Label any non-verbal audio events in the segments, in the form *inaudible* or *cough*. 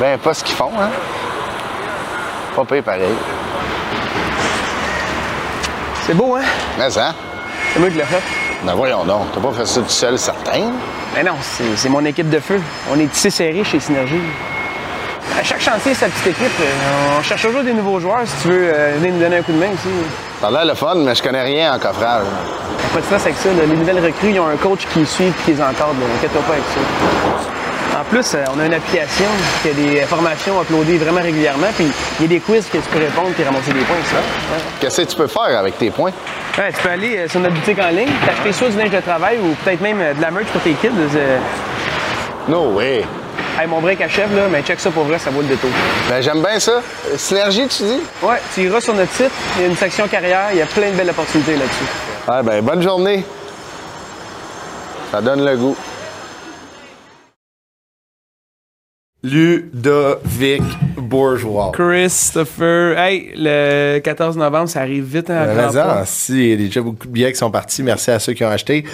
Ben, pas ce qu'ils font, hein? Pas pire pareil. C'est beau, hein? Mais ça, C'est moi qui l'ai fait. ben voyons donc, t'as pas fait ça tout seul, certain? Mais non, c'est mon équipe de feu. On est tissé serré chez Synergie. À chaque chantier, sa petite équipe. euh, On cherche toujours des nouveaux joueurs si tu veux euh, venir nous donner un coup de main aussi. Ça a l'air le fun, mais je connais rien en coffrage. Pas de stress avec ça. là. Les nouvelles recrues, ils ont un coach qui suit et qui les encadre. Inquiète-toi pas avec ça. En plus, euh, on a une application qui a des formations uploadées vraiment régulièrement. Puis il y a des quiz que tu peux répondre et ramasser des points. Ça. Ouais. Qu'est-ce que tu peux faire avec tes points? Ouais, tu peux aller euh, sur notre boutique en ligne, t'acheter soit du linge de travail ou peut-être même euh, de la merch pour tes kids. No way. hey, mon break achève, là, mais check ça pour vrai, ça vaut le détour. Ben, j'aime bien ça. Synergie, tu dis? Ouais, tu iras sur notre site, il y a une section carrière, il y a plein de belles opportunités là-dessus. Ouais, ben, bonne journée. Ça donne le goût. Ludovic Bourgeois. Christopher, hey, le 14 novembre, ça arrive vite hein, à Mais grand en, pas. si, il y a déjà beaucoup de billets qui sont partis. Merci à ceux qui ont acheté.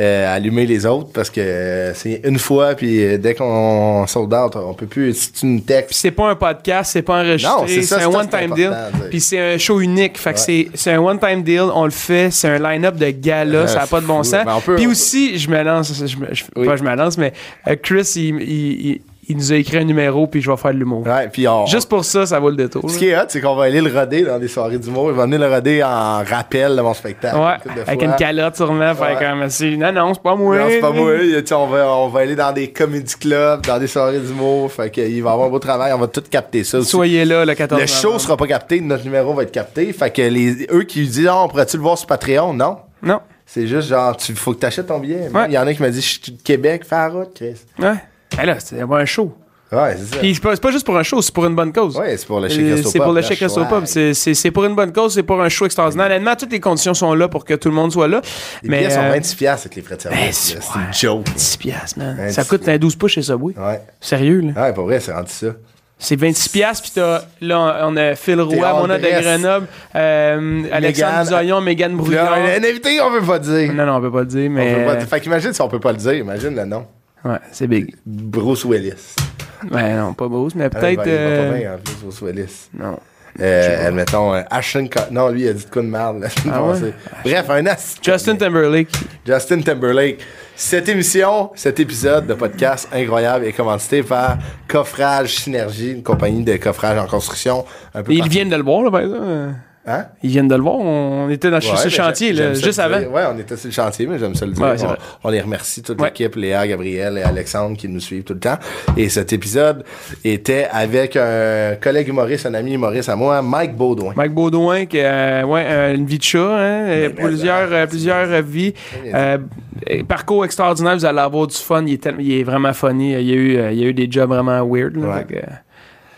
Euh, allumez les autres parce que euh, c'est une fois, puis euh, dès qu'on sold out, on peut plus. C'est une Puis texte. c'est pas un podcast, c'est pas Non, enregistré, c'est un one-time deal. Puis c'est un show unique, fait que c'est- c'est un one-time deal, on le fait, c'est un line-up de gala, Euh, ça n'a pas de bon sens. Ben, peut- Puis aussi, je me lance, je me, je- Oui. pas je me lance, mais Chris, il, il- il- il nous a écrit un numéro, puis je vais faire de l'humour. Ouais, puis on- Juste pour ça, ça vaut le détour. Ce là. qui est hot, c'est qu'on va aller le roder dans des soirées d'humour. Il va venir le roder en rappel de mon spectacle. Ouais, avec une calotte sûrement, faire comme si, non, non, c'est pas moi. Non, c'est pas moi. On va, on va aller dans des comedy clubs, dans des soirées d'humour. Fait qu'il va avoir un beau travail. On va tout capter ça. Soyez là le 14 Le show sera pas capté, notre numéro va être capté. Fait que les, eux qui disent, ah, on pourrait-tu le voir sur Patreon? Non. Non, C'est juste genre, tu faut que tu achètes ton billet. Ouais. Il y en a qui m'ont dit, je suis de Québec, fais la route, Chris. ouais. Ben là, c'est un show. Ouais, c'est ça. Puis c'est pas, c'est pas juste pour un show, c'est pour une bonne cause. Ouais, c'est pour le chèque Euh, Resto C'est pour le chèque Resto. Pub. C'est- C'est c'est pour une bonne cause, c'est pour un show extraordinaire. Honnêtement, toutes les conditions sont là pour que tout le monde soit là. Les mais billets sont euh, 26 piastres avec les frais de service. ben, là. c'est- une joke. 10 piastres, man. Ça coûte un 12 pouces chez Subway. Ouais. Sérieux, là. Ouais, pour vrai, c'est rendu ça. C'est 26 piastres, puis t'as, là, on a Phil Roy, Mona de. Grenoble, euh, Alexandre. Zoyon, Mégane Brouillard. un invité, on veut pas dire. Non, non, on peut pas le dire, On mais... peut pas. Fait qu'imagine si on peut pas le dire. Imagine le nom. Ouais, c'est big. Bruce Willis. Ouais, non, pas Bruce, mais Ah, peut-être... va- il va euh, pas bien, en plus, Bruce Willis. Non. Euh, admettons, euh, Ashton. Non, lui, il a dit de quoi de merde *laughs* Ah ouais? Bref, un as. Justin Timberlake. Justin Timberlake. Cette émission, cet épisode de podcast incroyable est commandité par Coffrage Synergie, une compagnie de coffrage en construction. Un peu Ils viennent de le voir, là, par exemple. Hein? Ils viennent de le voir. On était dans Ouais, sur ben, le chantier, là, juste avant. dire. Ouais, on était sur le chantier, mais j'aime ça le dire. Ouais, on, les remercie, toute l'équipe, Léa, Gabriel et Alexandre qui nous suivent tout le temps. Et cet épisode était avec un collègue humoriste, un ami humoriste à moi, Mike Baudouin. Mike Baudouin, qui a ouais, euh, une vie de chat, hein, euh, Mais, plusieurs, mais, euh, plusieurs euh, vies. Euh, euh, parcours extraordinaire, vous allez avoir du fun. Il est, tellement- il est vraiment funny. Il y a eu, euh, il y a eu des jobs vraiment weird. Là, euh,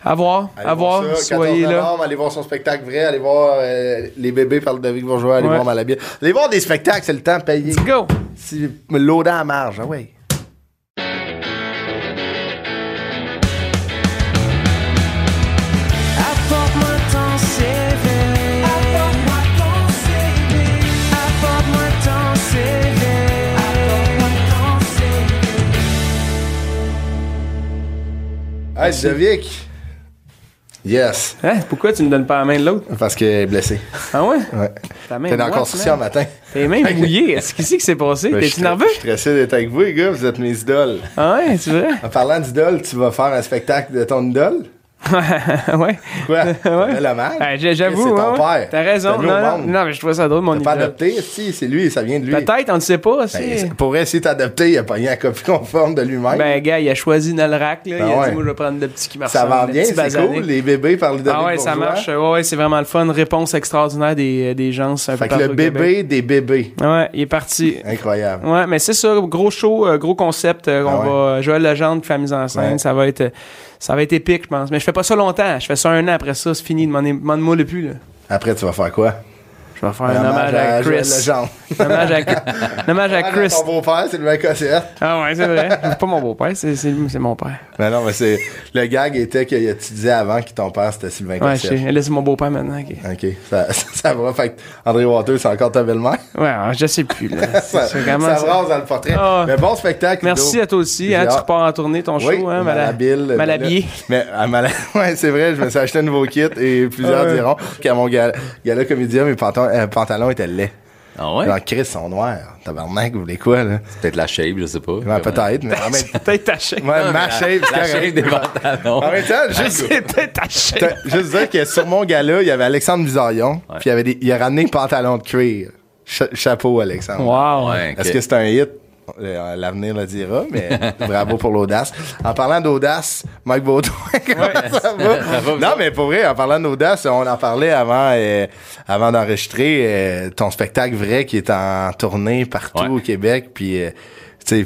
à voir, Allez à voir. ça, soyez 14 là. allez voir son spectacle vrai, allez voir euh, Les bébés par Ludovic Bourgeois, allez Ouais. voir Malabie. Allez voir des spectacles, c'est le temps de payer. Let's go! Si, me loader à marge, ah ouais. Apporte-moi ton CV. Apporte-moi ton CV. Apporte-moi ton CV. Apporte-moi ton CV. Hey, Ludovic! Yes, Hein? Pourquoi tu me donnes pas la main de l'autre? parce qu'il est blessé. Ah ouais? Ouais. T'es dans la construction man. matin. T'es même *laughs* mouillé. Est-ce qu'est-ce qui s'est passé? Ben, T'es-tu nerveux? Je suis stressé d'être avec vous, les gars. Vous êtes mes idoles. Ah ouais, c'est vrai? En parlant d'idoles, tu vas faire un spectacle de ton idole? *laughs* ouais. Quoi? *laughs* Ouais. Hommage. Ben, j'ai- J'avoue, C'est ton ouais. père. T'as raison. Non, non, non, mais je trouvais ça drôle, mon T'as pas idole. adopté? Si, c'est lui, ça vient de lui. Peut-être, on ne sait pas. Ben, pour t'as adopté, il a pogné la copie conforme de lui-même. Ben, gars, il a choisi rack, là. il Ah a ouais. dit, moi, je vais prendre le petit qui me ça le bien, c'est cool. Les bébés par Ludovic Ah ouais, ça marche. Ouais, ouais, c'est vraiment le fun. Réponse extraordinaire des, des gens. un Fait que le Québec. bébé des bébés. Ouais, il est parti. Incroyable. Ouais, mais c'est ça, gros show, euh, gros concept. euh, Ah on ouais. va Joël Legendre qui fait la mise en scène, Ouais. ça va être euh, ça va être épique, je pense. Mais je fais pas ça longtemps, je fais ça un an après ça, c'est fini, demandez- demande-moi le plus là. Après, tu vas faire quoi? Je vais faire un hommage à Chris. Legendre. Un hommage à, un hommage à Chris. Ton beau-père, c'est Cossette. Ah ouais, c'est vrai. C'est pas mon beau-père, c'est c'est- c'est mon père. Mais non, mais c'est. Le gag était que tu disais avant que ton père c'était Sylvain Ouais, je Cossette. sais. Là, c'est mon beau-père maintenant. ok. Ok, ça, *laughs* ça va. Fait que André Waters, c'est encore ta belle-mère? Ouais, alors, je sais plus. Là. *laughs* Ça, C'est vraiment ça brasse dans le portrait. Ah. Mais bon spectacle. Merci Ludo. à toi aussi. Hein, tu repars en tournée ton show. Hein, malhabile. Malhabillé. Mais à *laughs* ouais, c'est vrai, je me suis acheté un nouveau kit et plusieurs Ouais. diront qu'à mon gala comédien, mes pantalons, euh, pantalons étaient laids. Ah ouais? Chris, ils sont noirs. Tabarnak, vous voulez quoi, là? Peut-être la shape, je sais pas. Ouais, peut-être, mais en même *laughs* Peut-être ta chaîne. Ouais, ma shape, c'est La correct. shape des pantalons. En même temps, juste, C'est peut-être ta t'as- juste dire que sur mon gala, il y avait Alexandre Bizarion, puis il, y avait des, il a ramené pantalon de cuir. Cha- chapeau, Alexandre. Wow. Ouais. Est-ce que c'est un hit? Euh, L'avenir le dira, mais *laughs* bravo pour l'audace. En parlant d'audace, Mike Baudouin, *laughs* comment ça va? *laughs* Non, mais pour vrai, en parlant d'audace, on en parlait avant, euh, avant d'enregistrer euh, ton spectacle vrai qui est en tournée partout Ouais. au Québec. Puis, euh, tu sais,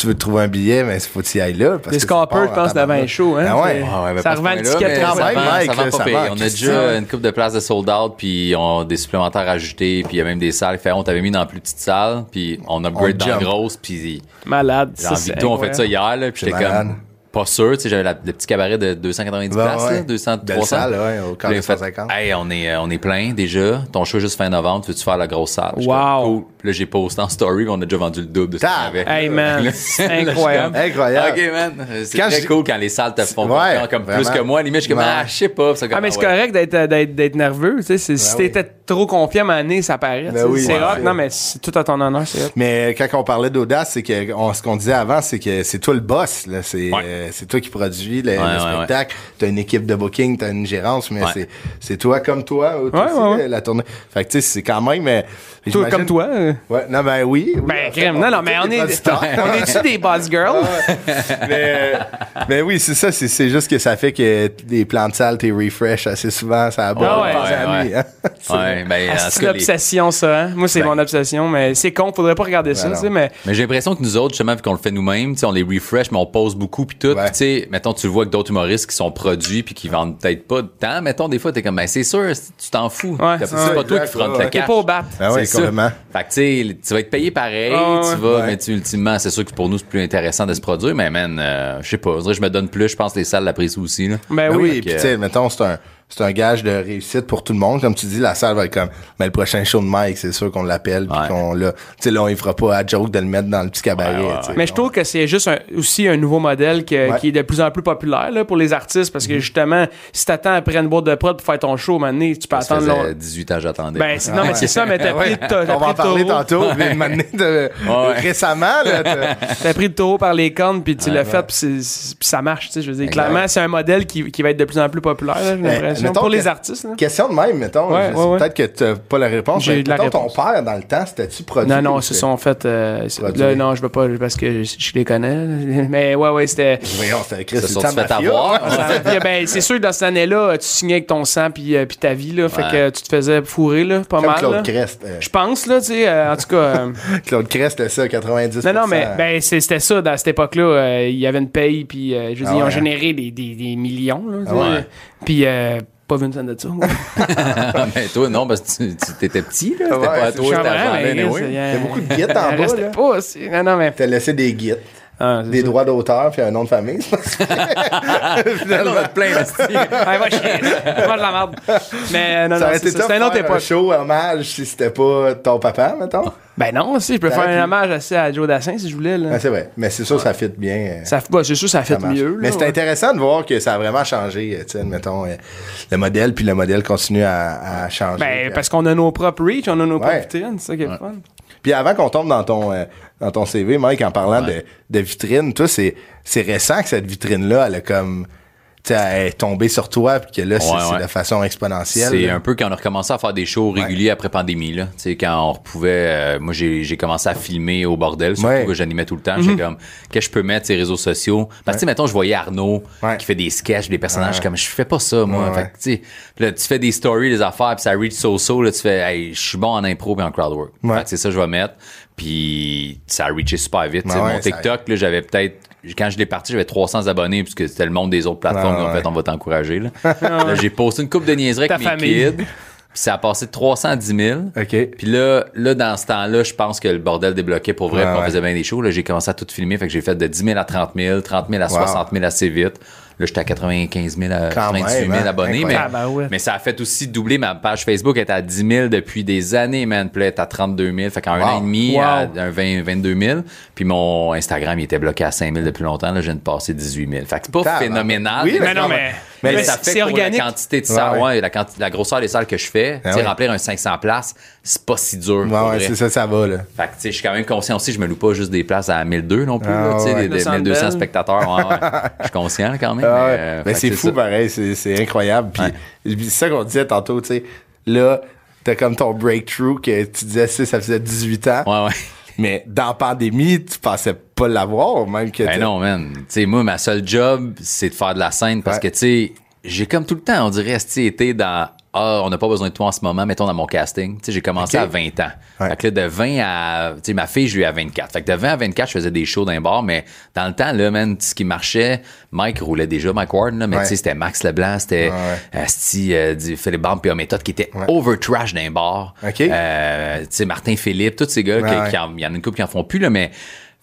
tu veux trouver un billet, mais il faut que tu y ailles là. Parce Les Scarpers, je en pense, d'avant show. Hein? Ah ouais. Ah ça revend le ticket. On a déjà une coupe de places de sold out, puis on des supplémentaires ajoutés, puis il y a même des salles. Fait, on t'avait mis dans la plus petite salle, puis on upgrade dans la grosse, puis Malade. on fait ça hier, là, puis j'étais comme pas sûr, tu sais, j'avais la- le petit cabaret de 290 Ouais, places, ouais. là, 200, Belle 300. salle, ouais, au là, 450. Hey, on est, euh, on est plein déjà. Ton show est juste fin novembre. Tu veux-tu faire la grosse salle? Wow. comme, Cool. Puis là, j'ai posté en story, on a déjà vendu le double de ce avait. Hey *laughs* man, Là, là, incroyable. Incroyable. Ok, man. C'est Quand très je- cool quand les salles te font Ouais, confiance comme plus vraiment. que moi. Limite, je suis comme, ah, je sais pas. Comme, Ah, mais ah, c'est ouais. correct d'être, d'être, d'être nerveux. Tu sais, si Ben oui. t'étais trop confiant à donné, ça paraît. oui, c'est ouais. Non, mais c'est tout à ton honneur, c'est. Mais quand on parlait d'audace, c'est que on- ce qu'on disait avant, c'est que c'est toi le boss. Là. C'est, Ouais. Euh, c'est toi qui produis le, le Ouais, ouais, spectacle. T'as une équipe de booking, t'as une gérance, mais Ouais. c'est, c'est toi comme toi aussi, Ouais, ouais, ouais. la tournée. Fait que tu sais, c'est quand même. euh, Toi, j'imagine- comme toi. euh, Ouais, non, ben oui. oui, Ben, crème. on Non, non, mais on des est, on est-tu des boss *laughs* girls? mais, mais oui, c'est ça. C'est, c'est juste que ça fait que les plans de salle, t'es refresh assez souvent. Ça a bon Ah ouais. Ouais, hein. *laughs* Ben, Ah, c'est tout une cas, les- obsession, ça. Hein? Moi, c'est Ben. mon obsession, mais c'est con. Faudrait pas regarder ça, Ben tu sais, non. mais Mais j'ai l'impression que nous autres, justement, vu qu'on le fait nous-mêmes, tu sais, on les refresh, mais on pose beaucoup puis tout. Ouais. Puis tu sais, mettons, tu le vois que d'autres humoristes qui sont produits puis qui vendent peut-être pas de temps. Mettons, des fois, t'es comme, ben c'est sûr, tu t'en fous. Ouais, c'est c'est pas ça, toi qui exact, fronte ouais. le t'es cash. pas au bat. Ben ça. complètement. Fait que tu sais, tu vas être payé pareil, tu vas, Ouais. mais tu, ultimement, c'est sûr que pour nous, c'est plus intéressant de se produire, mais man, euh, je sais pas, je me donne plus, je pense que les salles l'apprécient aussi, là. Ben Ben oui. oui, puis tu sais, mettons, c'est un, c'est un gage de réussite pour tout le monde. Comme tu dis, la salle va être comme, mais le prochain show de Mike, c'est sûr qu'on l'appelle, puis Ouais. qu'on l'a. Tu sais, là, on ne fera pas à joke de le mettre dans le petit cabaret. Ouais, ouais. Mais je trouve que c'est juste un- aussi un nouveau modèle que- Ouais. qui est de plus en plus populaire là, pour les artistes parce que Mhm. justement, si t'attends après une boîte de prod pour faire ton show, maintenant, tu peux Ça attendre long- 18 ans, j'attendais. Ben, non, mais c'est ça, mais t'as pris, t'as, t'as On va en parler tantôt. mais maintenant, de- *laughs* Ouais. Récemment, là, *laughs* t'as- pris le taureau par les cornes, puis tu Ouais, l'as ouais. fait, puis, ça marche, tu sais, je veux dire. Clairement, c'est un modèle qui, qui va être de plus en plus populaire, là, j'ai l'impression, mettons pour les artistes. là. question de même, mettons. Ouais, je- ouais, ouais. Peut-être que t'as pas la réponse. J'ai la mettons, réponse. ton père, dans le temps, c'était-tu produit? Non, non, se c'est- sont fait. euh, là, non, je veux pas, parce que je, je les connais. *laughs* Mais ouais, ouais, c'était. Voyons, c'était Chris, Se c'est fait avoir. ben, c'est sûr que dans cette année-là, tu signais avec ton sang puis, euh, puis ta vie, là. Fait que tu te faisais fourrer, là, pas Comme mal. Claude là. Crest. euh, Je pense, là, tu sais, euh, en tout cas. euh, *laughs* Claude Crest, c'était ça, 90 non, non, mais ben, c'était ça, dans cette époque-là. Il y avait une paye, puis je veux Ah dire, ils ont ouais. généré des millions, là. Puis, euh, pas vu une scène de ça. mais *laughs* toi, non, parce que tu, petit, là. C'était Ouais, pas à toi, c'était à anyway. il y a- a beaucoup de guides en il bas, là. pas aussi. Non, non, mais. T'as laissé des guides, Ah, des ça. droits d'auteur, puis un nom de famille. Là, *laughs* on a plein de styles. Ouais, va chier. Pas de la merde. Mais euh, non, ça non, c'est une autre faire un époque. show hommage si c'était pas ton papa, mettons. Ben non, si, je peux faire pu. un hommage assez à Joe Dassin si je voulais. Là. Ah, c'est vrai. Mais c'est sûr que ça fit bien. Ça, bah, c'est sûr, ça marche. mieux. Mais c'est ouais. intéressant de voir que ça a vraiment changé, euh, tu sais, mettons, euh, le modèle, puis le modèle continue à, à changer. Ben, parce qu'on a nos propres reach, on a nos Ouais. propres vitrines, c'est ça qui est fun. Puis avant qu'on tombe dans ton, euh, dans ton CV, Mike, en parlant Ouais. de, de vitrine, toi, c'est, c'est récent que cette vitrine-là, elle a comme, tu sais, elle est tombée sur toi, puis que là, c'est, Ouais, c'est ouais. de façon exponentielle. C'est là. un peu quand on a recommencé à faire des shows réguliers après pandémie, là. Tu sais, quand on pouvait, euh, moi, j'ai, j'ai commencé à filmer au bordel, surtout que j'animais tout le temps. J'étais comme, qu'est-ce que je peux mettre sur les réseaux sociaux? Parce que, tu sais, mettons, je voyais Arnaud qui fait des sketchs, des personnages, comme, je fais pas ça, moi. Fait que, tu sais, puis là, tu fais des stories, des affaires, puis ça reach so-so, là, tu fais, hey, je suis bon en impro et en crowdwork. Fait que c'est ça que je vais mettre. Puis ça a reaché super vite. Ouais, ouais, Mon TikTok, là, j'avais peut-être, quand je l'ai parti, j'avais 300 abonnés, puisque c'était le monde des autres plateformes. Ouais, en ouais. fait, on va t'encourager, là. *laughs* Là, j'ai posté une coupe de niaiseries Ta avec mes famille. kids. Puis ça a passé de 300 à 10 000. OK. Puis là, là, dans ce temps-là, je pense que le bordel débloquait pour vrai, Ouais, puis on ouais. faisait bien des shows. Là, j'ai commencé à tout filmer, fait que j'ai fait de 10 000 à 30 000, 30 000 à 60 000 assez vite. Là, j'étais à 95 000 à Quand 98 000 même, hein? abonnés. Mais. Ah, ben mais ça a fait aussi doubler ma page Facebook. Elle était à 10 000 depuis des années, man. Puis là, elle est à 32 000. Fait qu'en un an et demi, Wow. à un 20, 22 000. Puis mon Instagram, il était bloqué à 5 000 depuis longtemps. Là, je viens de passer 18 000. Fait que c'est pas phénoménal. Oui, Mais non, mais, Mais, mais ça c'est fait pour organique. la quantité de salles, Ouais, ouais. ouais, la, la grosseur des salles que je fais, Ah tu sais, ouais. remplir un 500 places, c'est pas si dur. C'est ça, ça va, là. Fait que, tu sais, je suis quand même conscient aussi, je me loue pas juste des places à 1002 non plus, Ah, là, tu sais, ouais. des, des Le Centre 1200 Bell. spectateurs. Ouais, ouais. *laughs* Je suis conscient quand même. Ah ouais. mais, euh, Mais c'est fou, ça. pareil, c'est c'est incroyable. Puis c'est ça qu'on disait tantôt, tu sais. Là, t'as comme ton breakthrough que tu disais, tu sais, ça faisait 18 ans. Ouais, ouais. Mais dans la pandémie, tu pensais pas l'avoir, même que. Ben non, man. Tu sais, moi, ma seule job, c'est de faire de la scène parce Ouais. que, tu sais, j'ai comme tout le temps, on dirait, été dans Ah, on n'a pas besoin de toi en ce moment, mettons dans mon casting. Tu sais, j'ai commencé à 20 ans. Ouais. Fait que là, de 20 à. Tu sais, ma fille, je lui ai à 24. Fait que de 20 à 24, je faisais des shows d'un bar, mais dans le temps, là, man, ce qui marchait, Mike roulait déjà, Mike Ward, là, mais Ouais. tu sais, c'était Max Leblanc, c'était Ouais, Asti, euh, du Philippe Bamp et méthode qui était over trash d'un bar. Ok. Euh, tu sais, Martin Philippe, tous ces gars, qui- qui en- y en a une couple qui en font plus, là, mais.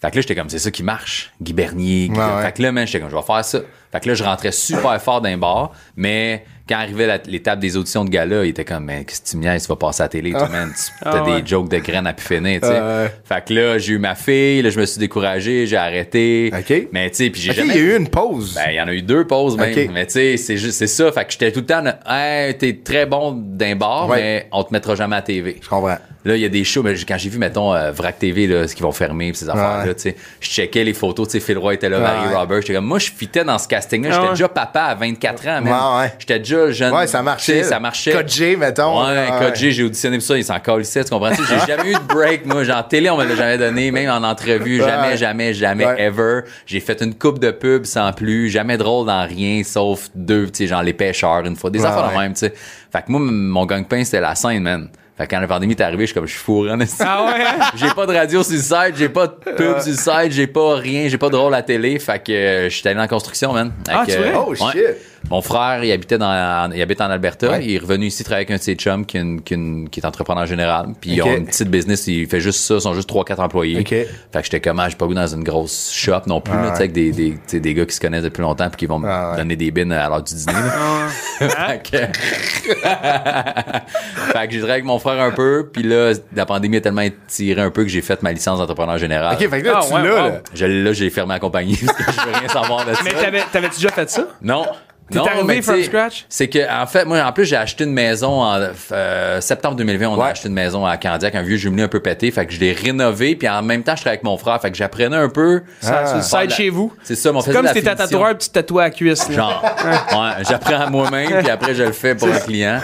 Fait que là, j'étais comme, c'est ça qui marche. Guy Bernier. Guy-. Fait que là, man, j'étais comme, je vais faire ça. Fait que là, je rentrais super fort d'un bar, mais quand arrivait la- l'étape des auditions de gala, il était comme, man, qu'est-ce que tu me niaises, tu vas passer à la télé, toi, man? Tu Ah as ouais. des jokes de graines à pu finir, tu sais. Ah ouais. Fait que là, j'ai eu ma fille, là, je me suis découragé, j'ai arrêté. OK. Mais tu sais, puis j'ai Ok, jamais. il y a eu une pause. Ben, il y en a eu deux pauses même. Ok. Mais tu sais, c'est juste, c'est ça. Fait que j'étais tout le temps, hey, t'es très bon d'un bar, Ouais. mais on te mettra jamais à TV. Je comprends. Là, il y a des shows, mais quand j'ai vu, mettons, euh, Vrac TV, là, ce qu'ils vont fermer, pis ces affaires-là, tu sais, je checkais les photos, tu sais, Phil Roy était là, Marie Ouais. Robert, j'étais comme, moi, je fitais dans ce casting-là, j'étais Ah ouais. déjà papa à 24 ans, man. Ouais, ouais. J'étais déjà jeune. Ouais, ça marchait. Ça marchait. Code G, mettons. Ouais, Code G, j'ai auditionné pour ça, il s'en calissait, tu comprends? Tu sais, J'ai *laughs* jamais eu de break, moi. Genre, télé, on me l'a jamais donné, même en entrevue, jamais, Ouais. jamais, jamais, Ouais. ever. J'ai fait une coupe de pub sans plus, jamais drôle dans rien, sauf deux, tu sais, genre les pêcheurs, une fois. Des Ouais, affaires de ouais. même, tu sais. Fait que moi, mon gang-pain, c'était la scène, man. Fait que quand la pandémie est arrivée, je suis comme, je suis fourré, en. Ah ouais, hein? *laughs* J'ai pas de radio sur le site, j'ai pas de pub sur le site, j'ai pas rien, j'ai pas de rôle à télé. Fait que euh, j'étais allé en construction, man. Ah, tu vois? Oh, shit. Mon frère, il habitait dans, il habite en Alberta. Ouais. Il est revenu ici travailler avec un de ses chums qui, a une- qui, a une- qui est entrepreneur général. Puis ils ont une petite business, il fait juste ça, ils sont juste 3-4 employés. Ok. Fait que j'étais comme, ah, j'ai pas goût dans une grosse shop non plus, Ah, là, tu sais, avec des, des, des gars qui se connaissent depuis longtemps puis qui vont me Ah, ouais. donner des bins à l'heure du dîner. là. *laughs* fait que, *laughs* fait que j'ai travaillé avec mon frère un peu, puis là, la pandémie a tellement étiré un peu que j'ai fait ma licence d'entrepreneur général. Ok, fait que là, Ah, tu ouais, l'as, là. Je- là, j'ai fermé la compagnie *laughs* parce que je veux rien savoir de ça. Mais t'avais- t'avais-tu déjà fait ça? Non. T'es non, arrivé from scratch? C'est que, en fait, moi, en plus, j'ai acheté une maison en euh, septembre 2020. On Ouais. a acheté une maison à Candiac, un vieux jumelé un peu pété. Fait que je l'ai rénové. Puis en même temps, je travaillais avec mon frère. Fait que j'apprenais un peu. Ça, Ah. le la- chez vous? C'est ça, mon C'est comme si t'étais tatoueur tu tatouais à cuisse. là. Genre, *laughs* ouais, j'apprends à moi-même, puis après, je le fais pour le client.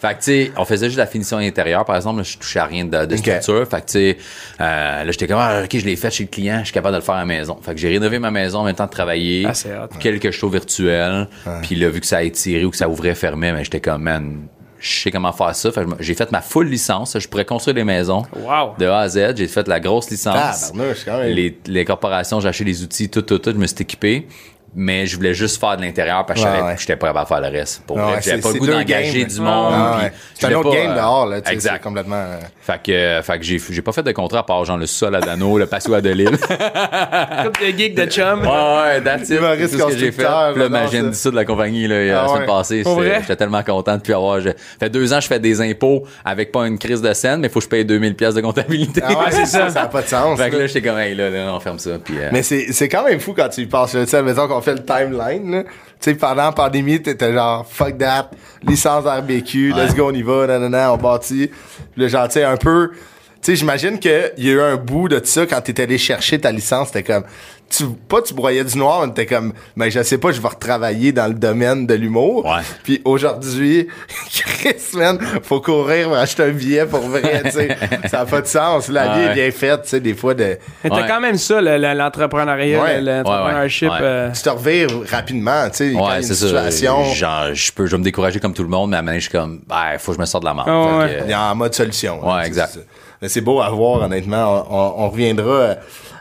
Fait que, tu sais, on faisait juste la finition intérieure, par exemple. là, je touchais à rien de, structure. Fait que, tu sais, euh, là, j'étais comme, ah, OK, je l'ai fait chez le client, je suis capable de le faire à la maison. Fait que j'ai rénové ma maison en même temps de travailler. Ah, c'est hot. Quelques shows virtuels. Puis là, vu que ça a étiré ou que ça ouvrait, fermait, mais j'étais comme, man, je sais comment faire ça. J'ai fait ma full licence. Je pourrais construire des maisons. Wow. De A à Z. J'ai fait la grosse licence. Tabarnouche, quand même. Les, les corporations, j'ai acheté les outils, tout, tout, tout, je me suis équipé. Mais je voulais juste faire de l'intérieur parce que je Ouais, savais ouais. que j'étais pas capable de faire le reste. Pour Ouais, j'avais c'est- pas le goût d'engager du monde. C'est un autre pas, game euh, dehors, là. tu sais, Exact. Complètement. euh, Fait que, euh, fait que j'ai, j'ai pas fait de contrat à part genre le sol à Dano, le patio à Delille. Comme des gigs de chum. ouais, ouais, that's it. C'est ce que j'ai fait. Puis là, gêne ça. de la compagnie, là, la Ah semaine ouais. passée, j'étais, tellement content de puis avoir. Je, fait deux ans, je fais des impôts avec pas une crise de scène, mais faut que je paye 2000 pièces de comptabilité. Ah ouais, c'est ça. *laughs* Ça n'a pas de sens. fait que là. j'étais comme, hey, là, là, on ferme ça. Puis, euh, Mais c'est c'est quand même fou quand tu y penses. Tu sais, fait le timeline. là. Tu sais, pendant la pandémie, t'étais genre fuck that, licence RBQ, let's go, on y va, nanana, on bâtit. Puis là, genre, tu sais, un peu. Tu sais, j'imagine qu'il y a eu un bout de ça quand t'étais allé chercher ta licence. T'es comme. Tu, pas tu broyais du noir, mais t'es comme. Mais je sais pas, je vais retravailler dans le domaine de l'humour. Ouais. Puis aujourd'hui, *laughs* Chris, man, faut courir pour acheter un billet pour vrai, tu sais. Ça n'a pas de sens. La vie Ouais. est bien faite, tu sais, des fois de. Mais t'as Ouais. quand même ça, le- le- l'entrepreneuriat, Ouais. le- l'entrepreneurship. Ouais, ouais. euh, tu te revires rapidement, tu sais, quand y a Ouais, une c'est situation. ça. Genre, je peux, je vais me décourager comme tout le monde, mais à un moment je suis comme, ben, faut que je me sorte de la merde. Ouais. que, en mode solution. Ouais, là, exact. Mais c'est beau à voir, honnêtement. On, on- on reviendra euh,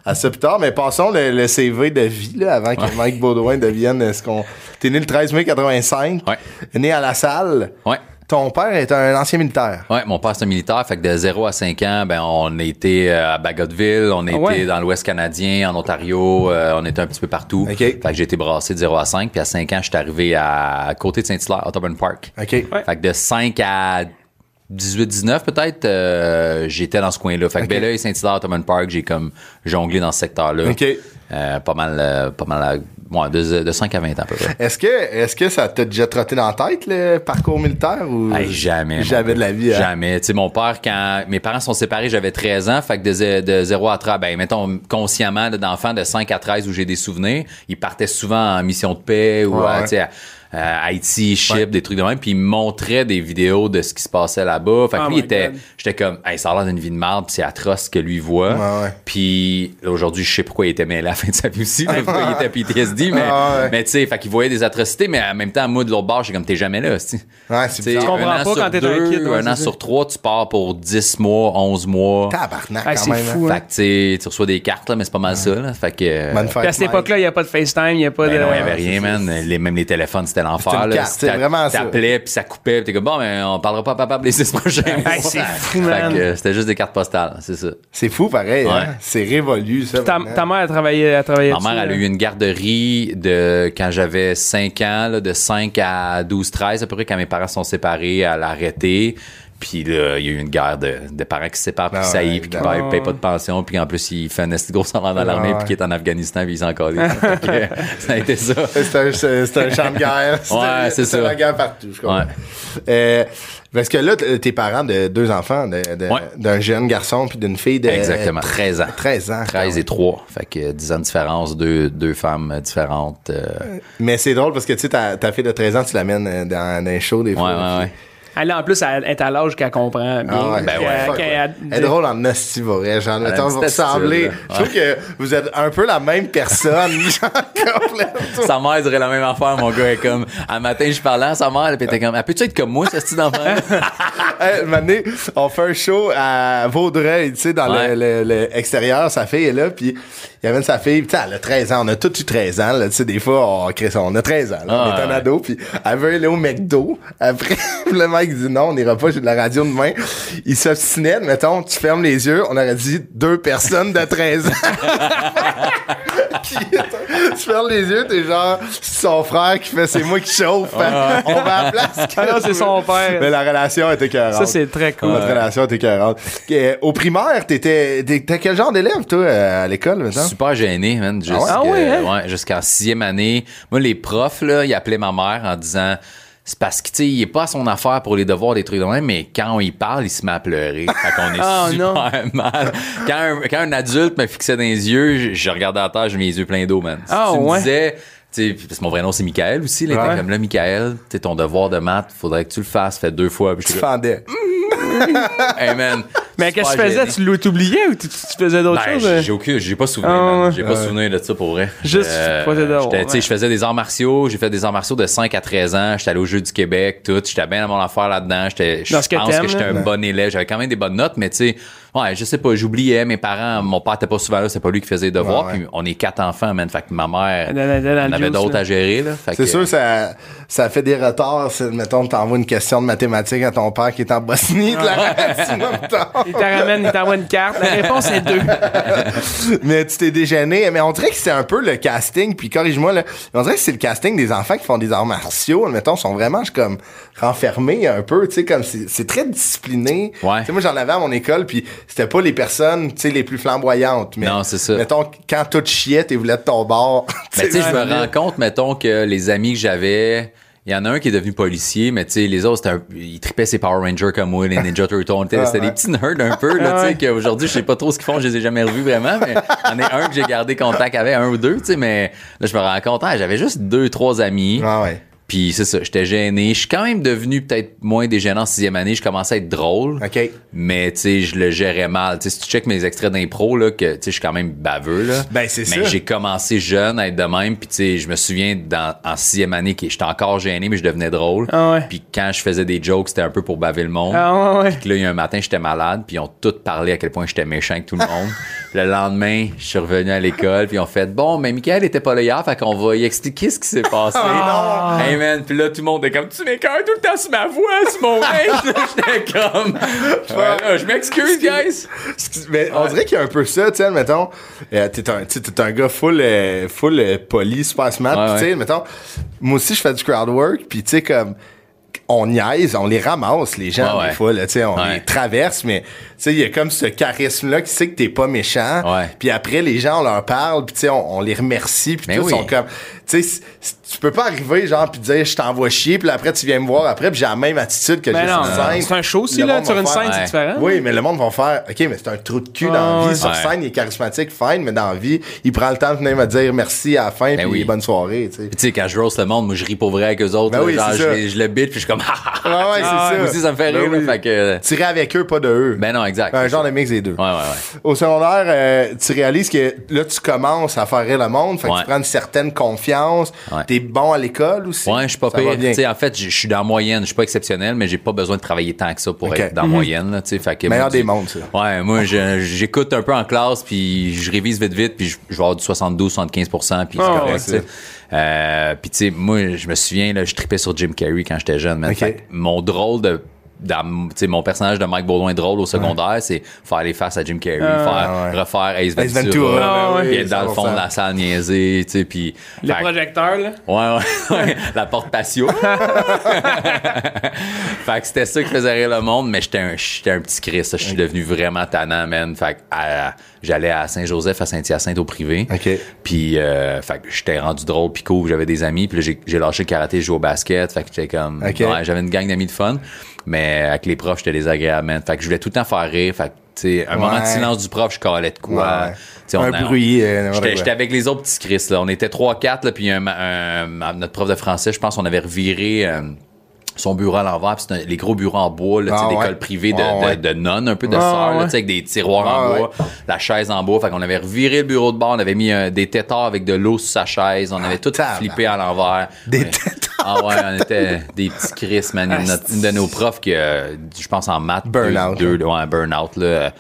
à ça plus tard. Mais passons le, le CV de vie, là, avant que Mike Baudouin devienne ce qu'on. T'es né le 13 mai 85. Ouais. Né à la salle. Ouais. ton père est un ancien militaire. Ouais, mon père c'est un militaire, fait que de 0 à 5 ans, ben on était euh, à Bagotville, on était ouais? dans l'Ouest canadien, en Ontario, euh, on était un petit peu partout. OK. Fait que j'ai été brassé de 0 à 5, puis à 5 ans, j'étais arrivé à, côté de Saint-Hilaire, Audubon Park. OK. Ouais. Fait que de 5 à 18-19 peut-être, euh, j'étais dans ce coin-là. Fait que OK. Belleuil, Saint-Hilaire, Audubon Park, j'ai comme jonglé dans ce secteur-là. OK. Euh, pas mal, euh, pas mal, ouais, de, de 5 à 20 ans à peu près. Est-ce que, est-ce que ça t'a déjà trotté dans la tête, le parcours militaire? Ou... Hey, jamais. Jamais de la vie. hein? Jamais. Tu sais, mon père, quand mes parents sont séparés, j'avais 13 ans. Fait que de, de 0 à 13, ben, mettons, consciemment, d'enfants de 5 à 13 où j'ai des souvenirs, ils partaient souvent en mission de paix ou, Ouais, euh, ouais. tu sais, Haïti, Chypre, des trucs de même. Puis ils me montraient des vidéos de ce qui se passait là-bas. Fait que Oh lui, il était, j'étais comme, hey, ça a l'air d'une vie de merde, c'est atroce ce que lui voit. Ouais, ouais. Puis aujourd'hui, je sais pourquoi il était mêlé à la fin de sa vie aussi, là, *laughs* pourquoi il était à PTSD, mais, Ah, ouais. mais tu sais, fait qu'il voyait des atrocités, mais en même temps, moi, de l'autre bord, j'ai comme, t'es jamais là. Ouais, c'est. Tu comprends un an pas sur quand t'es un deux, kid, ouais, un an c'est ça. sur trois, tu pars pour 10 mois, 11 mois. Tabarnak, Ah, quand c'est même. fou, hein. hein. Fait que, tu sais, tu reçois des cartes, là, mais c'est pas mal ça, là. Fait que. euh, à cette époque-là, il n'y a pas de FaceTime, il n'y a pas ben de. non, il y avait rien, man. Les, même les téléphones, c'était C'est l'enfer, T'a- vraiment ça. T'appelais, puis ça coupait, puis t'es comme, bon, mais on parlera pas à papa les six prochains mois. Hey, *laughs* c'est fou, Fait man. que euh, c'était juste des cartes postales, c'est ça. C'est fou, pareil. Ouais. hein. C'est révolu, ça. Ta, mère a travaillé, a travaillé Ma mère, elle a eu une garderie de quand j'avais 5 ans, là, de 5 à 12, 13, à peu près, quand mes parents sont séparés, elle a arrêté. Puis là, il y a eu une guerre de, de parents qui se séparent, puis qui saillent, ouais, puis qui ne payent pas de pension, puis en plus, il fait un esti gros salaire dans l'armée, Ah puis ouais. qui est en Afghanistan, puis il s'en. *laughs* Fait que, ça a été ça. *laughs* C'est un, champ de guerre. Ouais, c'est ça. la guerre partout, je comprends. Ouais. Euh, parce que là, t'es parents de deux enfants, de- de- Ouais. d'un jeune garçon puis d'une fille de... Exactement, 13 ans. 13 ans. 13 et 3. Fait que 10 ans de différence, deux, deux femmes euh, différentes. euh, Mais c'est drôle parce que, tu sais, ta, ta fille de 13 ans, tu l'amènes euh, dans, dans un show des ouais, fois. ouais, ouais. Elle, en plus, elle est à l'âge qu'elle comprend bien. Ah ouais, Ben ouais, ouais. elle- Elle est drôle en hostie, vrai. Genre, mettons, vous ressemblez. Je trouve que vous êtes un peu la même personne. *laughs* genre, complètement. Sa mère dirait la même affaire, mon gars. Elle est comme, un matin, je parlais à sa mère, puis elle était comme, elle peut-tu être comme moi, ce style d'enfant? *laughs* Hey, un on fait un show à Vaudreuil, tu sais, dans Ouais. le, le-. Sa fille est là, puis il amène sa fille. Tu sais, elle a 13 ans. On a tous eu 13 ans. Tu sais, des fois, on, crée ça, on a 13 ans. là. on Ah, est un ouais. ado, puis elle veut aller au McDo. Après, *laughs* le mec dit non, on n'ira pas, j'ai de la radio demain. Il s'obstinait, mettons, tu fermes les yeux, on aurait dit deux personnes de 13 ans. *laughs* Puis, tu fermes les yeux, t'es genre, c'est son frère qui fait, c'est moi qui chauffe. hein. On va à la place. Ah non, c'est son père. Mais la relation était écœurante. Ça, c'est très cool. Notre relation était écœurante. Euh, Au primaire, t'étais, t'étais quel genre d'élève, toi, euh, à l'école, maintenant? Super gêné, man. Jusqu'à, Ah ouais, hein? ouais, jusqu'en sixième année. Moi, les profs, là, ils appelaient ma mère en disant, c'est parce que, tu sais, il est pas à son affaire pour les devoirs, des trucs de même, mais quand y parle, il se met à pleurer. Fait qu'on est *laughs* Oh, super mal. Quand un, quand un adulte me fixait dans les yeux, je, je regardais à terre, j'ai mes yeux pleins d'eau, man. Si Ah, tu me ouais? disais, tu sais, parce que mon vrai nom, c'est Michael aussi, là. il Ouais. comme là, Michael, tu ton devoir de maths, faudrait que tu le fasses, fais deux fois. Puis Tu j'étais te fendais. *laughs* hey, man. Mais qu'est-ce que tu faisais? Tu l'oubliais ou tu, tu faisais d'autres Ben, choses? j'ai- euh? j'ai aucun, j'ai pas souvenir, Ah, ouais. J'ai pas souvenir de ça pour vrai. Juste Euh, je faisais des arts martiaux, j'ai fait des arts martiaux de 5 à 13 ans, j'étais allé au Jeux du Québec, tout, j'étais bien à mon affaire là-dedans, j'étais, je pense que j'étais un bon élève, j'avais quand même des bonnes notes, mais tu sais, ouais, je sais pas, j'oubliais mes parents, mon père était pas souvent là, c'est pas lui qui faisait les devoirs, Ouais, ouais. puis on est quatre enfants, man, fait que ma mère, on avait d'autres à gérer, là. Fait C'est sûr, ça, ça fait des retards. c'est- Mettons, t'envoies une question de mathématiques à ton père qui est en Bosnie, de la *laughs* temps. Il te ramène, il t'envoie une carte. La réponse est deux. *laughs* Mais tu t'es déjeuné. Mais on dirait que c'est un peu le casting, puis corrige-moi, là. mais On dirait que c'est le casting des enfants qui font des arts martiaux, mettons, sont vraiment je, comme renfermés un peu, tu sais, comme c'est très discipliné. Ouais. Tu sais, moi, j'en avais à mon école, puis c'était pas les personnes, tu sais, les plus flamboyantes. Mais, Non, c'est ça. Mettons, quand tout chiait, t'es voulais de ton bord. *laughs* Mais tu sais, je me rends compte, mettons, que les amis que j'avais, il y en a un qui est devenu policier, mais tu sais, les autres, c'était un- ils tripaient ses Power Rangers comme moi, les Ninja Turtles. C'était des petits nerds un peu, là, *laughs* tu sais, qu'aujourd'hui, je sais pas trop ce qu'ils font, je les ai jamais revus vraiment, mais il y en a un que j'ai gardé contact avec, un ou deux, tu sais, mais là, je me rends compte, ah, j'avais juste deux, trois amis. Ah ouais. Puis c'est ça, j'étais gêné. Je suis quand même devenu peut-être moins dégênant en sixième année. Je commençais à être drôle. OK. Mais tu sais, je le gérais mal. Tu sais, si tu checkes mes extraits d'impro, là, que tu sais, je suis quand même baveux, là. Ben, c'est Mais ça. j'ai commencé jeune à être de même. Puis tu sais, je me souviens dans, en sixième année que j'étais encore gêné, mais je devenais drôle. Ah ouais. Puis quand je faisais des jokes, c'était un peu pour baver le monde. Ah ouais, ouais. Puis là, il y a un matin, j'étais malade, puis ils ont tous parlé à quel point j'étais méchant avec tout le monde. *laughs* le lendemain, je suis revenu à l'école, puis on fait bon, mais Michael était pas là hier, fait qu'on va y expliquer ce qui s'est passé. Ah, Hey man, puis là tout le monde est comme tu m'écœures tout le temps sur ma voix, sur mon. *laughs* J'étais comme ouais, je m'excuse guys. Mais on dirait qu'il y a un peu ça, tu sais, mettons, euh, t'es un, un gars full, euh, full euh, poli, super smart, Ouais, tu sais, mettons, moi aussi je fais du crowd work, puis tu sais, comme, on niaise, on les ramasse, les gens, Ouais, des fois, là, tu sais, on Ouais. les traverse, mais, tu sais, il y a comme ce charisme-là qui sait que t'es pas méchant, puis après, les gens, on leur parle, puis tu sais, on, on les remercie, puis tout, oui. sont comme, tu sais, tu peux pas arriver, genre, puis dire, je t'envoie chier, puis après, tu viens me voir après, puis j'ai la même attitude que j'ai sur scène. c'est un show aussi, Le là. Sur une faire- scène, c'est Ouais. différent. oui, mais le monde va faire, OK, mais c'est un trou de cul dans Ah, la vie. ouais. Sur Ouais. scène, il est charismatique, fine, mais dans la vie, il prend le temps de venir me dire merci à la fin, Ben puis oui. bonne soirée, tu sais. Tu sais, quand je roast le monde, moi je ris pour vrai avec eux autres. Ben là, oui, genre, c'est je, ça. le bite, puis je suis comme Ah ouais, c'est Ah, ça. Moi aussi, ça me fait Ben rire, oui. fait que. Tirer avec eux, pas de eux. Ben non, exact. un c'est genre ça. de mix des deux. Ouais, ouais, ouais. Au secondaire, euh, tu réalises que là, tu commences à faire rire le monde, fait que Ouais. tu prends une certaine confiance. Ouais. T'es bon à l'école aussi. Ouais, je suis pas pire. bien. Tu sais, en fait, je suis dans la moyenne. Je suis pas exceptionnel, mais j'ai pas besoin de travailler tant que ça pour être dans la moyenne. Là, tu sais, fait que Meilleur moi, des mondes, ça. Ouais, moi, j'écoute un peu en classe, puis je révise vite, vite, puis je, vais avoir du 72, 75 puis c'est Ah, correct. ouais, tu sais. Euh, puis tu sais, moi, je me souviens, là, je tripais sur Jim Carrey quand j'étais jeune. man. Fait mon drôle de dans, mon personnage de Mike Baudouin drôle au secondaire, c'est faire les faces à Jim Carrey, faire, ouais. refaire Ace Ace Ventura, Ventura, Ah, ouais. puis oui, être dans le fond de la 100%. salle niaiser, tu sais, puis... Le fait projecteur, là. Ouais, ouais, *laughs* ouais. La porte patio. *laughs* *laughs* fait que c'était ça qui faisait rire le monde, mais j'étais un, j'étais un petit Christ. Je suis devenu vraiment tannant, man. Fait que à- j'allais à Saint-Joseph, à Saint-Hyacinthe au privé. OK. Puis, euh, fait que j'étais rendu drôle, puis cool. J'avais des amis. Puis là, j'ai, j'ai lâché le karaté, je jouais au basket. Fait que j'étais comme... J'avais une gang d'amis de fun. Mais avec les profs, j'étais désagréable, man. Fait que je voulais tout le temps faire rire. Fait que, tu sais, un moment de silence du prof, je calais de quoi. Ouais. Un bruit, euh, J'étais avec les autres petits Chris, là. On était 3-4, là, puis un, un- un- notre prof de français, je pense qu'on avait reviré euh, son bureau à l'envers, puis les gros bureaux en bois, là, tu sais, Ah, d'école privée de, Ah, de- ouais. de nonnes, un peu de Ah, sœurs, ouais. tu sais, avec des tiroirs Ah, en bois, la chaise en bois. Fait qu'on avait reviré le bureau de bord, on avait mis euh, des tétards avec de l'eau sur sa chaise, on avait tout flippé à l'envers. Des Ouais. Ah ouais, on était des petits Chris, man. Une, notre- une de nos profs qui, euh, je pense en maths, Burnout, deux, deux, ouais, burnout, là.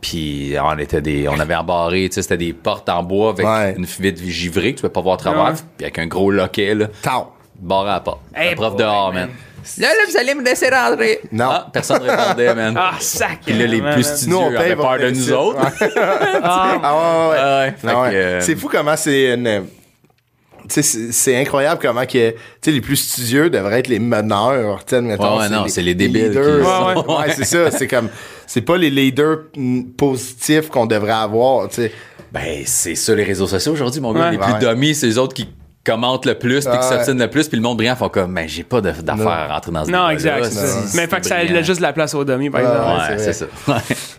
Puis on était des, on avait embarré, tu sais, c'était des portes en bois avec Ouais. une vitre givrée que tu peux pas voir à travers, Ouais. puis avec un gros loquet, là, Tao. barré à la porte. Hey, la prof boy, dehors, man. man. Là, là, vous allez me laisser rentrer. Non. Ah, personne répondait, man. Ah, sac! Puis là, les plus studieux Nous, on avaient peur de nous autres. *laughs* Ah, Ah ouais, ouais. Ah ouais, Ah ouais. que, euh, C'est fou comment c'est une. Tu sais, c'est c'est incroyable comment que, tu sais, les plus studieux devraient être les meneurs, tu sais, mettons. Ouais, ouais, non, c'est les débiles leaders. qui- Ouais, Ouais, ouais. c'est ça. C'est comme, c'est pas les leaders positifs qu'on devrait avoir, tu sais. Ben, c'est ça, les réseaux sociaux aujourd'hui, mon gars. Ouais. Les plus Ouais. dummies, c'est les autres qui commentent le plus puis qui s'obstinent le plus puis le monde brillant font comme ben j'ai pas de- d'affaires à rentrer dans ce non, exact. Mais fait que ça laisse juste de la place aux dummies, par exemple. ouais, c'est ça Ouais.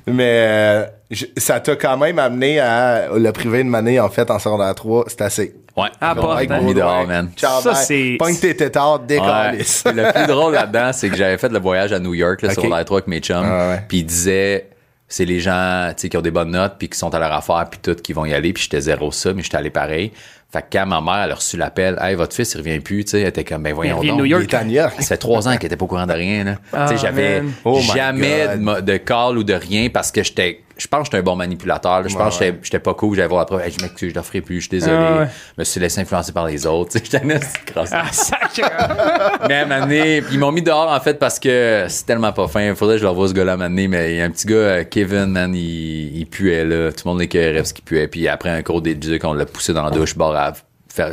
*laughs* Mais euh, je- ça t'a quand même amené à le privé de Mané, en fait, en secondaire 3. C'est assez. Ouais Ah, Bon, pas, avec dehors man Ciao, Ça, c'est- Pogne tes tétards, Ouais. décalisse. le plus *laughs* drôle là-dedans, c'est que j'avais fait le voyage à New York, le Ok. secondaire 3 avec mes chums. Ouais. Puis ils disaient, c'est les gens tu sais, qui ont des bonnes notes, puis qui sont à leur affaire, puis tout, qui vont y aller. Puis j'étais zéro ça, mais j'étais allé pareil. Fait que quand ma mère, elle a reçu l'appel, hey, votre fils, il revient plus, tu sais, elle était comme, ben voyons Il donc. New York. Il est à New York. Ça fait trois ans qu'elle était pas au courant de rien. Là. Ah, Tu sais, j'avais man. Oh my jamais de, de call ou de rien parce que j'étais. Je pense que j'étais un bon manipulateur. là. Je pense que j'étais- pas cool. J'allais voir la preuve. Hey, je m'excuse, je le ferai plus. Je suis désolé. Ah, ouais. Je me suis laissé influencer par les autres. *laughs* Tu sais, J'étais. Ah, sac! *laughs* Mais à un moment donné, puis ils m'ont mis dehors en fait parce que c'est tellement pas fin. Faudrait que je leur vois ce gars-là à un moment donné, mais il y a un petit gars, euh, Kevin, man, il, il puait là. Tout le monde l'écœurait parce qu'il puait. Puis après un cours d'éduc, on l'a poussé dans la douche, barrave.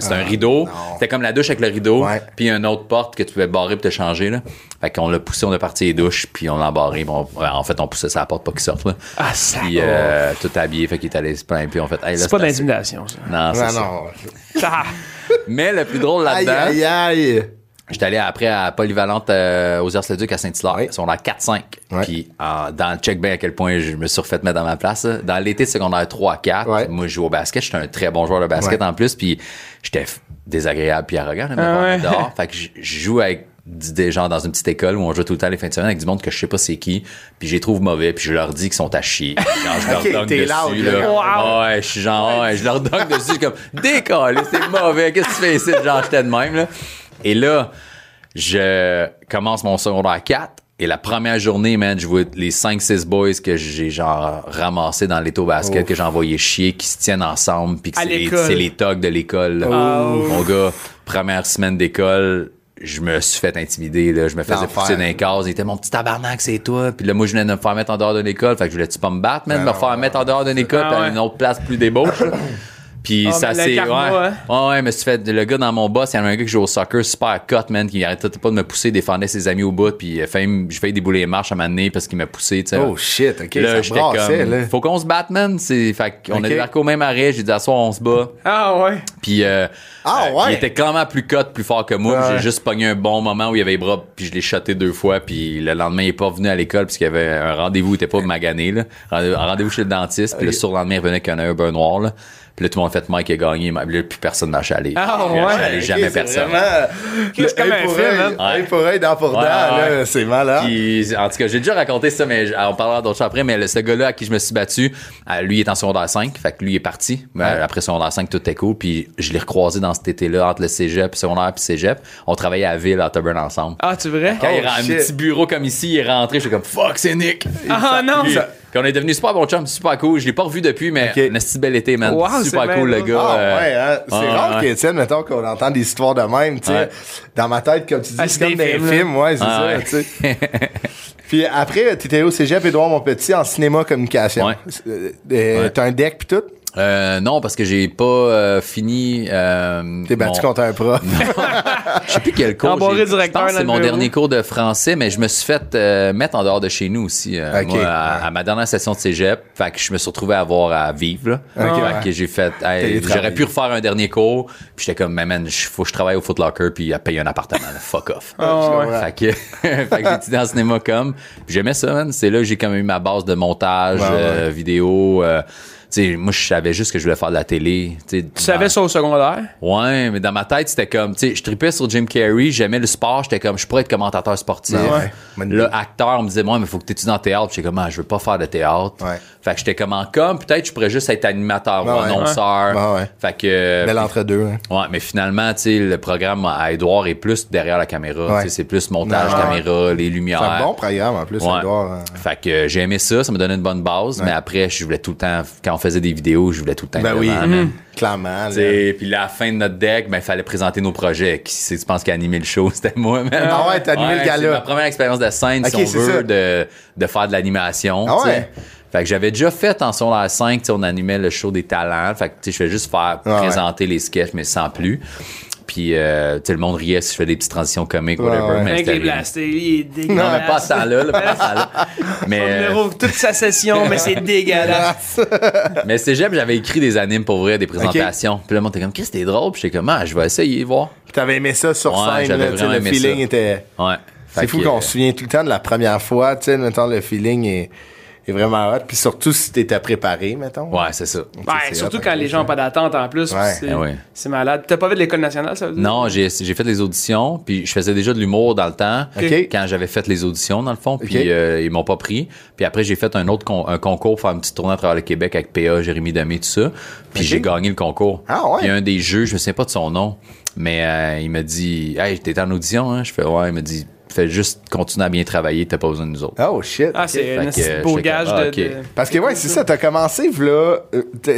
C'était un rideau. C'était comme la douche avec le rideau. Puis une autre porte que tu pouvais barrer pour te changer. Là. Fait qu'on l'a poussé, on a parti les douches, puis on l'a barré. puis on- ouais, en fait, on poussait sa porte pas qu'il sorte. Là. Ah, sac! Puis euh, tout habillé, fait qu'il est allé se plaindre. Puis on fait, hey, C'est pas d'intimidation, ça. Non, c'est Non, ça. non. Ah, *laughs* Mais le plus drôle Aïe, là-dedans. aïe, aïe. J'étais allé après à Polyvalente euh, aux Heures-le-Duc à Saint-Hilaire. Ouais. Ils sont dans 4-5. Ouais. Puis en- dans le check bien à quel point je me suis refait mettre dans ma place. là. Dans l'été secondaire 3 à 4, Ouais. moi je joue au basket. J'étais un très bon joueur de basket Ouais. en plus. Puis j'étais désagréable puis arrogant. Je me Ah ouais. dehors. Fait que je joue avec des gens dans une petite école où on joue tout le temps les fins de semaine avec du monde que je sais pas c'est qui. Puis je les trouve mauvais. Puis je leur dis qu'ils sont à chier. Genre, je leur Ok, donne dessus. loud, là. là. Ouais, je suis genre, ouais, je leur donne dessus, je suis comme, décolle, c'est mauvais, qu'est-ce que tu fais ici? Genre, j'étais de même, là. Et là, je commence mon secondaire 4 Et la première journée, man, je vois les 5-6 boys que j'ai genre ramassés dans l'étau basket, que j'ai envoyé chier, qui se tiennent ensemble, puis que c'est les, c'est les togs de l'école. Mon gars, première semaine d'école, je me suis fait intimider, là. Je me faisais pousser dans les cases. Il était mon petit tabarnak, c'est toi. Puis là, moi, je venais de me faire mettre en dehors d'une école. Fait que je voulais-tu pas me battre, man, me faire mettre en dehors d'une école, Ah puis à ouais. une autre place plus débauche, là. Puis Ah, ça c'est ouais. hein. Ouais ouais, mais tu fait le gars dans mon boss, il y en a un gars qui joue au soccer super cut man qui arrêtait pas de me pousser, défendait ses amis au bout puis failli je failli débouler les marches à moment donné parce qu'il m'a poussé, tu sais. Oh shit, ok, là, ça brassait, comme là. faut qu'on se batte man, c'est fait qu'on Ok. a débarqué au même arrêt, j'ai dit à soir on se bat. Ah ouais. Puis euh, Ah, euh, ouais? il était clairement plus cut, plus fort que moi. Ouais. J'ai juste pogné un bon moment où il avait les bras, puis je l'ai shoté deux fois. Puis le lendemain, il est pas venu à l'école parce qu'il y avait un rendez-vous, il était pas magané là. Rendez-vous chez le dentiste. Puis le surlendemain, il revenait avec un œil noir là. Puis là, tout le monde a fait Mike a gagné. Mais là, plus personne m'a chalé. Ah, ouais? achalé jamais personne. Vraiment, C'est comme un film, hein? Ouais. pour œil, dent pour dent, Ouais, là, c'est malade. Puis, en tout cas, j'ai déjà raconté ça, mais on parlera d'autres choses après. Mais le- ce gars-là à qui je me suis battu, euh, lui, il est en secondaire 5. Fait que lui, il est parti. Mais Après secondaire 5, tout était cool. Puis je l'ai recroisé dans cet été-là, entre le cégep, secondaire puis cégep. On travaillait à Ville, à Auburn ensemble. Ah, tu vrai? Quand il Oh, est un petit bureau comme ici, il est rentré, j'étais comme fuck, c'est Nick. Ah non! Puis, puis on est devenu super bon chum, super cool. Je l'ai pas revu depuis, mais Ok. un petit bel été, man. Wow, super c'est cool, le gars. Ah euh, ouais, hein? c'est rare ouais. qu'Étienne, mettons qu'on entend des histoires de même, tu sais. Ouais. Dans ma tête, comme tu dis, Ah, c'est comme des des films, films, ouais, c'est Ah, ça, ouais. tu sais. Puis après, t'étais au cégep Édouard Montpetit en cinéma communication. Ouais. Euh, euh, Ouais. T'as un deck pis tout? Euh, non, parce que j'ai pas euh, fini. Euh, T'es battu mon- contre un prof. *laughs* Je sais plus quel cours. J'ai- directeur Je pense que dans c'est mon dernier cours de français, mais je me suis fait euh, mettre en dehors de chez nous aussi. euh, Ok. moi, à, à ma dernière session de cégep. Fait que je me suis retrouvé à avoir à vivre. Là. Ok, Fait ouais. que j'ai fait. hey. J'aurais pu refaire un dernier cours. Puis j'étais comme, mais man, il faut que je travaille au Foot Locker puis à payer un appartement. là. Fuck off. *laughs* Ah, ouais. Fait que, *laughs* fait que j'ai étudié en cinéma comme. J'aimais ça, man. C'est là que j'ai quand même eu ma base de montage, Ouais, ouais. euh, vidéo. Tu sais, moi, je savais juste que je voulais faire de la télé. Tu Tu savais ça au secondaire? Ouais, mais dans ma tête, c'était comme, tu sais, je tripais sur Jim Carrey, j'aimais le sport, j'étais comme, je pourrais être commentateur sportif. Ben ouais. Idée. acteur, on me disait, moi, mais faut que tu étudies en théâtre. J'étais comme, ah, je veux pas faire de théâtre. Ouais. Fait que j'étais comme en com, peut-être je pourrais juste être animateur Ben ou ouais. annonceur. Ouais, ouais. Fait que. Bel entre-deux. hein. Ouais, mais finalement, tu sais, le programme à Edouard est plus derrière la caméra. Ouais. Tu sais, C'est plus montage caméra, les lumières. C'est un bon programme en plus, Ouais. Édouard. hein. Fait que j'ai aimé ça, ça me donnait une bonne base, mais après, je voulais tout le temps, quand on faisait des vidéos, je voulais tout le temps Ben oui, man. clairement. Puis la fin de notre deck, ben, il fallait présenter nos projets. Qui c'est, tu penses qui a animé le show? *laughs* C'était moi, man? Ah ouais, t'as animé le gala. C'est ma première expérience de scène, Ok, si on veut, de, de faire de l'animation. Ah t'sais. ouais? Fait que j'avais déjà fait en secondaire 5, t'sais, on animait le show des talents. Fait que je fais juste faire Ah ouais. présenter les sketchs, mais sans plus. Puis euh, le monde riait si je fais des petites transitions comiques, Ouais, whatever. ouais. Mais Avec les blastés, il est dégueulasse. Non, mais pas temps-là, là, pas à ce temps-là. *laughs* Mais, euh, numéro, toute sa session, mais c'est *laughs* dégueulasse. *laughs* mais cégep, j'avais écrit des animes pour vrai, des présentations. Puis là, le monde était comme, Chris, c'était drôle. Puis j'étais comme, ah, je vais essayer, voir. T'avais aimé ça sur Ouais, scène, là, le aimé feeling ça. était. Ouais. C'est fou que, qu'on euh, se souvient tout le temps de la première fois, tu sais, le feeling est, est vraiment hot. Puis surtout si t'étais préparé, mettons. Ouais, c'est ça. Ben, surtout hot, quand les gens n'ont pas d'attente en plus. Ouais. c'est Ah ouais. c'est malade. T'as pas fait de l'école nationale, ça veut dire? Non, j'ai fait des auditions, puis je faisais déjà de l'humour dans le temps. OK. Quand j'avais fait les auditions, dans le fond, puis OK. euh, ils m'ont pas pris. Puis après, j'ai fait un autre con- un concours pour faire une petite tournée à travers le Québec avec PA, Jérémy Demé, tout ça. Puis j'ai gagné le concours. Ah ouais? Puis un des jeux, je me souviens pas de son nom, mais euh, il m'a dit Hey, t'es en audition, hein? Je fais Ouais, il m'a dit Fais juste continuer à bien travailler, t'as pas besoin de nous autres. Oh shit. Ah, c'est un que, euh, beau gage comme, ah, de, Parce que ouais, c'est ça, t'as commencé, là,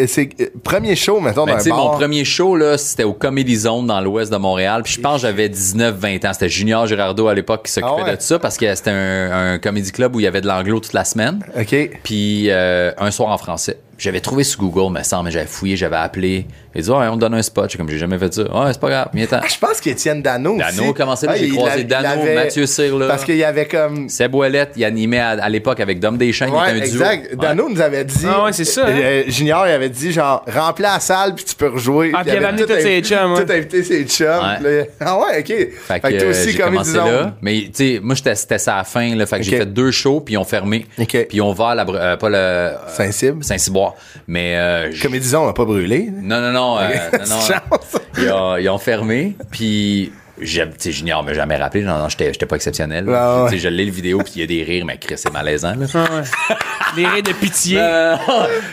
c'est euh, premier show, mettons, Ben, sais, bar. mon premier show, là, c'était au Comedy Zone dans l'ouest de Montréal. Puis je pense que j'avais 19-20 ans. C'était Junior Girardeau à l'époque qui s'occupait Ah ouais? de ça parce que c'était un, un comedy club où il y avait de l'anglo toute la semaine. OK. Puis euh, un soir en français. J'avais trouvé sur Google, me semble, mais j'avais fouillé, j'avais appelé. Il dit, ouais, on te donne un spot. J'ai comme, j'ai jamais fait ça. Ouais, c'est pas grave, viens-t'en. Ah, je pense qu'Étienne Dano aussi. Dano a commencé là, Ah, j'ai il croisé Dano, il avait- Mathieu Cyr, là. Parce qu'il y avait comme... Seb Ouellette, il animait à, à l'époque avec Dom Deschamps, il Ouais, était un duo. exact. Ouais. Dano nous avait dit. Ah ouais, c'est ça, hein? euh, Junior, il avait dit genre, remplis la salle puis tu peux rejouer. Ah, puis il avait amené tous ses chums. Tout invité ses chums. Ouais. *laughs* ah ouais, ok. Fait, que toi aussi, comme disons. là. Mais tu sais, moi j'étais c'était ça à la fin là, fait que j'ai fait deux shows puis ils ont fermé. Ok. Puis ils ont ouvert la euh, pas le Saint-Cybe. Saint-Cyboire. Mais euh, Comme disons, on n'a pas brûlé. non non non, euh, non, non, *laughs* Chance. ils, ont, ils ont fermé puis sais, Junior m'a jamais rappelé, non, non, j'étais j'étais pas exceptionnel. Ouais. Sais, je l'ai le vidéo puis il y a des rires mais Chris, c'est malaisant là. Ah ouais. Les rires de pitié. Euh,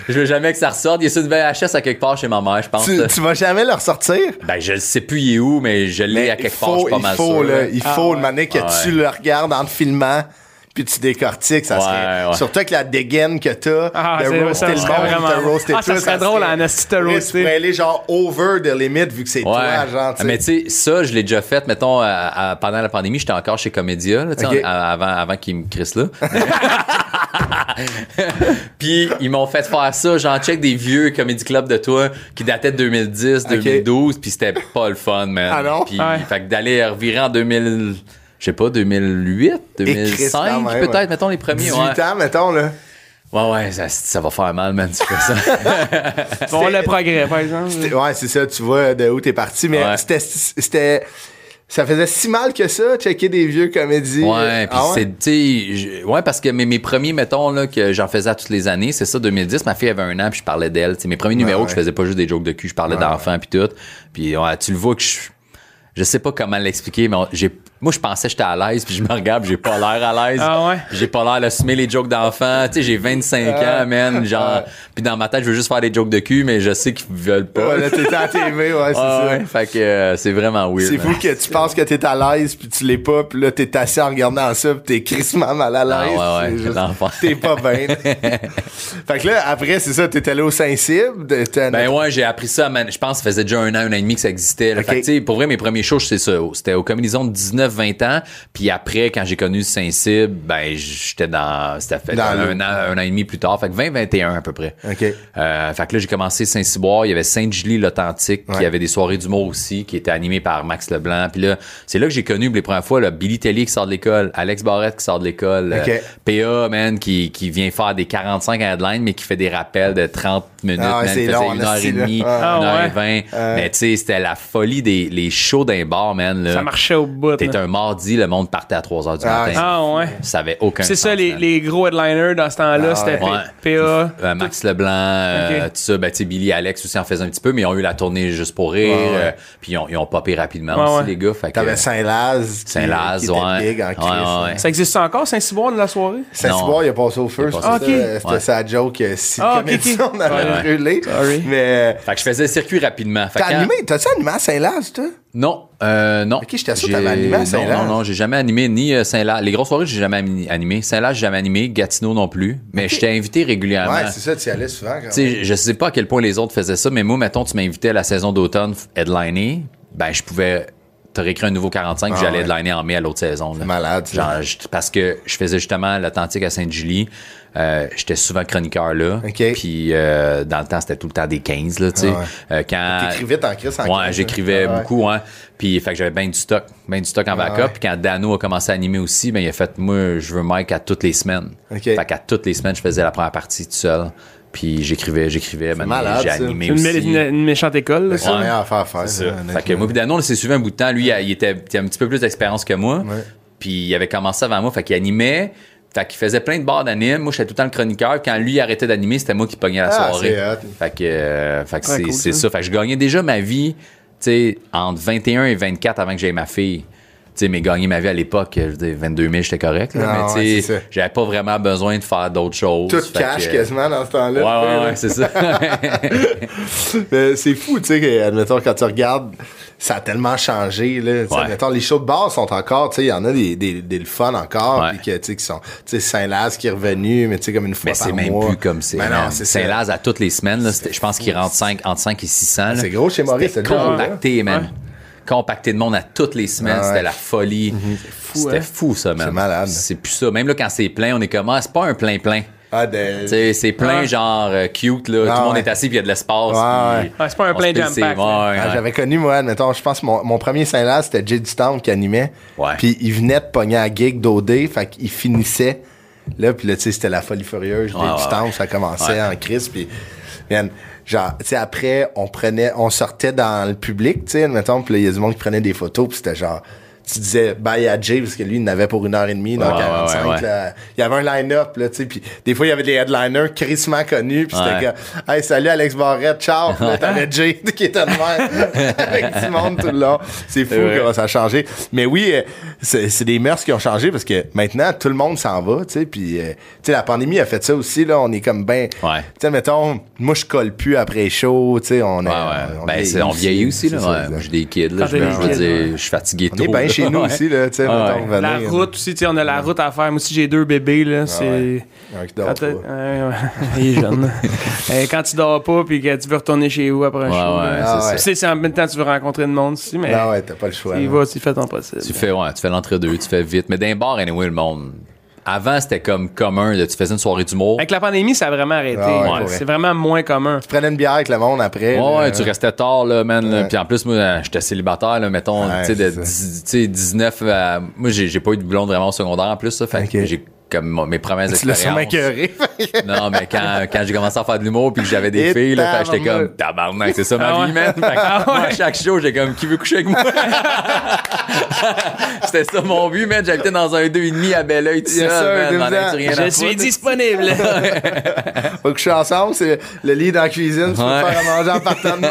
je veux jamais que ça ressorte. Il y a sur une VHS à quelque part chez ma mère, je pense. Tu, vas jamais le ressortir? Ben, je sais plus il est où, mais je l'ai à quelque part, je faut, suis pas il mal faut, sûr. là, là. il Ah faut manière que Ah tu le regardes en te filmant. Puis tu décortiques, ça Ouais, serait. ouais. Surtout avec la dégaine que t'as, Ah, de c'est- roaster ça le monde, vraiment de roaster Ah, ça tout, serait drôle, en esti de roaster. Tu pourrais aller genre over the limit vu que c'est Ouais. toi, genre, tu sais. mais tu sais, ça, je l'ai déjà fait, mettons, à- à- pendant la pandémie, j'étais encore chez Comédia, là, en- avant, avant qu'ils me crissent là. *laughs* Puis ils m'ont fait faire ça, j'en check des vieux comédie club de toi qui dataient de 2010, 2012, puis c'était pas le fun, man. Ah non? Puis Ouais. fait que d'aller revirer en 2000, je sais pas, 2008, Et Christ, quand 2005 même, peut-être, ouais. mettons les premiers. 18 ouais. ans, mettons, là. Ouais, ouais, ça, ça va faire mal, man, tu fais ça. *laughs* Bon, le progrès, par exemple. Ouais, c'est ça, tu vois de où t'es parti, mais Ouais. c'était, c'était, ça faisait si mal que ça, checker des vieux comédies. Ouais, puis Ah ouais? c'est, tu sais, je- ouais, parce que mes, mes premiers, mettons, là, que j'en faisais à toutes les années, c'est ça, 2010, ma fille avait un an, puis je parlais d'elle. Mes premiers numéros, ouais. que je faisais pas juste des jokes de cul, je parlais d'enfants, puis tout. Puis ouais, tu le vois que je, je sais pas comment l'expliquer, mais j'ai, moi, je pensais que j'étais à l'aise, puis je me regarde, puis j'ai pas l'air à l'aise. Ah ouais? J'ai pas l'air d'assumer les jokes d'enfants. Tu sais, j'ai 25 ans, man, genre, puis dans ma tête, je veux juste faire des jokes de cul, mais je sais qu'ils veulent pas. Ouais, là, t'étais à TV, ouais, c'est Ah ça. ouais, fait que euh, c'est vraiment weird. C'est fou que tu penses que t'es à l'aise puis tu l'es pas puis là t'es assis en regardant ça puis t'es crissement mal à l'aise. Ah ouais, ouais. T'es pas bien. *laughs* fait que là après c'est ça t'es allé au Saint-Cybe. Ben ouais, j'ai appris ça, man. Je pense que ça faisait déjà un an, un an et demi que ça existait. Fait que, pour vrai, mes premiers shows, c'est ça. C'était au Comedy Zone 19-20 ans. Puis après, quand j'ai connu Saint-Cybe, ben j'étais dans... C'était fait Dans un, le- an, un an et demi plus tard. Fait que 20-21 à peu près. Ok. Euh, fait que là, j'ai commencé Saint-Cyboire. Il y avait Sainte-Julie, l'Authentique, Ouais. qui avait des soirées d'humour aussi, qui étaient animées par Max Leblanc. Puis là, c'est là que j'ai connu les premières fois là, Billy Tellier qui sort de l'école, Alex Barrette qui sort de l'école, Ok. euh, PA, man, qui, qui vient faire des 45 headlines, mais qui fait des rappels de 30 minutes, Ah ouais, man. faisait long, une heure et demie, Ah. une heure ouais. et vingt. Mais tu sais, c'était la folie des les shows d'un bar, man. Là. Ça marchait au bout. T'es là. un mardi, le monde partait à 3 heures du Ah, matin. Ah ouais. Ça avait aucun C'est ça, les, gros headliners dans ce temps-là, Ah c'était PA. Euh, Max Leblanc, euh, tout ça, ben, tu sais, Billy Alex aussi en faisaient un petit peu, mais ils ont eu la tournée juste pour rire, Ouais, ouais. euh, puis ils ont, ils ont popé rapidement Ouais, aussi, ouais. les gars. T'avais Saint-Laz. Saint-Laz, qui était ouais. Ça existe encore, Saint-Cyboire, de la soirée? Saint-Cyboire, il a passé au feu. C'était sa joke. Si Ah, on avait Ouais, ouais. brûlé. Sorry. Mais Fait que je faisais le circuit rapidement. T'as quand- animé, t'as-tu animé à Saint-Laz, toi? Non, euh, non. Ok, j'étais sûr que J'ai- t'avais animé à Saint-Laz. non, non, j'ai jamais animé ni euh, Saint-Laz. Les grosses soirées, j'ai jamais animé. Saint-Laz, j'ai jamais animé. Gatineau non plus. Mais j'étais invité régulièrement. Ouais, c'est ça, tu y allais souvent. Quand même. je- je sais pas à quel point les autres faisaient ça, mais moi, mettons, tu m'invitais à la saison d'automne headliner, ben, je pouvais te réécrire un nouveau 45 puis Ah j'allais ouais. headliner en mai à l'autre saison. là. malade. Genre, je- parce que je faisais justement l'Atlantique à Sainte-Julie. Euh, j'étais souvent chroniqueur là. Ok. Puis euh, dans le temps, c'était tout le temps des 15, là, tu sais. Ah ouais. Euh, quand... T'écrivais en crise en Ouais, j'écrivais hein. Ah ouais. beaucoup, ouais. Puis fait que j'avais bien du stock, bien du stock en backup. ouais. Puis quand Dano a commencé à animer aussi, ben il a fait moi je veux Mike à toutes les semaines. Ok. Fait qu'à toutes les semaines, je faisais la première partie tout seul. Puis j'écrivais, j'écrivais, j'ai animé une, aussi. une- une méchante école, là, C'est ça? la meilleure affaire à faire. C'est ça, ça. Fait que moi puis Dano, on s'est suivi un bout de temps. Lui, il était, il un petit peu plus d'expérience que moi. Ouais. Puis il avait commencé avant moi, fait qu'il animait. Fait qu'il faisait plein de bars d'anime. Moi, j'étais tout le temps le chroniqueur. Quand lui arrêtait d'animer, c'était moi qui pognais la Ah, soirée. Fait que, euh, fait que Ouais, c'est cool, c'est ça. ça. Fait que je gagnais déjà ma vie, tu sais, entre 21 et 24 avant que j'aie ma fille. Tu sais, mais gagner ma vie à l'époque, je veux dire, 22 000, j'étais correct. Là, Non, mais tu j'avais pas vraiment besoin de faire d'autres choses. Tout cash que- quasiment dans ce temps-là. Ouais, ouais, ouais, c'est ça. *laughs* Mais c'est fou, tu sais, que, admettons, quand tu regardes, ça a tellement changé, là. Ouais. Admettons, les shows de bar sont encore, tu sais, il y en a des, des, fun encore, Ouais. puis que, tu sais, qui sont, tu sais, Saint-Laz qui est revenu, mais tu sais, comme une fois Mais par c'est même mois. plus comme c'est. Mais. Saint-Laz à toutes les semaines, je pense qu'il rentre 5, entre 5 et 600. là. C'est gros chez Maurice, c'est compacté, man. Compacté de monde à toutes les semaines, Ah ouais. c'était la folie. C'était hein. fou, ça, man. C'est malade. C'est plus ça. Même là, quand c'est plein, on est comme, ah, c'est pas un plein-plein. Ah, c'est plein, Ouais. genre euh, cute, là. Ah Tout le monde ouais. est assis, puis il y a de l'espace. Ouais, puis Ouais, c'est pas un plein pack. Ah, J'avais connu, moi, admettons, je pense mon, mon premier Saint-Laz, c'était Jay du Town qui animait. Ouais. Puis il venait de pogner à gig d'OD, fait qu'il finissait. Là, puis là, tu sais, c'était la folie furieuse. Jay Ouais, du ouais, Town, ça commençait Ouais. en crise. Puis, man, genre, tu sais, après, on prenait, on sortait dans le public, tu sais, admettons, puis là, il y a du monde qui prenait des photos, puis c'était genre, tu disais bye à Jay, parce que lui, il en avait pour une heure et demie, dans Ouais, 45. ouais, ouais. là. Il y avait un line-up, là, tu sais, puis des fois, il y avait des headliners crissement connus, puis c'était Ouais. que, hey, salut Alex Barrette, ciao, Puis là, t'avais Jay *laughs* qui était de même, avec du monde tout le long. C'est fou comment ça a changé. Mais oui, euh, c'est c'est des mœurs qui ont changé, parce que maintenant, tout le monde s'en va, tu sais, puis, euh, tu sais, la pandémie a fait ça aussi, là, on est comme ben, Ouais. tu sais, mettons, moi, je colle plus après chaud, tu sais, on ouais. ben, c'est- on vieillit aussi, là. j'ai des kids, là. Je, veux dire, je suis fatigué On tôt. Chez nous aussi, là, tu sais, Ah. La route aussi, tu sais, on a la route à faire. Moi aussi, j'ai deux bébés, là. C'est. *laughs* Il est jeune. *laughs* Euh, quand tu dors pas puis que tu veux retourner chez vous après un Ouais, show. Ah c'est ouais. Tu sais, c'est en même temps tu veux rencontrer le monde aussi, mais Ah ouais, t'as pas le choix. tu vas, tu fais ton possible. Tu fais, ouais, tu fais l'entre-deux, tu fais vite. Mais d'un bar, anyway, le monde. Avant, c'était comme commun, là, tu faisais une soirée d'humour. Avec la pandémie, ça a vraiment arrêté. Ah ouais, Ouais, pour vrai. c'est vraiment moins commun. Tu prenais une bière avec le monde après. Ouais, là. ouais, tu restais tard, là, man. là. Ouais. Puis en plus, moi, euh, j'étais célibataire, là, mettons, Ouais, tu sais, de c'est ça. 10 tu sais, 19 à... Moi, j'ai pas eu de blonde vraiment au secondaire, en plus, ça. Fait que Ok. j'ai comme mon- mes premières Tu expériences. *laughs* Non, mais quand, quand j'ai commencé à faire de l'humour puis que j'avais des Et filles, là, j'étais comme tabarnak, c'est ça ma Ah ouais. vie, man. Fait que Ah moi, ouais. à chaque show, j'ai comme qui veut coucher avec moi? *laughs* C'était ça mon but, man. J'habitais dans un 2,5 à Belleuil tout Yes, seul, man. Je suis foutre? disponible. *laughs* On va coucher ensemble, c'est le lit dans la cuisine, tu peux Ouais. faire à manger en partant de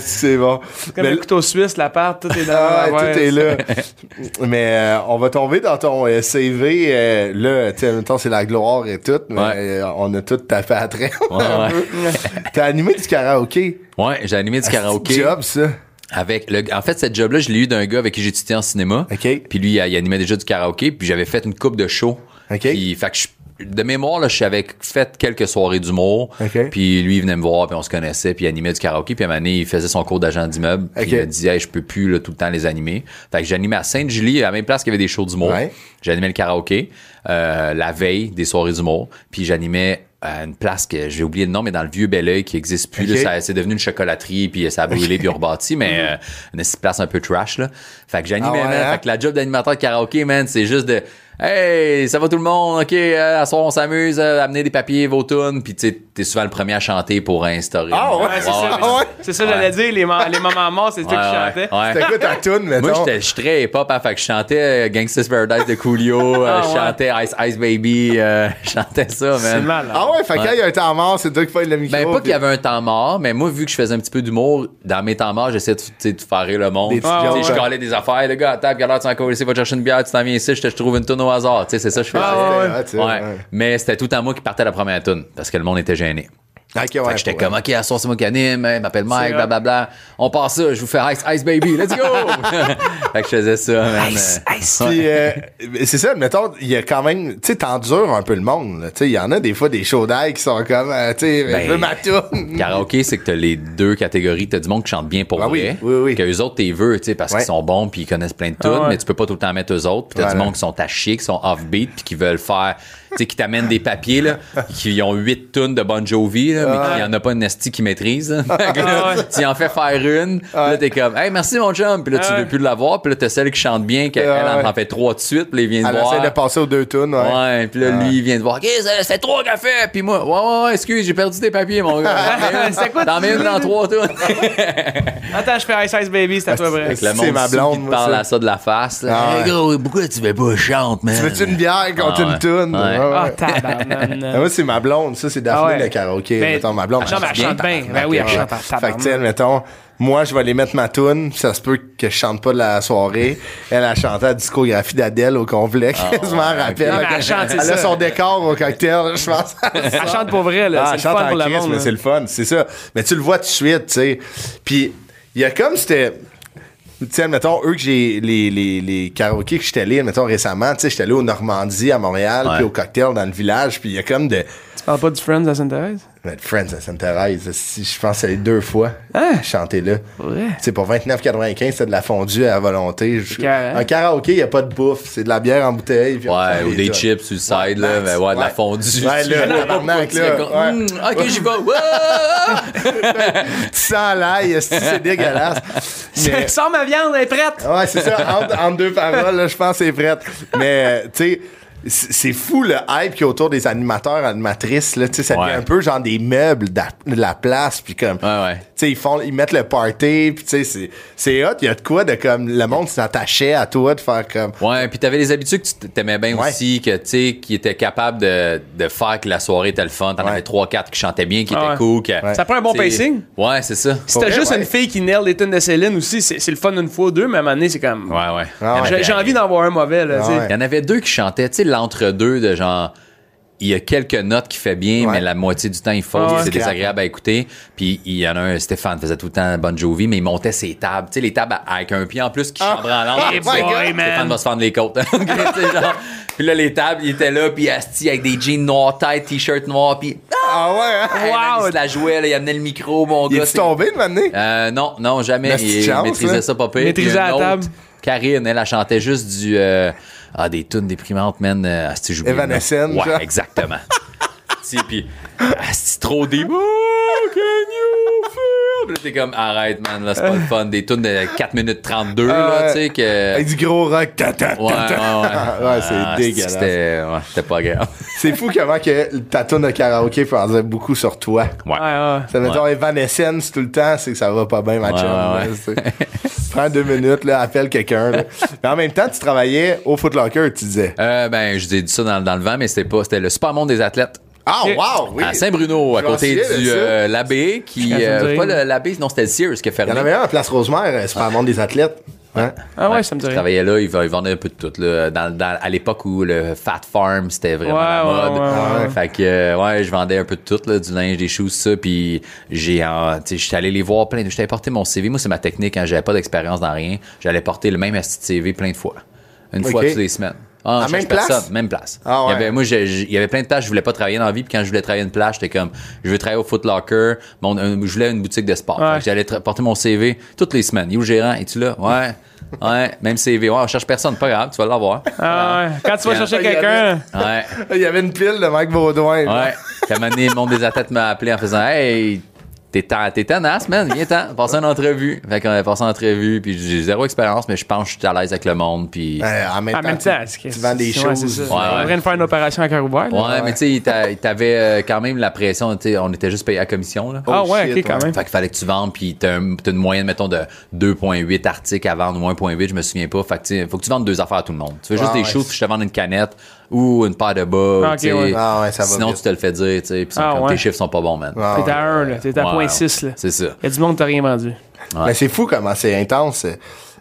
c'est bon? Comme Mais- le couteau suisse, l'appart, tout est dans Ah, ouais, ouais, tout est là. *laughs* mais euh, on va tomber dans ton euh, CV. euh, là, tu sais, en même temps, c'est la gloire et tout, mais Ouais. euh, on a tout tapé à trait. Ouais, ouais. *laughs* T'as animé du karaoké? Ouais, j'ai animé du karaoké. Job, ça. Avec le, en fait, cette job-là, je l'ai eu d'un gars avec qui j'ai étudié en cinéma. OK. Puis lui, il, il animait déjà du karaoké. Puis j'avais fait une coupe de show. OK. Puis, fait que je- de mémoire, là, j'avais fait quelques soirées d'humour. OK. Puis lui, il venait me voir, puis on se connaissait, puis il animait du karaoké. Puis à un moment donné, il faisait son cours d'agent d'immeuble. Puis OK. il me disait, hey, je peux plus là, tout le temps les animer. Fait que j'animais à Sainte-Julie, à la même place qu'il y avait des shows d'humour. Ouais. J'animais le karaoké euh, la veille des soirées d'humour. Puis j'animais à une place que j'ai oublié le nom, mais dans le vieux Belleuil qui existe plus. Là, c'est devenu une chocolaterie, puis ça a brûlé, puis rebâti, mais euh, une place un peu trash. Là. Fait que j'animais, Ah ouais, hein? Fait que la job d'animateur de karaoké, man, c'est juste de Hey, ça va tout le monde, ok, euh, à soir on s'amuse, euh, amener des papiers, vos tunes, puis tu sais, t'es souvent le premier à chanter pour instaurer. Ah ouais, Ouais, c'est ça. Ah ouais? C'est ça, j'allais dire, les, ma- les moments morts, c'est ça Ouais, ouais, chantais. C'était quoi ta toune, mettons? Moi, j'étais, je suis très hip-hop, hein, fait que je chantais euh, Gangsta's Paradise de Coolio, *laughs* euh, Ah, je ouais. chantais Ice Ice Baby, euh, *laughs* je chantais ça, C'est man. mal. Ah ouais, fait que quand il y a un temps mort, c'est toi qui fais le micro. Ben, pas qu'il puis- y avait un temps mort, mais moi, vu que je faisais un petit peu d'humour, dans mes temps morts, j'essayais de, tu sais, de faire rire le monde. Des jokes, je calais des affaires, le gars, à table, regarde, tu encore ici, va chercher une bière, tu t'en viens ici, je te trouve une tonne au hasard. Tu sais, c'est ça que je faisais. Ah, ouais. Tu sais, Ouais. ouais. Mais c'était tout à moi qui partait la première tune parce que le monde était gêné. Ok, ouais. Fait que j'étais comme, OK, à soir, c'est moi qui anime, hein, il m'appelle Mike, blablabla. On passe ça, je vous fais Ice, Ice Baby, let's go! *laughs* fait que je faisais ça, man. Euh, Puis, euh, c'est ça, mettons, il y a quand même, tu sais, t'endures un peu le monde. Tu sais, il y en a des fois des shows qui sont comme, euh, tu sais, Ben, veux ma. *laughs* Karaoké, c'est que t'as les deux catégories. T'as du monde qui chante bien pour oui, vrai. oui, oui. Que eux autres, t'es veux, tu sais, parce Ouais. qu'ils sont bons puis ils connaissent plein de tunes, Ah ouais. mais tu peux pas tout le temps mettre eux autres. Puis t'as du monde qui sont à chier, qui sont off-beat puis qui veulent faire, sais, qui t'amènent des papiers, là, qui ont huit tunes de Bon Jovi, là, mais qu'il y en a pas une esti qui maîtrise. là. *laughs* Ah tu en fais faire une, puis là, t'es comme, hey, merci mon chum, puis là, tu Ah ouais. veux plus l'avoir, puis là, t'as celle qui chante bien, qu'elle Ah elle ouais. en fait trois de suite, puis là, il vient de Elle voir. essaie de passer aux deux tunes, ouais. Ouais, puis là, lui, il vient de voir. OK, ça, ça fait trois cafés. Puis moi, ouais, ouais, ouais, excuse, j'ai perdu tes papiers, mon gars. *laughs* C'est quoi, T'en tu mets une dans trois, toi. *laughs* Attends, je fais Ice Ice Baby, c'est à toi, le C'est ma blonde, qui te moi, parle ça. à ça de la face. là. Hey, ouais. gros, pourquoi tu veux pas chante, man? Tu veux-tu une bière contre une toune? Ah. Ah, moi, c'est ma blonde. Ça, c'est Daphné, Ah ouais. le karaoké. Ben, mettons, ma blonde. elle chante- elle chante bien. Ben oui, elle chante en Fait que, tu sais, mettons, moi, je vais aller mettre ma toune. Ça se peut que je chante pas de la soirée. Elle a chanté la discographie d'Adèle au complet. *laughs* Quasiment, ouais, elle rappelle. Non, mais elle chante, c'est Elle a ça. son décor au cocktail, je pense. *laughs* Elle chante pour vrai, là. Ah, c'est elle le chante fun en pour le crise, monde. mais là. c'est le fun, c'est ça. Mais tu le vois tout de suite, tu sais. Puis, il y a comme c'était. Tu sais, mettons, eux que j'ai. Les, les, les karaokés que j'étais allé, mettons, récemment, tu sais, j'étais allé au Normandie, à Montréal, puis au cocktail dans le village, puis il y a comme de. Tu parles pas du Friends à Sainte-Thérèse? Mais Friends à Sainte-Thérèse, si je pense que c'est deux fois Hein? chanter là. C'est pour 29,95, c'est de la fondue à volonté. Je- carré. Un karaoké, il n'y a pas de bouffe, c'est de la bière en bouteille. puis Ouais, ou des chips sur le side, là. Ouais, Ben ouais, de la fondue. Ouais, *laughs* Tu là, tabarnak, tu là. Hum, ok, j'y vais. Tu sens l'ail, c'est dégueulasse? *laughs* Mais- Sors ma viande, elle est prête! Ouais, c'est ça. Entre, entre deux paroles, je pense que c'est prêt. Mais, tu sais, c'est fou le hype qu'il y a autour des animateurs, animatrices. Là, tu sais, ça devient un peu genre des meubles de la place. Puis comme, Ouais, ouais. tu sais, ils, font, ils mettent le party. Puis tu sais, c'est- c'est hot. Il y a de quoi de comme, le monde s'attachait à toi de faire comme. Ouais, puis t'avais des habitudes que tu t'aimais bien Ouais. aussi, que tu sais, qui étaient capables de, de faire que la soirée était le fun. T'en Ouais. avais trois, quatre qui chantaient bien, qui Ah étaient ouais. cool. que- Ça prend un bon pacing? Ouais, c'est ça. Si t'as juste ouais. une fille qui nail les tunes de Céline aussi, c'est c'est le fun une fois ou deux, mais à un moment donné, c'est comme. Ouais, ouais. Ah ouais. J'ai envie d'en voir un mauvais, là. Ah. Il y en avait deux qui chantaient, tu sais, l'entre-deux de genre. il y a quelques notes qui fait bien, Ouais. mais la moitié du temps, il faut. Ah c'est désagréable à écouter. Puis il y en a un, Stéphane faisait tout le temps Bon Jovi, mais il montait ses tables. Tu sais, les tables avec un pied en plus qui chambrait en. Hey boy, Stéphane va se fendre les côtes. *laughs* Genre. Puis là, les tables, il était là, puis asti avec des jeans noirs, tête, t-shirt noir, puis Ah ouais, hein? Hey, Wow. il se la jouait, là, il amenait le micro, mon Il gars. est c'est- tombé de m'amener? euh, non, non, jamais. Il chance, maîtrisait là. ça pas pire. Maîtrisait la table. Karine, elle, elle chantait juste du... euh, ah, des tunes déprimantes, man. Euh. Evanescence, Ouais, exactement. *laughs* si, puis... Trop deep. Oh, can you feel? Puis là, t'es comme, arrête, man, là, c'est pas le fun. Des tunes de 4 minutes 32, là, tu sais, que... Avec du gros rock. Ta, ta, ta, Ouais, ouais, ouais. *laughs* Ouais, c'est Ah, dégueulasse. C'était ouais, c'était pas grave. *laughs* C'est fou comment que ta tune de karaoké peut en dire beaucoup sur toi. Ouais. Ouais, ouais. Ça veut dire Evanescence tout le temps, c'est que ça va pas bien, ma Ouais, chum. Prends deux minutes, là, appelle quelqu'un. là. Mais en même temps, tu travaillais au Foot Locker, tu disais. Euh, ben, je dit ça dans, dans le vent, mais c'était pas... C'était le Super Monde des athlètes. Ah, wow, oui. à Saint-Bruno, à Je côté du euh, l'abbé, qui Je euh, pas l'abbé, non c'était le Sears qui a Il y fermé. en avait un à Place Rosemère, euh, c'est pas le monde des athlètes. Hein? Ah ouais, ça me Je dirait. travaillais là, il, il vendait un peu de tout. Là, dans, dans- à l'époque où le Fat Farm, c'était vraiment Ouais, la mode. ouais, ouais, ouais. Fait que, ouais, je vendais un peu de tout, là, du linge, des choses, ça. Puis, j'ai, euh, tu sais, j'étais allé les voir plein de... J'étais porté mon CV. Moi, c'est ma technique, quand j'avais pas d'expérience dans rien. J'allais porter le même CV plein de fois. Une fois toutes les semaines. Ah, À même place? personne, même place. Ah ouais. il y avait, moi, il y avait plein de tâches, je voulais pas travailler dans la vie. Puis quand je voulais travailler une place, j'étais comme, je veux travailler au Foot Locker. Mon, un- je voulais une boutique de sport. Ouais. J'allais porter mon CV toutes les semaines. Il est où gérant? Es-tu là? Ouais. *laughs* Ouais. Même CV. Ouais, on cherche personne. Pas grave, tu vas l'avoir. Ah ouais. Quand tu vas chercher quelqu'un. Ouais. *laughs* Il y avait une pile de Mike Baudouin. Ouais. Puis à un moment donné, le monde des athlètes m'a appelé en faisant Hey, t'es ten- t'es tenace, man, viens ten, passe une entrevue. Fait qu'on a passé une entrevue, puis j'ai zéro expérience, mais je pense que je suis à l'aise avec le monde, puis. Ouais, en même En temps, même tu- temps, vends des choses. ouais. Ouais, On devrait faire une opération à cœur ouvert. là. Ouais, mais tu sais, il t'a- il t'avait euh, quand même la pression, tu sais, on était juste payé à commission, là. Ah Oh, ouais, shit, ok, quand ouais. même. Fait qu'il fallait que tu vendes, puis t'as, un- t'as une moyenne, mettons, de 2,8 articles à vendre ou 1,8, je me souviens pas. Fait que, tu sais, faut que tu vendes deux affaires à tout le monde. Tu veux juste Ah des ouais, choses, je te vends une canette ou une paire de bas. Ah, ok, tu sais. ouais. Ah ouais, ça va Sinon, vite. tu te le fais dire, tu sais, puis Ah comme ouais. tes chiffres sont pas bons, man. Ah, T'es à 1, là. T'es à Ouais, 0.6, là. C'est ça. Il y a du monde qui t'a rien vendu. Mais c'est fou comment c'est intense.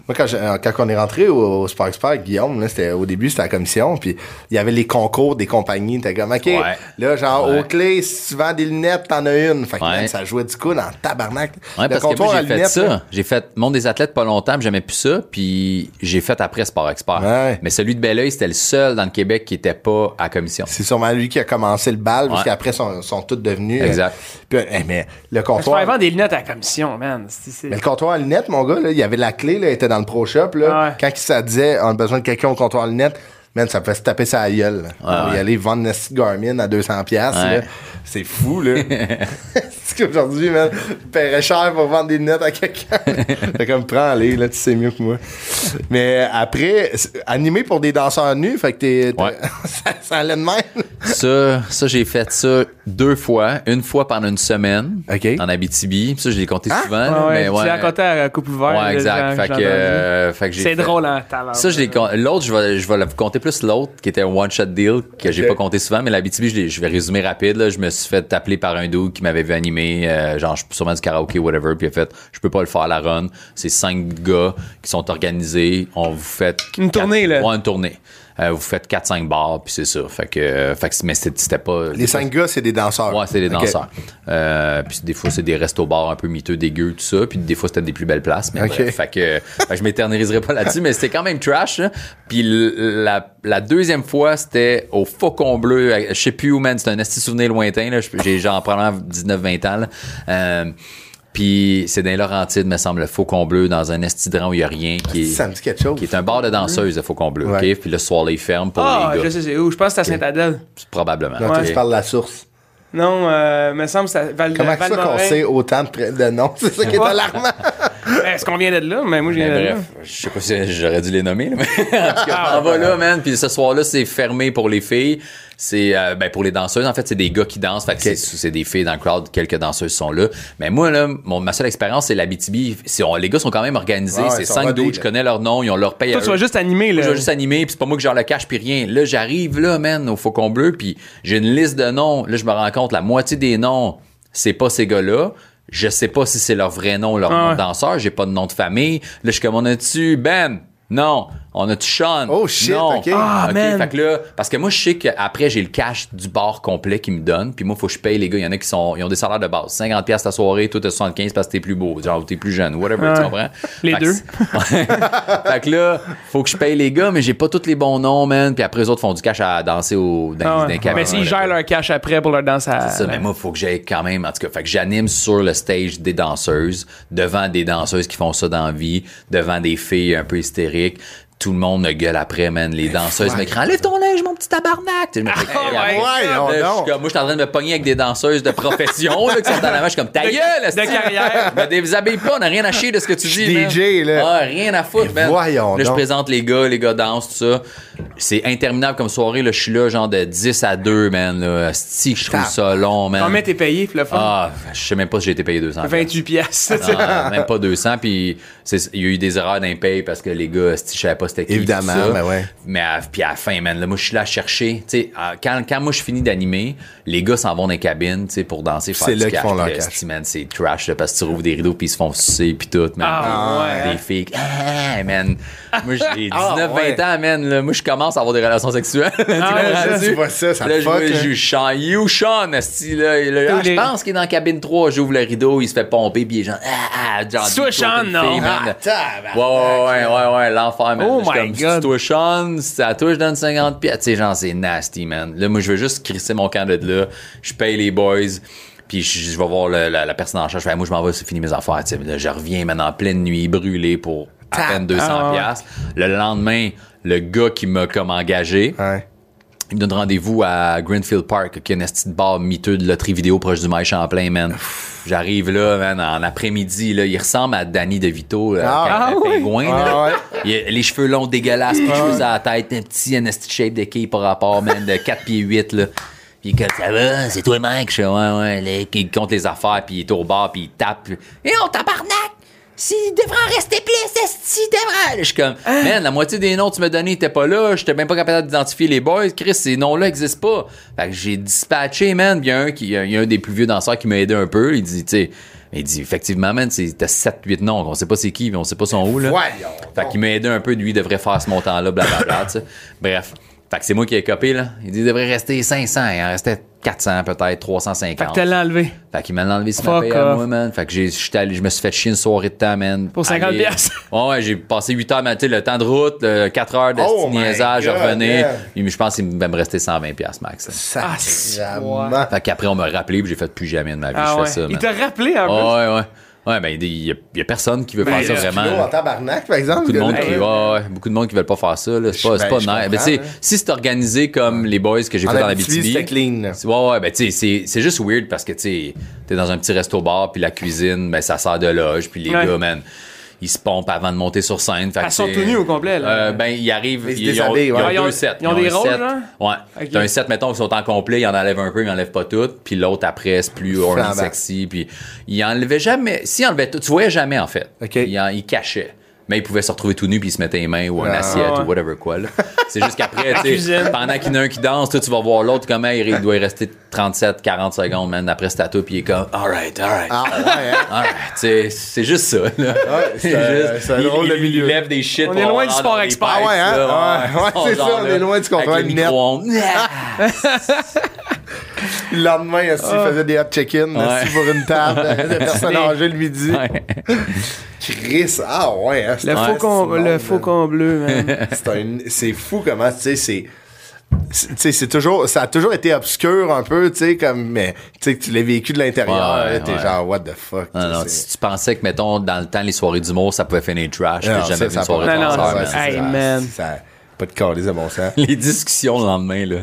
Moi, quand, je- quand on est rentré au, au Spark Spark, Guillaume, là, c'était, au début, c'était la commission, puis il y avait les concours des compagnies. T'es comme, OK, Ouais. là, genre, Ouais. au clé, si tu vends des lunettes, t'en as une. Fait que, Ouais. ça jouait du coup dans le tabarnak. Ouais, le parce que comptoir moi, à j'ai fait lunettes, ça. là, J'ai fait Monde des athlètes pas longtemps, puis j'aimais plus ça, puis j'ai fait après Sport Expert. Ouais. Mais celui de Belleuil, c'était le seul dans le Québec qui était pas à commission. C'est sûrement lui qui a commencé le bal, parce qu'après, sont, sont tous devenus. euh, Exact. puis, eh, mais le Tu vas comptoir. vendre des lunettes à la commission, man. C'est- c'est- Mais le comptoir à lunettes, mon gars, là, il y avait la clé, là, il était dans le Pro Shop. Là, Ouais. Quand ça disait on a besoin de quelqu'un au comptoir lunettes, man, ça peut se taper sa gueule. là. On va y aller vendre notre Garmin à 200$. piastres, Ouais. là. C'est fou, là. *laughs* C'est qu'aujourd'hui, man, je paierais cher pour vendre des lunettes à quelqu'un. *laughs* fait comme, prends-les, là, tu sais mieux que moi. Mais après, animé pour des danseurs nus, fait que t'es. t'es- Ouais. *laughs* ça, ça allait de même. Ça, ça j'ai fait ça deux fois. Une fois pendant une semaine OK. en Abitibi. Ça, je l'ai compté Ah? souvent. Mais tu ouais. l'as raconté à la coupe ouverte. Ouais, exact. Fait que, euh, fait que j'ai C'est fait- drôle, hein. Ça, je l'ai L'autre, je vais, je vais vous compter plus l'autre, qui était un one-shot deal, que j'ai pas compté souvent, mais la BTB, je, vais résumer rapide. Là. Je me suis fait appeler par un dude qui m'avait vu animer, euh, genre sûrement du karaoké, whatever, puis il a fait Je peux pas le faire à la run. C'est cinq gars qui sont organisés. On vous fait. Une tournée, là. Ouais, une tournée. Euh, vous faites 4-5 bars, puis c'est ça. Fait que, euh, fait que mais c'était pas. Les cinq gars, c'est des danseurs. Ouais, c'est des danseurs. Euh, puis des fois, c'est des restos-bars un peu miteux, dégueux, tout ça. Puis des fois, c'était des plus belles places. Mais OK. bref, fait que, fait que je m'éterniserai pas là-dessus, mais c'était quand même trash. hein. Puis la, la deuxième fois, c'était au Faucon Bleu. Je sais plus où, man. C'est un esti souvenir lointain. là. J'ai genre probablement 19-20 ans. là. Puis c'est dans les Laurentides, me semble, le Faucon Bleu, dans un estidran où il y a rien, qui est, Ça me dit quelque chose. qui est un bar de danseuses, le Faucon Bleu. Ouais. OK? Puis le soir, les ferme pour Ah, les je gars. sais c'est où? Je pense que c'est à Saint-Adèle. Probablement. Non, toi, OK. tu parles de la source. Non, euh, me semble que c'est à Val Comment ça qu'on sait autant de, de noms? *laughs* C'est ça qui est Ouais. alarmant. *laughs* Ben, Est-ce qu'on vient d'être là? Mais moi, je viens Mais d'être là. bref, je sais pas si j'aurais dû les nommer, là, mais *laughs* en tout cas, on va là, man. Puis ce soir-là, c'est fermé pour les filles. C'est euh, ben pour les danseuses, en fait, c'est des gars qui dansent. Fait que c'est- c'est des filles dans le crowd, quelques danseuses sont là. Mais moi, là, mon, ma seule expérience, c'est la BTB. Les gars sont quand même organisés. Ouais, c'est ils sont cinq rodés, d'autres, je connais leur nom, ils ont leur paye à Toi, tu vas juste animer, Moi, là. je vais juste animer, puis c'est pas moi que genre le cash puis rien. Là, j'arrive là, man, au Faucon Bleu, puis j'ai une liste de noms. Là, je me rends compte, la moitié des noms, c'est pas ces gars-là. Je sais pas si c'est leur vrai nom, leur Ah nom ouais. de danseur. J'ai pas de nom de famille. Là, je suis comme, on a-tu Ben? Non. On a-tu Sean? Oh, shit, non. ok. Ah, man. Fait que là, parce que moi, je sais qu'après, j'ai le cash du bar complet qu'ils me donnent. Puis moi, faut que je paye les gars. Il y en a qui sont, ils ont des salaires de base. 50$ piastres ta soirée, toi, t'as 75$ parce que t'es plus beau. Genre, t'es plus jeune, whatever, tu comprends? Les Fait deux. *laughs* fait que là, faut que je paye les gars, mais j'ai pas tous les bons noms, man. Puis après, les autres font du cash à danser au, dans, Ah dans les. Mais s'ils gèrent leur cash après pour leur danse à. C'est ça, mais moi, il faut que j'aille quand même, en tout cas. Fait que j'anime sur le stage des danseuses, devant des danseuses qui font ça dans la vie, devant des filles un peu hystériques. Tout le monde me gueule après, man. Les danseuses me crient Enlève ton linge, mon petit tabarnak! Je me fais ouais. comme- moi, je suis en train de me pogner avec des danseuses de profession, là, qui sont avant. Je suis comme, ta De- gueule, de carrière. Me déshabille pas, on n'a rien à chier de ce que tu dis, man. DJ, là. Ah, rien à foutre, Mais man. voyons Là, je présente les gars, les gars dansent, tout ça. C'est interminable comme soirée, là. Je suis là, genre, de 10 à 2, man, là. Je trouve ça long, man. Combien t'es payé, le? Ah, je sais même pas si j'ai été payé 200. 28 piastres. Non, même pas 200 puis il y a eu des erreurs d'impaye parce que les gars esti, je savais pas c'était qui Évidemment, tout ça. ben ouais. mais à, puis à la fin man là, moi je suis là à chercher tu sais à- quand, quand moi je finis d'animer les gars s'en vont dans les cabines tu sais pour danser faire C'est du là qu'ils cash, font leur cash. man c'est trash là, parce que tu rouvres des rideaux puis ils se font sucer puis tout man. Ah, ouais. des filles ah, man moi j'ai 19 Ah, ouais. 20 ans man là. moi je commence à avoir des relations sexuelles ça, *laughs* rendu? tu vois ça, ça là je fuck, là. je Sean you Sean esti, là, ah, je pense qu'il est dans la cabine 3 j'ouvre le rideau il se fait pomper puis il est genre ah, ah, genre toi, Sean, non? Ah. Ouais, ouais, ouais, ouais, ouais, l'enfer, man. Oh Je my comme, God. Toi, Sean, à toi, je donne 50 pièces. Tu sais, genre, c'est nasty, man. Là, moi, je veux juste crisser mon camp de là. Je paye les boys. Puis je, je vais voir le- la, la personne en charge. Je fais, moi, je m'en vais, c'est fini mes affaires. Là, je reviens, man, en pleine nuit, brûlé pour à peine 200 Ah, ouais. piastres. Le lendemain, le gars qui m'a comme engagé, Ouais. il me donne rendez-vous à Greenfield Park, qui est un petit bar miteux de loterie vidéo proche du Maïs Champlain, man. J'arrive là, man, en après-midi, là. Il ressemble à Danny DeVito, là, Ah, ouais? pingouin, Ah, là. ouais. Il a les cheveux longs dégueulasses, puis cheveux à la tête, un petit esti shape de quille par rapport, man, de 4 pieds 8, là. Puis comme ça va, c'est toi le mec, je fais, ouais, ouais, là, qui compte les affaires, puis il est au bar, puis il tape. Et on tabarnak! S'il devrait en rester plus, esti, devrait? Je suis comme, man, la moitié des noms que tu m'as donnés étaient pas là, j'étais même pas capable d'identifier les boys. Chris, ces noms-là existent pas. Fait que j'ai dispatché, man. Il y a un qui, il y a un des plus vieux danseurs qui m'a aidé un peu. Il dit, tu sais, il dit, effectivement, man, c'est- t'as 7, 8 noms. On sait pas c'est qui, mais on sait pas son où, là. Voyons Fait qu'il m'a aidé un peu, lui, il devrait faire ce montant-là, blablabla, tu sais. Bref. Fait que c'est moi qui ai copé, là. Il dit, il devrait rester 500. Il en restait 400, peut-être, 350. Fait que t'as enlevé. Fait qu'il m'a enlevé ce ma Fuck paye à moi, man. Fait que j'ai, j'étais allé- je me suis fait chier une soirée de temps, man. Pour 50 Aller- piastres. *laughs* Ouais, ouais, j'ai passé 8 heures, mais tu sais, le temps de route, le 4 heures de Oh niaisage, je God, revenais. Je pense qu'il va me rester 120 piastres max. Ah, Sacrément. Fait qu'après, on m'a rappelé, puis j'ai fait plus jamais de ma vie, Ah je ouais. fais ça, Il t'a rappelé peu. Ouais, ouais, ouais. Ouais, ben, il y, a- il y a personne qui veut Ben, faire ça vraiment. En tabarnak, par exemple. Beaucoup de monde qui, ouais, ouais, beaucoup de monde qui veulent pas faire ça, là. C'est pas, ben, pas nice. Mais tu sais, si c'est organisé comme les boys que j'ai fait dans la BTB. c'était clean. là. Ouais, ouais, ben, tu sais, c'est- c'est juste weird parce que, tu sais, t'es dans un petit resto-bar, puis la cuisine, ben, ça sert de loge, puis les Ouais. gars, man, ils se pompent avant de monter sur scène. Fait Elles sont tout nues au complet, là. Euh, ben, ils arrivent, Ils se ils, ont, déshabillent, ils ont ouais. Ah, ils ont- deux sets. ils ont des un rôles, set. genre? Ouais. Ok. T'as un set, mettons, qui sont en complet, ils en enlèvent un peu, ils enlèvent pas tout, puis l'autre, après, c'est plus horny sexy, puis ils enlevaient jamais, s'ils enlevaient tout, tu voyais jamais, en fait. Ok. Ils, en- ils cachaient. Mais ils pouvaient se retrouver tout nus puis ils se mettaient les mains ou une Ah, assiette ouais. ou whatever quoi. là. C'est juste qu'après, *laughs* tu cuisine. sais, pendant qu'il y en a un qui danse, toi, tu vas voir l'autre comment il, il doit y rester 37, 40 secondes, man. Après, c'est à toi puis il est comme, alright, alright. Ah, ouais, hein? Alright, c'est juste ça. Là. c'est un- c'est un il, drôle de il- milieu. Il lève des shit. On est loin du sport expert. Ah ouais, hein? là, Ouais, ouais, c'est genre ça, on est loin du contrôle avec le micro-ondes. *laughs* *laughs* Le lendemain, il faisait des hot check-in Ouais. pour une table, *laughs* de personnes âgées le midi. Ouais. Chris, ah ouais. hein, c'est Le un faucon, festival, le man. faucon bleu, man. *laughs* C'est fou comment, tu sais, c'est. c'est- Tu sais, c'est toujours, ça a toujours été obscur un peu, tu sais, comme, mais, tu tu l'as vécu de l'intérieur, Ouais, t'es ouais. genre, what the fuck. Non, non, si tu pensais que, mettons, dans le temps, les soirées d'humour, ça pouvait finir trash, Non, jamais ça, vu ça une soirée pas- Non, non, de concert, pas de calice à bon sens. Les discussions le lendemain, là,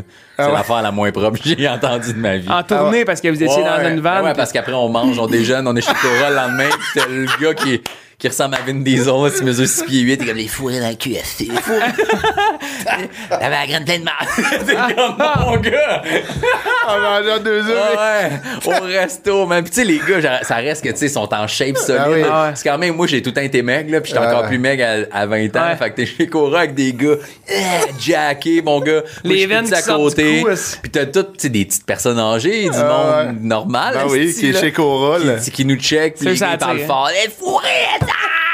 c'est Ah ouais. l'affaire la moins propre que j'ai entendue de ma vie. En tournée, parce que vous étiez Ouais, dans ouais. une vanne. Ouais, ouais, parce qu'après, on mange, on déjeune, on est chez Cora le lendemain, pis t'as le gars qui, qui ressemble à Vin Diesel, qui mesure 6 pieds 8, il est comme les fourrés dans le QFC. les fourrés. T'avais la graine pleine de marde. *laughs* C'est comme mon gars. En mangeant deux œufs. Ah ouais, au resto, man. Puis tu sais, les gars, genre, ça reste que, tu sais, sont en shape solide. Ah oui. là. Ah ouais. Parce que quand même, moi, j'ai tout le temps été maigre, là, puis j'étais Ah encore plus maigre à, à 20 ans. Ouais. Fait que t'es chez Cora avec des gars, eh, jackés, mon gars. Moi, Les veines à qui côté. Puis t'as toutes, tu sais, des petites personnes âgées, du Ah monde normal. Ben oui, qui est chez Cora, là. Qui, qui nous check, puis les parlent attire. fort. Fourré, ça! Puis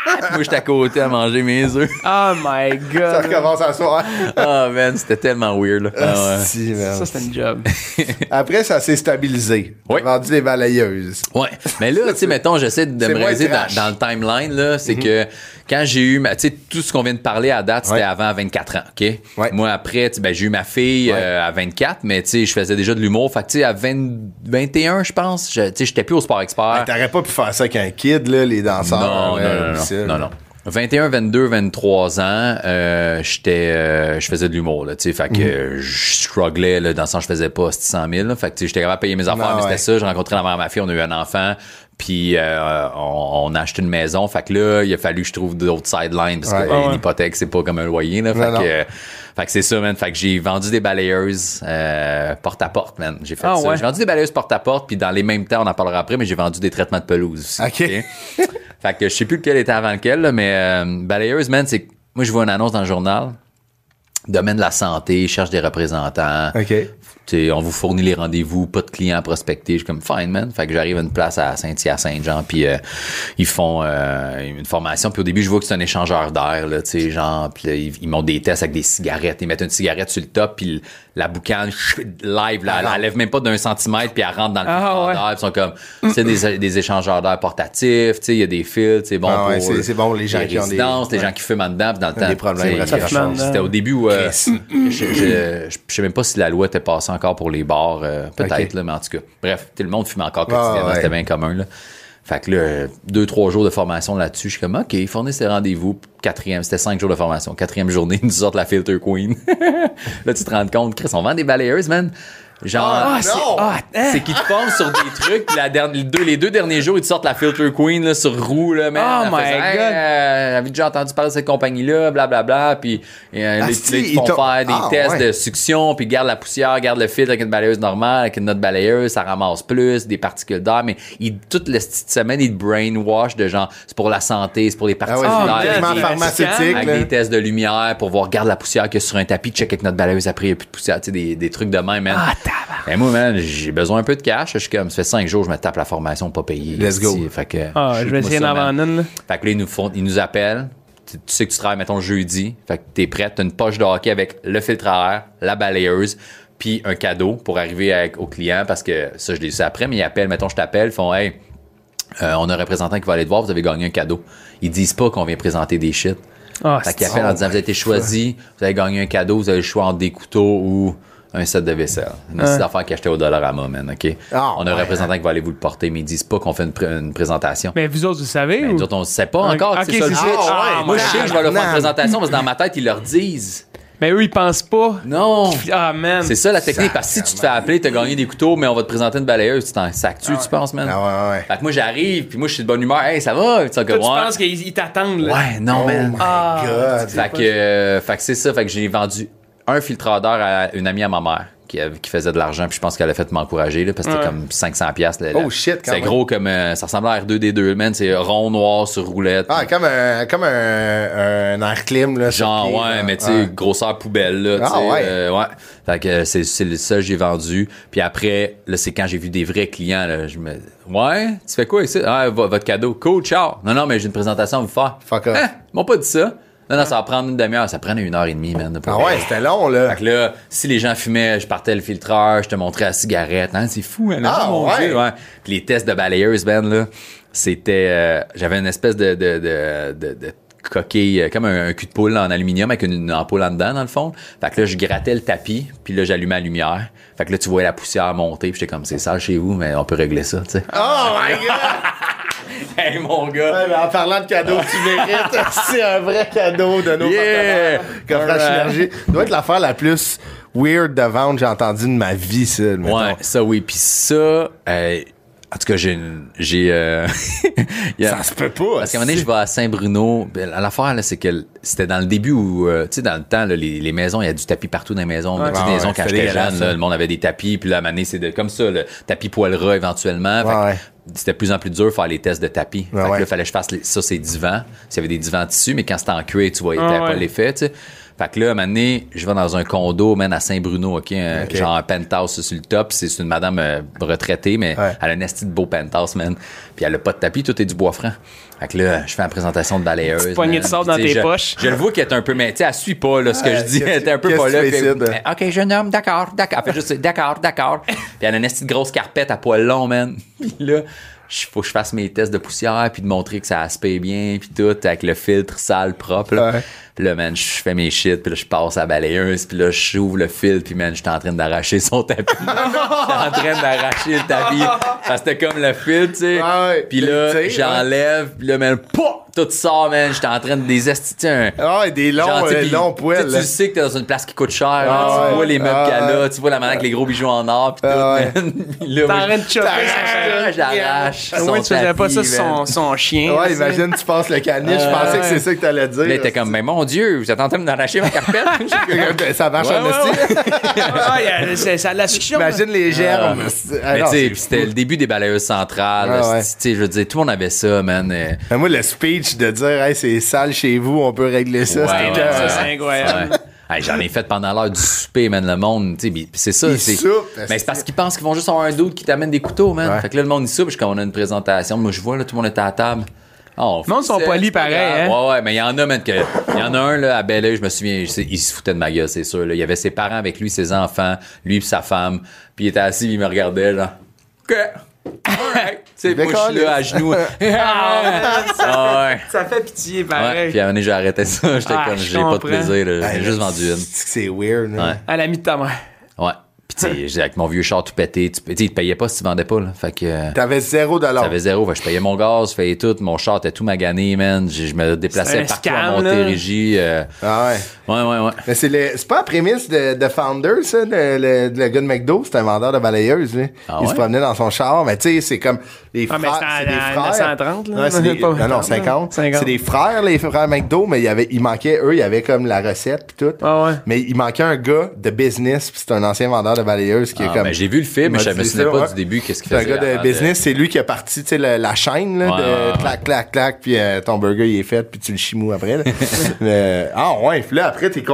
*laughs* moi, j'étais à côté à manger mes œufs. *laughs* Oh my Ça god. recommence à soir. Ah, man, c'était tellement weird, là. Ah, ouais. Si, man. Ça, c'est un job. *laughs* Après, ça s'est stabilisé. Oui. vendu des balayeuses. Ouais. Mais là, tu sais, mettons, j'essaie de me réaliser dans, le timeline, là, c'est que quand j'ai eu, ma- tu sais, tout ce qu'on vient de parler à date, c'était Ouais. avant 24 ans, OK? Ouais. Moi, après, ben, j'ai eu ma fille euh, à 24, mais tu sais, je faisais déjà de l'humour. Fait que, tu sais, à 20 21, je pense, tu sais, j'étais plus au sport expert. T'aurais pas pu faire ça avec un kid, là, les danseurs. Non, non, non, ça, non, non, non. 21, 22, 23 ans, euh, j'étais, euh, je faisais de l'humour, là, tu sais, fait que Mhm. euh, je strugglais, là, dans le sens, je faisais pas 100 000, là, fait que, tu sais, j'étais capable de payer mes affaires, mais c'était ça, j'ai rencontré la mère de ma fille, on a eu un enfant, puis euh, on, on a acheté une maison, fait que là, il a fallu que je trouve d'autres sidelines, parce Ouais. que ouais. une hypothèque, c'est pas comme un loyer, là, fait Non, que, non. euh, fait que c'est ça, man, fait que j'ai vendu des balayeuses, euh, porte à porte, man, j'ai fait Ah, ça. ouais. J'ai vendu des balayeuses porte à porte, puis dans les mêmes temps, on en parlera après, mais j'ai vendu des traitements de pelouse aussi. OK. Fait que je sais plus lequel était avant lequel, là, mais euh, balayeuse, man, c'est que moi, je vois une annonce dans le journal. Domaine de la santé, cherche des représentants. OK. Tu sais, on vous fournit les rendez-vous, pas de clients à prospecter. Je suis comme fine man. Fait que j'arrive à une place à Saint-Hyacinthe-Jean, puis euh, ils font euh, une formation. Puis au début, je vois que c'est un échangeur d'air, là, tu sais, genre, puis là, ils, ils montent des tests avec des cigarettes. Ils mettent une cigarette sur le top, puis la boucane live, là, elle, elle lève même pas d'un centimètre, puis elle rentre dans le Ah, ouais. d'air. Ils sont comme, c'est des, des échangeurs d'air portatifs, tu sais, il y a des fils, c'est bon Ah ouais, pour c'est- c'est bon, les gens qui ont des- résidences, les ouais. gens qui fument en dedans, puis dans le Des temps. problèmes sais, respiratoires. C'était au début où euh, Chris. je, je, je, je sais même pas si la loi était passée encore pour les bars, euh, peut-être, mais en tout cas. Bref, tout le monde fume encore Ah, quotidiennement, ouais. c'était bien commun. Là. Fait que là, deux, trois jours de formation là-dessus, je suis comme, OK, les rendez-vous. Quatrième, c'était cinq jours de formation. Quatrième journée, ils *laughs* nous sortent la Filter Queen. *laughs* là, tu te rends compte, Chris, on vend des balayeuses, man. Genre, Ah, c'est. Ah, hein? c'est qu'ils te pensent sur des trucs, puis la dernière- les, deux, les deux derniers jours, ils te sortent la Filter Queen là, sur roue, là, man. Oh Elle my faisait, God. euh, J'avais déjà entendu parler de cette compagnie-là, blablabla, puis euh, Ah, les, si, là, ils te font t'ont- faire des Ah, tests ouais. de succion, puis garde la poussière, garde le filtre avec une balayeuse normale, avec une autre balayeuse, ça ramasse plus, des particules d'air, mais ils, toute la petite semaine, ils te brainwash de genre, c'est pour la santé, c'est pour les Ah particules ouais, Ah, c'est d'air. des- pharmaceutique, Avec là. des tests de lumière pour voir, regarde la poussière qu'il y a sur un tapis, check avec notre balayeuse après, il n'y a plus de poussière, tu sais, des, des trucs de même, man. Ah, Ben moi, man, j'ai besoin un peu de cash. Je suis comme, ça fait cinq jours, je me tape la formation pas payée. Let's go. Fait que, Ah, je vais essayer d'en vendre. Fait que là, ils nous, font, ils nous appellent. Tu, tu sais que tu travailles, mettons, jeudi. Fait que t'es prêt. T'as une poche de hockey avec le filtre à air, la balayeuse, puis un cadeau pour arriver avec, au client parce que ça, je l'ai su après, mais ils appellent, mettons, je t'appelle, ils font, hey, euh, on a un représentant qui va aller te voir, vous avez gagné un cadeau. Ils disent pas qu'on vient présenter des shit. Ah, Fait qu'ils c'est- appellent en disant, vous avez été choisi, vous avez gagné un cadeau, vous avez le choix entre des couteaux ou un set de vaisselle. Une petite affaire qui achetait au Dollarama, man, OK? Ah, on a un ouais, représentant qui va aller vous le porter, mais ils disent pas qu'on fait une, pr- une présentation. Mais vous autres, vous savez? Ben, ou? nous autres, on ne sait pas Ah, encore. ok, c'est ça le. Ah, Moi, je sais que je vais leur faire une présentation parce que dans ma tête, ils leur disent. Mais eux, ils pensent pas. Non. Ah, man. C'est ça la technique. Parce que si tu te fais appeler, t'as gagné des couteaux, mais on va te présenter une balayeuse, tu t'en sacs-tu, tu penses, man? Ah ouais, ouais. Fait que moi, j'arrive, puis moi, je suis de bonne humeur. Hey, ça va? Tu Toi, tu ouais. penses qu'ils ils t'attendent, là? Ouais, non, man. Oh Ah, my God. Fait que, euh, fait que c'est ça. Fait que j'ai vendu un filtreur d'air à une amie à ma mère qui, faisait de l'argent. Puis je pense qu'elle a fait m'encourager là, parce que c'était Ouais. comme 500 pièces. Oh, shit, quand C'est gros comme euh, ça ressemblait à R2D2, man. C'est rond noir sur roulette. Ah, comme un, comme un, un air clim, là. Genre, pied, ouais, là. mais tu sais, grosseur poubelle, là. Ah, ouais. euh, ouais. Fait que c'est, c'est ça que j'ai vendu. Puis après, là, c'est quand j'ai vu des vrais clients, là. Je me. Ouais, tu fais quoi ici? Ah, vo- votre cadeau. Cool, ciao. Non, non, mais j'ai une présentation à vous faire. Fuck off. Hein? Ils m'ont pas dit ça. Non, non, ça va prendre une demi-heure. Ça prenait une heure et demie, man. de Ah ouais, c'était long, là. Fait que là, si les gens fumaient, je partais le filtreur, je te montrais la cigarette. Hein, c'est fou, hein, là, Ah, mon ouais. Dieu, ouais. Puis les tests de balayeuse, Ben, là, c'était... euh, J'avais une espèce de... de, de, de, de coquille, euh, comme un, un cul de poule en aluminium avec une, une ampoule en dedans, dans le fond. Fait que là, je grattais le tapis, puis là, j'allumais la lumière. Fait que là, tu voyais la poussière monter, puis j'étais comme, c'est sale chez vous, mais on peut régler ça, tu sais. Oh my god! Hey, mon gars! Ouais, mais en parlant de cadeaux tu mérites, *laughs* c'est un vrai cadeau de nos Yeah! partenaires. Ça doit être l'affaire la plus weird de vente que j'ai entendue de ma vie, ça. Ouais, ça oui. Puis ça, euh, en tout cas, j'ai une- j'ai euh, *laughs* Ça se peut pas. Parce qu'à un moment donné, je vais à Saint-Bruno. Ben, L'affaire, là, c'est que c'était dans le début où, euh, tu sais, dans le temps, là, les, les maisons, il y a du tapis partout dans les maisons. Ouais. Tu sais, des ouais, maisons, quand c'était j'étais jeune, là, le monde avait des tapis. Puis là, à un moment donné, c'est de- comme ça, le tapis poil ras éventuellement. Fait que Ouais, ouais. C'était de plus en plus dur de faire les tests de tapis. Ouais, fait que ouais. là, fallait que je fasse les- ça, c'est divan. S'il y avait des divans tissus, mais quand c'était en cuir, tu voyais Ah pas ouais. l'effet, tu sais. Fait que là, un moment donné, je vais dans un condo, man, à Saint-Bruno, OK? un- Ok. Genre un penthouse sur le top. C'est une madame euh, retraitée, mais Ouais. elle a un esti de beau penthouse, man. Puis elle a pas de tapis, tout est du bois franc. Fait que là, je fais la présentation de balayeuse. Petite poignée de sable dans tes je- poches. Je le vois qu'elle est un peu, mais tu sais, elle suit pas, là, ce que je dis. Elle était un peu pas là. OK, jeune homme, d'accord, d'accord. Elle fait juste d'accord, d'accord. Puis elle a une esti de grosse carpette à poils longs, man. *laughs* Puis là, il faut que je fasse mes tests de poussière, puis de montrer que ça aspire bien, puis tout, avec le filtre sale, propre. Là. Ouais. Là, man, je fais mes shit, puis là, je passe à la balayeuse, puis là, j'ouvre le fil, puis man, j'étais en train d'arracher son tapis. *laughs* j'étais en train d'arracher le tapis. Parce que c'était comme le fil, tu sais. Ah ouais. Puis là, Tu j'enlève, puis là, man, pouah, tout sort, man. J'étais en train de désestiter un... Ah, ouais, des longs, Genre, tu sais, euh, puis, longs tu sais, poils. Tu que t'es dans une place qui coûte cher. là. Ah tu ouais. vois les meubles Ah qu'elle a, tu vois la manière avec les gros bijoux en or, pis tout, *laughs* Ah ouais. man. T'es en train de chopper j'arrache, moins, son tu faisais pas ça son, son chien. Ouais, tu imagine, tu passes le caniche. Je Ah, pensais que c'est ça que t'allais dire. Là, t'es comme, mais mon Dieu, vous êtes en train d'arracher ma carpette? *laughs* Ça marche Ouais, en ouais, esti. Ah, ça a de la succion. Imagine les germes. Ah, c'est puis c'était le début des balayeuses centrales. Ah, ouais. je veux dire, tout le monde avait ça, man. Mais moi, le speech de dire, hey, c'est sale chez vous, on peut régler ça, Ouais, ouais, c'est incroyable. Ouais. Hey, J'en ai fait pendant l'heure du souper, man, le monde. tu sais, puis C'est ça. Ils c'est- soupent, Mais c'est parce qu'ils pensent qu'ils vont juste avoir un doute qui t'amène des couteaux, man. Ouais. Fait que là, le monde, il soupe. Comme on a une présentation. Moi, je vois, là, tout le monde est à la table. Oh, Le monde sont polis pareil, hein? Ouais, ouais, mais il y en a, man, que. Il y en a un, là, à Belleuil, je me souviens, je sais, il se foutait de ma gueule, c'est sûr. Là. Il y avait ses parents avec lui, ses enfants, lui et sa femme. Puis il était assis, puis il me regardait, là. OK. Alright. Tu sais, là, à genoux. Ah, ouais. *laughs* Ça fait pitié, Ouais, pareil. puis à un moment donné, j'ai arrêté ça. *laughs* J'étais Ah, comme, je j'ai pas de plaisir, là. J'ai juste vendu une. c'est que C'est weird. là. Ouais. À l'ami de ta mère. Ouais. Puis sais, avec mon vieux char tout pété, tu tu sais, il te payait pas si tu vendais pas, là. Fait que. euh, T'avais zéro dollar. J'avais zéro. Fait que je payais mon gaz, je payais tout. Mon char était tout magané, man. Je je me déplaçais partout à. Montérégie. euh, Ah ouais. Ouais, ouais, ouais. Mais c'est le- c'est pas la prémisse de, de Founder, ça, le, le, le gars de McDo, c'est un vendeur de balayeuses, lui. Ah il se promenait dans son char, mais tu sais, c'est comme les Ah, mais frères. c'est en frères. 1930, là. Ouais, c'est des- *laughs* Pas non, non, 30, 50. 50. C'est des frères, les frères McDo, mais il, y avait, il manquait, eux, il y avait comme la recette pis tout. Ah ouais. Mais il manquait un gars de business, pis c'est un ancien vendeur de balayeuses qui Ah, est comme. ben, j'ai vu le film, mais je me souvenais pas ouais. du début, qu'est-ce qu'il C'est un faisait. gars de de- business, c'est lui qui a parti, tu sais, la chaîne, là, Ouais, de ouais, clac, clac, clac, puis euh, ton burger, il est fait, puis tu le chimous après, là. *laughs* Mais, ah, ouais, puis là, après, t'es,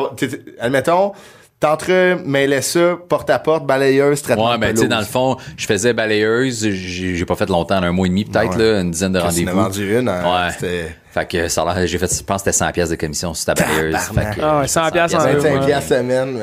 admettons, t'entremêlais ça, porte à porte, balayeuse, traitement Ouais, de ben, tu sais, dans le fond, je faisais balayeuse. J'ai pas fait longtemps, un mois et demi peut-être, Ouais. là, une dizaine de rendez-vous. vendu une, hein, Ouais. Fait que ça a l'air- j'ai fait, je pense que c'était 100 pièces de commission sur ta balayeuse. Fait que, Ah ouais, j'ai fait 100 piastres en 100 deux, 25 ouais. piastres semaine.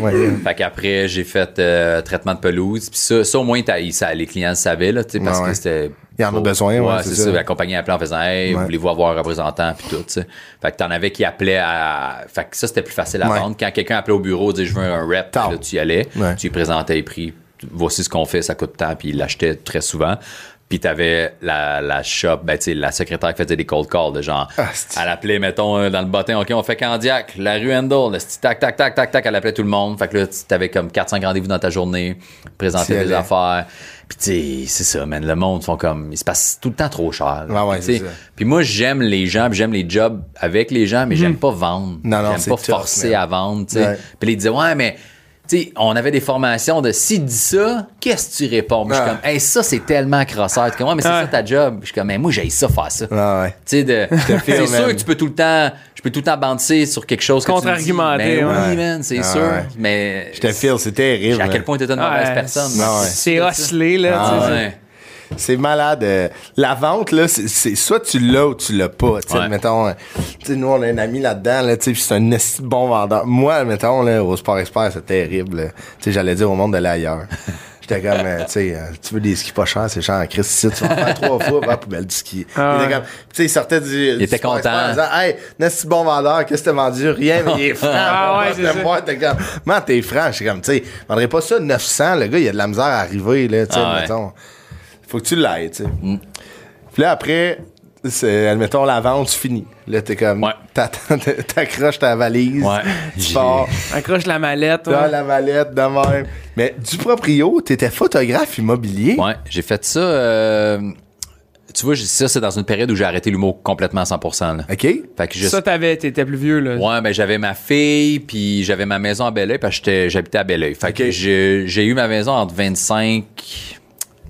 Ouais. Fait qu'après, j'ai fait euh, traitement de pelouse. Puis ça, ça, au moins, t'as- ça, les clients le savaient, là, tu sais, parce Ouais, que c'était. Il y en a besoin, ouais, c'est c'est ça. ça. La compagnie appelait en faisant, hey, Ouais. voulez-vous avoir un représentant, puis tout, tu sais. Fait que t'en avais qui appelaient à. Fait que ça, c'était plus facile à Ouais. vendre. Quand quelqu'un appelait au bureau, disait, je veux un rep, là, tu y allais, Ouais. tu lui présentais les prix. Voici ce qu'on fait, ça coûte tant, puis il l'achetait très souvent. Puis t'avais la, la shop, ben, tu sais, la secrétaire qui faisait des cold calls, de genre, Ah, elle appelait, mettons, euh, dans le bottin, OK, on fait Candiac, la rue Handel, le tac, tac, tac, tac, tac, elle appelait tout le monde. Fait que là, tu avais comme 4-5 rendez-vous dans ta journée, présenter des affaires. Puis tu sais, c'est ça, man, le monde font comme, il se passe tout le temps trop cher. Ouais, ouais. Puis moi, j'aime les gens, j'aime les jobs avec les gens, mais j'aime pas vendre. Non, non, J'aime pas tough, forcer man. à vendre, tu sais. Puis ils disaient, ouais, mais... Tu sais, on avait des formations de s'il dit ça, qu'est-ce que tu réponds? Je suis Ah. comme, hey, ça, c'est tellement crosseur. Tu comme, mais c'est Ouais. ça ta job. Je suis comme, mais moi, j'ai ça faire ça. Ah, ouais. Tu sais, de, *laughs* c'est sûr que tu peux tout le temps, je peux tout le temps bouncer sur quelque chose. Contre-argumenter, Ben ouais. oui, man, c'est Ah, sûr. ouais. Mais. Je te file, c'est terrible. À quel point t'étais une mauvaise Ouais, personne. Ouais. C'est oscillé, là. C'est malade. euh, La vente, là, c'est- soit tu l'as ou tu l'as pas. Tu sais, Ouais. mettons, euh, tu sais, nous, on a un ami là-dedans, là, tu sais, c'est un de bon vendeur. Moi, mettons, là, au Sport Expert, c'est terrible. Tu sais, j'allais dire au monde d'aller ailleurs. *laughs* J'étais comme, euh, tu sais, euh, tu veux des skis pas chers, c'est cher en Christ tu vas faire trois fois, à la poubelle du ski. Ah il était ouais. comme, tu sais, il sortait du. Il était content. En disant, hey, n'est-ce bon vendeur, qu'est-ce que t'as vendu? Rien, mais il est *laughs* franc. Ah ouais, Moi, c'est ça. t'es comme, man, t'es franc. J'étais comme, tu sais, vendrais pas ça 900, le gars, il a de la misère à arriver, là, tu sais, Ah ouais. Faut que tu l'aides, tu sais. Puis là, après, c'est, admettons, la vente, tu finis. Là, t'es comme, Ouais. t'attends- t'accroches ta valise, Ouais. tu pars Accroche la mallette. dans ouais. la mallette de même. Mais du proprio, t'étais photographe immobilier. Ouais, j'ai fait ça. euh, tu vois, j'ai- ça, c'est dans une période où j'ai arrêté l'humour complètement à 100%. Là. OK? Fait que je, Ça, t'avais, t'étais plus vieux, là. Ouais, ben j'avais ma fille, puis j'avais ma maison à Belleuil, parce que j'habitais à Belleuil. Fait que Ok. j'ai j'ai eu ma maison entre 25,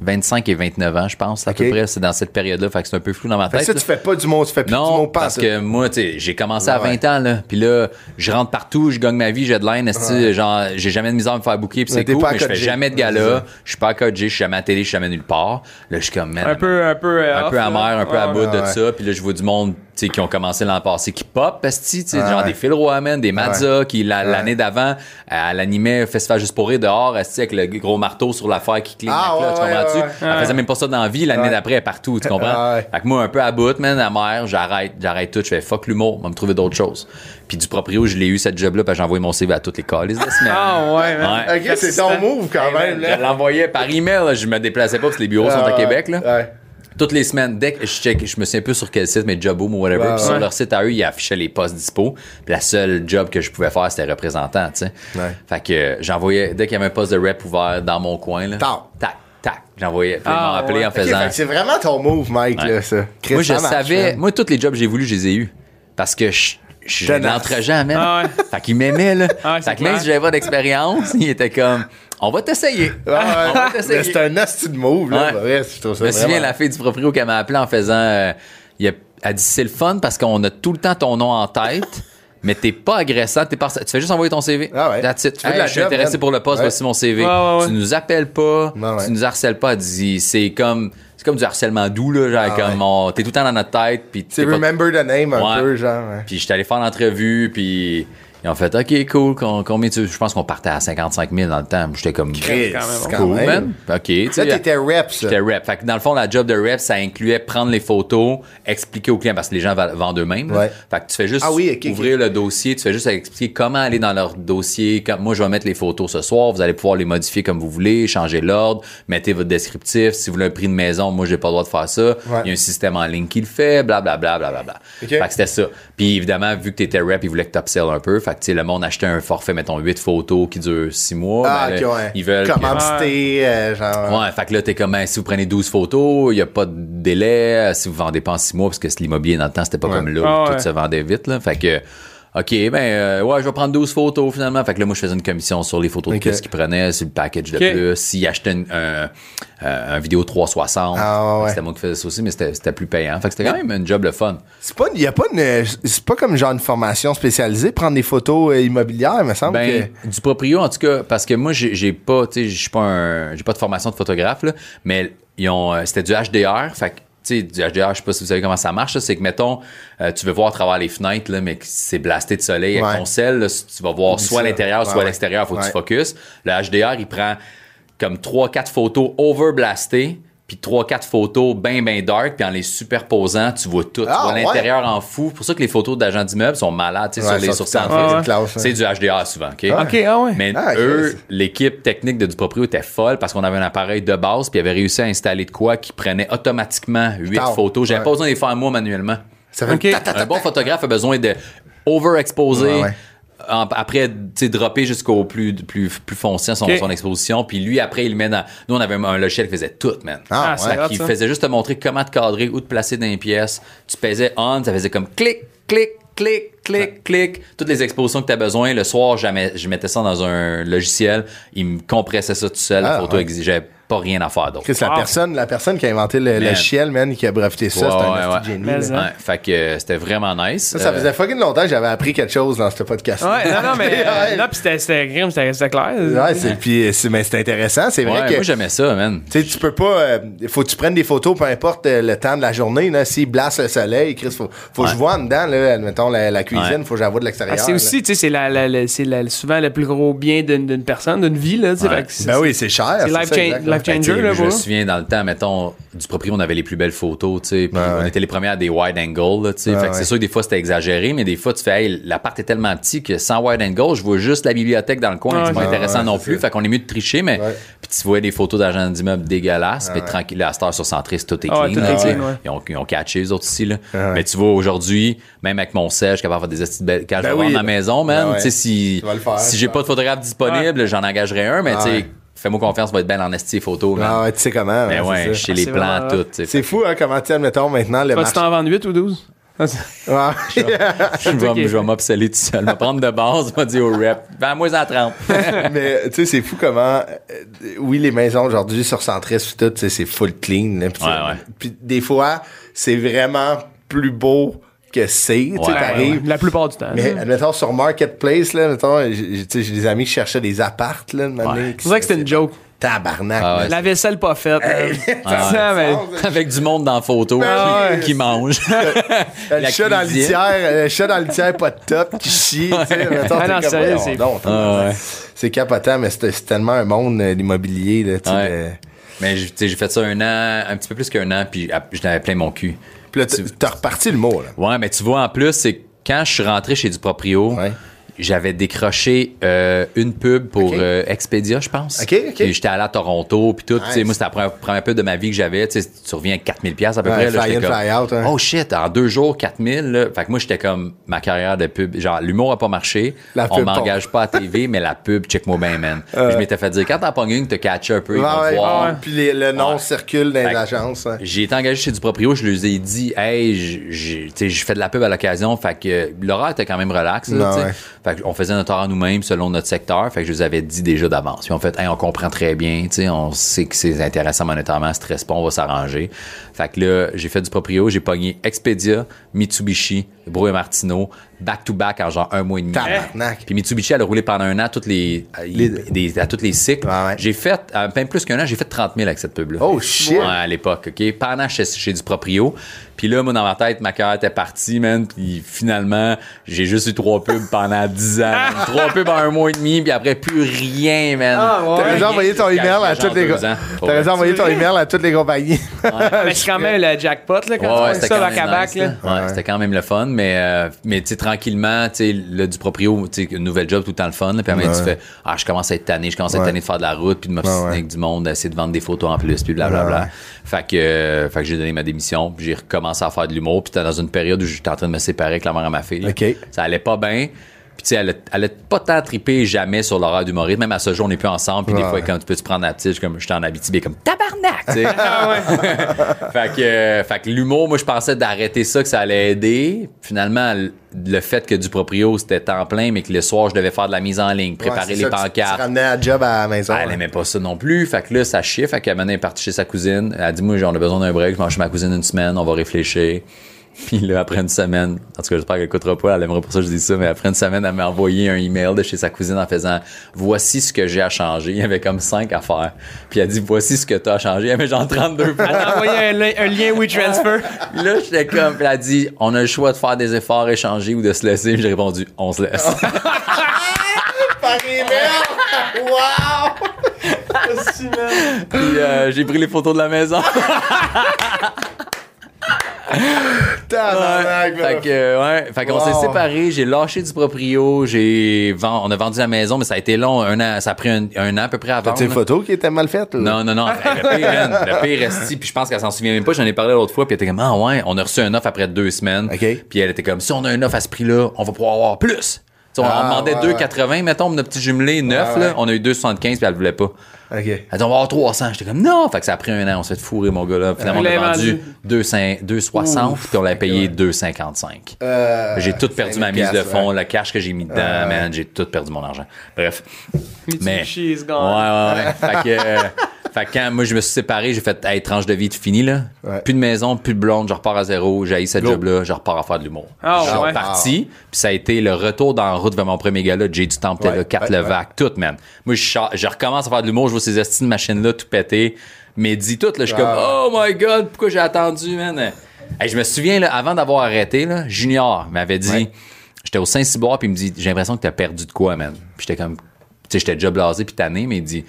25 et 29 ans, je pense, à peu près. C'est dans cette période-là. Fait que c'est un peu flou dans ma Fait que tête. ça, tu fais pas du mot, tu fais plus du Non, mot pas parce que moi, tu sais, j'ai commencé à Ouais, 20 ans, là. Puis là, je rentre partout, je gagne ma vie, j'ai de l'aine, esti, genre, j'ai jamais de misère à me faire bouquer, puis c'est cool, mais je fais jamais de gala, je suis pas G, je suis jamais à la télé, je suis jamais nulle part. Là, je suis comme, man, Un peu, un peu, euh, un off, peu amer, un peu à bout de ça. Puis là, je vois du monde tu sais, qui ont commencé l'an passé qui pop, esti, tu sais, Ouais, genre ouais. des Phil Roy, man, des Mazza, qui la- l'année d'avant, elle animait Festival Juste pour rire dehors, esti, avec le gros marteau sur l'affaire qui cligne Ah, la cloche, ouais, comprends-tu? ouais, ouais. Elle faisait même pas ça dans la vie, l'année Ouais. d'après, elle est partout, tu comprends? *laughs* Ouais. Fait que moi, un peu à bout, man, à mer, j'arrête, j'arrête tout, je fais fuck l'humour, on va me trouver d'autres choses. Puis du proprio, je l'ai eu, cette job-là, parce que j'ai envoyé mon CV à toutes les calices de semaine. Ah ouais, man. Ouais. Ok, c'est ton move quand même, Je là. l'envoyais par email, là, je me déplaçais pas parce que les bureaux sont Ah, à ouais. Québec, là Ouais. Toutes les semaines, dès que je check, je me souviens plus sur quel site, mais Joboom ou whatever, Ouais, puis sur ouais. leur site à eux, ils affichaient les postes dispo. Puis la seule job que je pouvais faire, c'était représentant, tu sais. Ouais. Fait que j'envoyais, dès qu'il y avait un poste de rep ouvert dans mon coin, là, Tac. tac, tac, j'envoyais. Puis ils m'ont Ah, appelé ouais. en faisant. fait que c'est vraiment ton move, Mike, Ouais. là, ça. Chris, moi, je marche, savais, moi, tous les jobs que j'ai voulu, je les ai eus. Parce que je. Je l'entre-gens, man. Ah ouais. Fait qu'il m'aimait, là. Ah fait que même si j'avais pas d'expérience, *laughs* il était comme, on va t'essayer. Ouais, *laughs* ouais. on va Mais t'essayer. c'est un nasty de move, là. Ouais. vrai, je trouve ça Je me souviens, vraiment- la fille du proprio qu'elle m'a appelé en faisant. euh, il a- elle dit c'est le fun parce qu'on a tout le temps ton nom en tête, *laughs* mais t'es pas agressant, t'es pas, tu fais juste envoyer ton CV. Ah ouais. That's it. Tu Hey, la je suis intéressé man. pour le poste, Ouais. voici mon CV. Ouais, ouais, ouais. Tu nous appelles pas, Ouais, ouais. tu nous harcèles pas. Elle dit c'est comme, c'est comme du harcèlement doux, là. Genre, Ah comme on- t'es tout le temps dans notre tête, puis C'est t'es pas- remember the name un Ouais. peu, genre. ouais. Puis j'étais allé faire l'entrevue, puis ils ont fait OK, cool, com- combien tu. Je pense qu'on partait à 55 000 dans le temps. J'étais comme. Chris, quand Cool, même. man. OK, Là, t'étais rep, ça. J'étais rep. Fait que dans le fond, la job de rep, ça incluait prendre les photos, expliquer aux clients, parce que les gens vendent eux-mêmes. Ouais. Fait que tu fais juste Ah oui, ouvrir le dossier, tu fais juste expliquer comment aller dans leur dossier. Quand, moi, je vais mettre les photos ce soir, vous allez pouvoir les modifier comme vous voulez, changer l'ordre, mettez votre descriptif. Si vous voulez un prix de maison, moi, j'ai pas le droit de faire ça. Il y a un système en ligne qui le fait, blablabla. Ok. Fait que c'était ça. Puis évidemment, vu que t'étais rep, ils voulaient que t'upsell un peu. Fait que, tu sais, le monde achetait un forfait, mettons, 8 photos qui durent 6 mois. Ah, Ben, ok, là, ouais. Ils veulent que- Commandité, euh, genre. Ouais, fait que là, t'es comme, ben, si vous prenez 12 photos, il n'y a pas de délai. Si vous vendez pas en 6 mois, parce que c'est l'immobilier dans le temps, c'était pas Ouais. comme là, où Ah tout ouais. se vendait vite, là. Fait que, OK, ben, euh, ouais, je vais prendre 12 photos finalement. Fait que là, moi, je faisais une commission sur les photos de plus qu'ils prenaient, sur le package de plus. S'ils achetaient une- un, un, un vidéo 360, Ah, ouais. c'était moi qui faisais ça aussi, mais c'était c'était plus payant. Fait que c'était quand même un job le fun. C'est pas, y a pas une, c'est pas comme genre une formation spécialisée, prendre des photos euh, immobilières, il me semble Ben, du proprio, en tout cas, parce que moi, j'ai j'ai pas, tu sais, je suis pas un, j'ai pas de formation de photographe, là, mais ils ont, euh, c'était du HDR, fait que, sais, du HDR, je sais pas si vous savez comment ça marche, c'est que, mettons, euh, tu veux voir à travers les fenêtres, là, mais c'est blasté de soleil Ouais. avec ton sel, là, tu vas voir soit à l'intérieur, soit à l'extérieur, faut que tu focuses. Le HDR, il prend comme 3-4 photos over-blastées, puis 3-4 photos bien, bien dark, puis en les superposant, tu vois tout. Ah, tu vois ouais. l'intérieur en fou. C'est pour ça que les photos d'agents d'immeubles sont malades, tu sais, Ouais, sur les fait, c'est classe, hein. C'est du HDR souvent, OK? Ok, ah ouais. Mais Ah, eux, l'équipe technique de Duproprio était folle parce qu'on avait un appareil de base puis ils avaient réussi à installer de quoi qui prenait automatiquement 8 Putain, photos. J'avais ouais. pas besoin de les faire moi manuellement. Ça fait Un bon photographe a besoin de overexposer. Après, tu sais, dropper jusqu'au plus, plus, plus foncé son, son exposition. Puis lui, après, il le met dans. Nous, on avait un, un logiciel qui faisait tout, man. Ah, Ah, ouais. ça. faisait juste te montrer comment te cadrer, où te placer dans les pièces. Tu pesais on, ça faisait comme clic, clic, clic, clic, clic. Toutes les expositions que tu as besoin. Le soir, jamais, je mettais ça dans un logiciel. Il me compressait ça tout seul. Ah, la photo ouais. exigeait pas rien à faire d'autre. Chris, la personne, la personne qui a inventé le, le Man. chiel, man, qui a breveté ça, Ouais, c'est un ouais, génie. Mais, là. hein. Ouais, fait que euh, c'était vraiment nice. Ça, ça Euh, faisait fucking longtemps que j'avais appris quelque chose dans ce podcast. Ouais, non, non, mais. *laughs* euh, Ouais. non, puis c'était- c'était grim, c'était c'était clair. Ouais, c'est, puis, c'est, mais c'est intéressant. C'est vrai que moi, j'aimais ça, man. tu sais, tu peux pas. euh, faut que tu prennes des photos, peu importe euh, le temps de la journée. Là, s'il blasse le soleil, Chris, faut, faut que je vois en dedans, là, admettons, la, la cuisine, Ouais. faut que je la vois de l'extérieur. Ah, c'est là. aussi, tu sais, c'est la, la- la- c'est la- souvent le plus gros bien d'une personne, d'une vie, là. Ouais. c'est- Ben oui, c'est cher. C'est life, cha- life Ben, changer, là, je me souviens dans le temps, mettons, du proprio, on avait les plus belles photos, tu sais, puis on ouais. était les premiers à des wide angle, là, tu sais. C'est sûr que des fois c'était exagéré, mais des fois tu fais, hey, l'appart est tellement petit que sans wide angle, je vois juste la bibliothèque dans le coin, c'est pas intéressant non c'est plus, fait qu'on est mieux de tricher, mais puis tu vois des photos d'agents d'immeubles dégueulasses, mais tranquille, à cette heure sur Centris, tout est clean. Ils ont, catché les autres ici, là. Mais tu vois, aujourd'hui, même avec mon sèche, je suis capable de faire des astuces belles. Quand je Ben vais oui, vendre ma ben- maison, man, ben ouais. tu sais, si, Tu vas le faire, si j'ai pas de photographe disponible, j'en engagerai un, mais tu Ouais. sais, fais-moi confiance, va être belle en esti photos, man. Ah ouais, tu sais comment. Mais hein, ouais, c'est ça. chez Ah, les plans, tout. sais. C'est fou, hein, comment tu sais, admettons, maintenant, le Toi, tu marché. t'en vends 8 ou 12? *laughs* Ouais. Je vais, je vais m'obseller tout seul. Me prendre de base, me dire au rep. Ben, moi, en 30. mais tu sais, c'est fou comment. euh, oui, les maisons aujourd'hui sur Centris, tout, tu sais, c'est full clean. là, puis Ouais, ouais. Puis des fois, c'est vraiment plus beau que c'est. Tu sais, Ouais, t'arrives. La plupart du temps. Mais admettons sur Marketplace, là, mettons, j'ai j'ai- tu sais, j'ai des amis qui cherchaient des appartes, là, de manière C'est vrai que c'était une joke. Tabarnak. Ah ouais. La vaisselle pas faite. man. *laughs* Ah Ça, mais- Avec du monde dans la photo Ah qui, ouais. qui mange. *laughs* Le La chat dans le litière, euh, le chat dans le litière, pas de top, qui chie, Ah c'est- Ah ouais. Capotant, mais c'est tellement un monde, euh, l'immobilier. Ouais. Mais j'ai fait ça un an, un petit peu plus qu'un an, puis je n'avais plein mon cul. Puis là, tu- t'as reparti le mot, là. Ouais, mais tu vois, en plus, c'est quand je suis rentré chez du proprio, Ouais. J'avais décroché euh, une pub pour euh, Expedia, je pense. Ok, ok. Puis j'étais allé à Toronto, puis tout. Nice. Moi, c'était la première, première pub de ma vie que j'avais. Tu reviens avec 4000 pièces à peu Ouais, près. fly in, comme, fly out, hein. Oh shit, en deux jours, 4000. Là. Fait que moi, j'étais comme ma carrière de pub. Genre, l'humour a pas marché. La on m'engage pas à TV, *laughs* mais la pub, check-moi bien, man. Puis je m'étais fait dire, quand t'en pognes une, t'as catché un peu, ils Ouais, vont ouais, voir. ouais. Puis les- le nom circule dans hein. J'ai été engagé chez du proprio, je leur ai dit, hey, je fais de la pub à l'occasion, fait que l'horaire était quand même relax. là, Fait qu'on faisait notre horaire nous-mêmes selon notre secteur, fait que je les avais dit déjà d'avance. Puis on fait, hey, on comprend très bien, tu on sait que c'est intéressant monétairement, stress pas, on va s'arranger. Fait que là, j'ai fait du proprio, j'ai pogné Expedia, Mitsubishi, Bro et Martino, back-to-back en genre un mois et demi. Tabarnak. Puis Mitsubishi, elle a roulé pendant un an toutes les, Les- des- à tous les cycles. Ouais, ouais. J'ai fait, euh, même plus qu'un an, j'ai fait 30 000 avec cette pub-là. Oh, shit. Ouais, à l'époque, OK? Pendant chez, chez du proprio. Puis là, moi, dans ma tête, ma carrière était partie, man. Puis finalement, j'ai juste eu trois pubs pendant 10 ans. *laughs* trois pubs en un mois et demi, puis après, plus rien, man. Ah, ouais. Dû envoyer ton email à toutes les gars. gars. T'aurais dû envoyer ton email à toutes les compagnies. *laughs* Mais c'est quand même le jackpot, là, quand tu c'était ça quand back même à back, nice, là. là. Ouais, c'était quand même le fun, mais, euh, mais tu sais, tranquillement, tu sais, le du proprio, tu sais, un nouvel job, tout le temps le fun, là, puis après, tu fais, ah, je commence à être tanné, je commence à être tanné de faire de la route, puis de m'obstiner Ouais, ouais. avec du monde, d'essayer de vendre des photos en plus, puis blablabla. Ouais, ouais. Fait que, euh, fait que j'ai donné ma démission, puis j'ai recommencé à faire de l'humour, puis c'était dans une période où j'étais en train de me séparer avec la mère à ma fille. OK. Ça allait pas bien. Puis, tu sais, elle, elle a pas tant trippé jamais sur l'horaire d'humoriste. Même à ce jour, on n'est plus ensemble. Puis, des fois, quand tu peux te prendre la petite, comme, j'étais en Abitibi, comme tabarnak, tu sais. *laughs* Ah *laughs* fait que, euh, fait que l'humour, moi, je pensais d'arrêter ça, que ça allait aider. Finalement, le fait que du proprio, c'était temps plein, mais que le soir, je devais faire de la mise en ligne, préparer Ouais, les ça, pancartes. Tu ramenais job à la maison. Elle aimait pas ça non plus. Fait que là, ça chiait. Fait qu'elle est partie chez sa cousine. Elle a dit, moi, on a besoin d'un break. Je mange chez ma cousine une semaine. On va réfléchir. *laughs* Puis là, après une semaine, en tout cas, j'espère qu'elle écoutera pas. Elle aimerait pour ça que je dis ça. Mais après une semaine, elle m'a envoyé un email de chez sa cousine en faisant, voici ce que j'ai à changer. Il y avait comme cinq à faire. Puis elle dit, voici ce que t'as à changer. Il y avait genre 32 Elle t'a envoyé un, li- un lien WeTransfer. *laughs* Là, j'étais comme, puis elle a dit, on a le choix de faire des efforts, échanger ou de se laisser. J'ai répondu, on se laisse. *laughs* Par email! wow! Puis euh, j'ai pris les photos de la maison. *laughs* Tabarnak, fait que, ouais, fait qu'on Wow. s'est séparés, j'ai lâché du proprio, j'ai vend- on a vendu la maison, mais ça a été long, un an, ça a pris un, un an à peu près à vendre. T'as-tu une photo qui était mal faite? là? Non, non, non. Le pire, man, le pire esti, puis je pense qu'elle s'en souvient même pas. J'en ai parlé l'autre fois, puis elle était comme, ah ouais, on a reçu un offre après deux semaines. Puis elle était comme, si on a un offre à ce prix-là, on va pouvoir avoir plus. On, Ah, demandait ouais, 2,80, mettons, notre petit jumelé, neuf, Ouais, ouais. là. On a eu 2,75, puis elle voulait pas. OK. Elle dit, on va avoir 300. J'étais comme, non! Fait que ça a pris un an. On s'est fait fourrer, mon gars, là. Finalement, on a vendu vendu. 200 2,60, puis on l'a payé 2,55. Euh, J'ai tout perdu ma 5000 mise de fonds, ouais. le cash que j'ai mis dedans, man. J'ai tout perdu mon argent. Bref. Mais. Mitsubishi is Ouais, ouais, ouais. fait que, euh, fait que quand moi je me suis séparé, j'ai fait, hey, tranche de vie, tu finis, là. Ouais. Plus de maison, plus de blonde, je repars à zéro, j'ai ce Go. job-là, je repars à faire de l'humour. Ah, je suis ouais. reparti, puis ça a été le retour dans la route vers mon premier gala, Jay du Temple, Ouais, là, 4 ouais, Levac, tout, man. Moi, je, je recommence à faire de l'humour, je vois ces estimes machines-là tout péter, mais dis tout, là, je suis comme, Ah. oh my god, pourquoi j'ai attendu, man? Hey, je me souviens, là, avant d'avoir arrêté, là, Junior m'avait dit, Ouais. j'étais au Saint-Cyboire, puis il me dit, j'ai l'impression que t'as perdu de quoi, man? Puis j'étais comme, tu sais, j'étais déjà blasé puis tanné, mais il dit,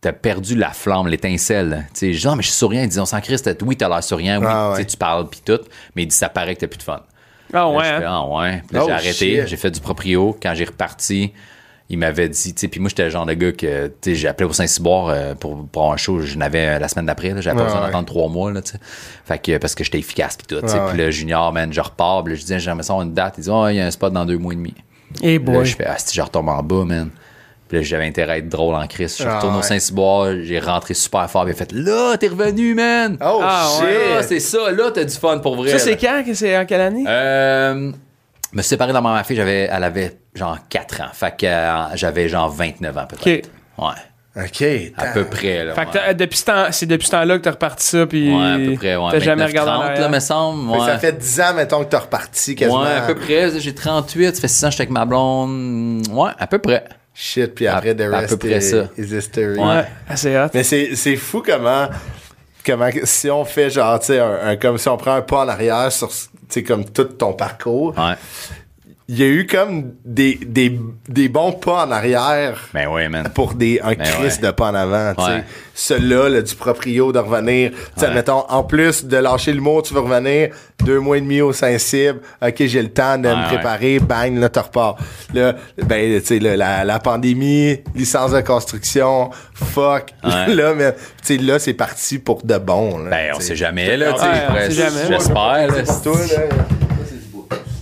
t'as perdu la flamme, l'étincelle. Tu sais, je dis, non, mais je suis souriant. Il dit, on s'en crisse, oui, t'as l'air souriant, oui, Ah, tu sais, ouais. tu parles puis tout, mais il dit, ça paraît que t'as plus de fun. Ah Là, ouais, hein? fais, ah ouais. Puis là, Oh, j'ai arrêté, shit. j'ai fait du proprio. Quand j'ai reparti, il m'avait dit, tu sais, puis moi, j'étais le genre de gars que, tu sais, j'ai appelé au Saint-Cyboire euh, pour, pour avoir un show, je n'avais euh, la semaine d'après, là, j'avais pas Ouais, besoin ouais. d'attendre trois mois, là, tu sais. Fait que, parce que j'étais efficace puis tout, tu sais. Ouais, Puis le junior, man, je repars, puis là, je dis, j'aimerais ça une date. Il dit, oh, il y a un spot dans deux mois et demi. Et Là, boy. je fais, ah, si je retombe en bas, man. Puis là, j'avais intérêt à être drôle en crise. Je suis Ah, retourné au. Saint-Cyboire, j'ai rentré super fort, a fait Là, t'es revenu, man! Oh Ah, shit! Ah, c'est ça, là, t'as du fun pour vrai. Ça, c'est quand? que C'est en quelle année? Euh, je me suis séparé de ma ma fille, j'avais, elle avait genre 4 ans. Fait que euh, j'avais genre 29 ans peut-être. Ouais. OK. À peu près, là. Fait que ouais. depuis ce temps, c'est depuis ce temps-là que t'as reparti ça, puis Ouais, à peu près, ouais. t'as jamais 29, regardé en 30, là, me semble. Ouais. Ça fait 10 ans, mettons, que t'as reparti quasiment. Ouais, à peu près. J'ai 38, ça fait 6 ans que j'étais avec ma blonde. Ouais, à peu près. Shit, puis après, À- the à rest peu près is, ça. is history. Ouais. Ouais, assez hot. Mais c'est c'est fou comment, comment, si on fait genre, tu sais, un, un- comme si on prend un pas en arrière sur, tu sais, comme tout ton parcours, Ouais. Il y a eu comme des, des, des bons pas en arrière Ben ouais, man. pour des, un Ben ouais. de pas en avant, tu sais. Ouais. Celui-là, là, du proprio de revenir. Tu sais, Ouais. mettons, en plus de lâcher le mot, tu veux revenir deux mois et demi au Saint-Cybe. OK, j'ai le temps de Ouais, me ouais. préparer. Bang, là, tu repars. Là, ben, tu sais, là, la, la pandémie, licence de construction, fuck. Ouais. *laughs* là, mais, tu sais, là, c'est parti pour de bon, là, Ben, on tu sais. sait jamais, là. J'espère,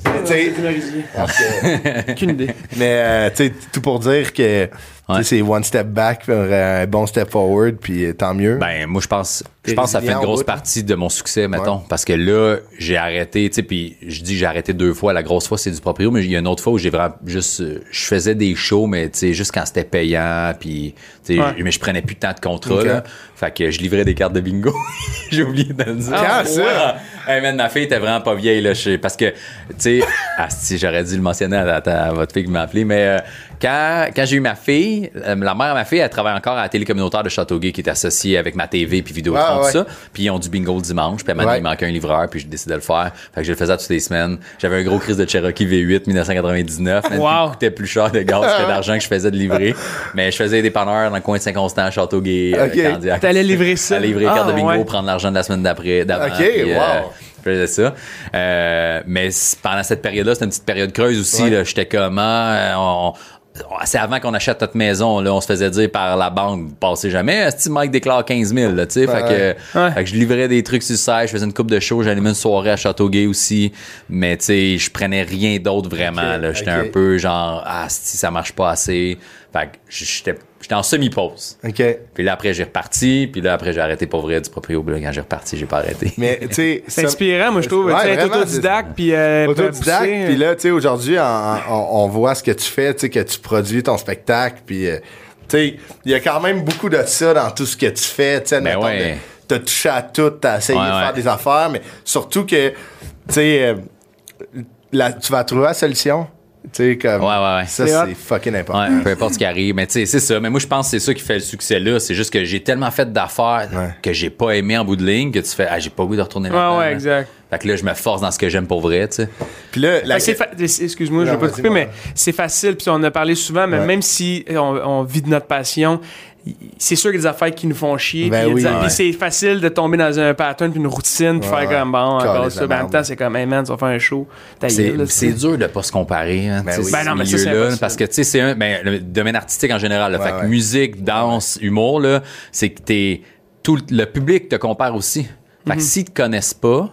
*laughs* Aucune idée. mais euh, tu sais, tout pour dire que Ouais. c'est one step back, un bon step forward, puis tant mieux. Ben, moi, je pense, je pense que ça fait une grosse hein? partie de mon succès, mettons. Parce que là, j'ai arrêté, tu sais, puis je dis que j'ai arrêté deux fois. La grosse fois, c'est du proprio, mais il y a une autre fois où j'ai vraiment juste, euh, je faisais des shows, mais tu sais, juste quand c'était payant, puis, tu sais, Ouais. mais je prenais plus de temps de contrat, Ok. là. Fait que je livrais des cartes de bingo. *laughs* j'ai oublié de le dire. Quand ça? Hey man, ma fille était vraiment pas vieille, là. je- parce que, tu sais, *laughs* ah, si j'aurais dû le mentionner à, à- à votre fille qui m'a appelé, mais euh, quand, quand j'ai eu ma fille, euh, la mère de ma fille, elle travaille encore à la télé communautaire de Châteauguay qui est associée avec ma TV puis Vidéotron, Ah, tout ouais. ça. Puis ils ont du bingo le dimanche. Puis à Ouais. il manquait un livreur, puis j'ai décidé de le faire. Fait que je le faisais toutes les semaines. J'avais un gros crise de Cherokee V8 1999. man, Wow. qui coûtait plus cher de gaz que d'argent que je faisais de livrer. Mais je faisais des panneurs dans le coin de Saint-Constant, Châteauguay, euh, Ok. Candiac. T'allais livrer ça? Allais livrer Ah, de bingo, ouais. prendre l'argent de la semaine d'après. Ok, puis, euh, wow. je faisais ça. Euh, mais pendant cette période-là, c'était une petite période creuse aussi. Ouais. J'étais comment... on, c'est avant qu'on achète notre maison, là, on se faisait dire par la banque, passez jamais, si Mike déclare 15 000, là, tu sais, fait, que, Ouais. fait que je livrais des trucs sur le site, je faisais une coupe de show, j'animais une soirée à Châteauguay aussi, mais tu sais, je prenais rien d'autre vraiment, là, j'étais un peu genre, ah, si ça marche pas assez, fait que j'étais, j'étais en semi-pause. OK. Puis là, après, j'ai reparti. Puis là, après, j'ai arrêté pour vrai du proprio. Puis là, quand j'ai reparti, j'ai pas arrêté. Mais, tu sais... *laughs* C'est ça- inspirant, moi, je trouve. Ouais, tu sais, être vraiment, autodidacte, puis euh, autodidacte pousser. puis là tu sais aujourd'hui on, on- on voit ce que tu fais tu sais que tu produis ton spectacle puis euh, tu sais il y a quand même beaucoup de ça dans tout ce que tu fais tu sais Ben ouais. t'as touché à tout t'as essayé Ouais, de faire des affaires mais surtout que tu sais euh, tu vas trouver la solution? Tu sais comme Ouais, ouais, ouais. ça C'est fucking important Ouais, peu importe ce qui arrive. Mais tu sais, c'est ça. Mais moi, je pense que c'est ça qui fait le succès là. C'est juste que j'ai tellement fait d'affaires Ouais. que j'ai pas aimé en bout de ligne que tu fais, ah, j'ai pas goût de retourner là Ouais, ouais, exact. Fait que là, je me force dans ce que j'aime pour vrai, tu sais. puis là la- fa- Excuse-moi, je vais pas te couper, mais c'est facile. Puis on en a parlé souvent, mais Ouais. même si on, on vit de notre passion, c'est sûr qu'il y a des affaires qui nous font chier. Ben puis oui, ouais. c'est facile de tomber dans un pattern puis une routine puis Ouais, faire comme bon, encore ça. Mais en même temps, c'est comme, hey man, tu vas faire un show. C'est dur de pas se comparer, hein, Ben oui. Ben non, mais ça, parce que tu sais, c'est un ben, le domaine artistique en général. là. Ouais, fait que musique, danse, humour, là, c'est que t'es tout le- public te compare aussi. Fait que s'ils te connaissent pas,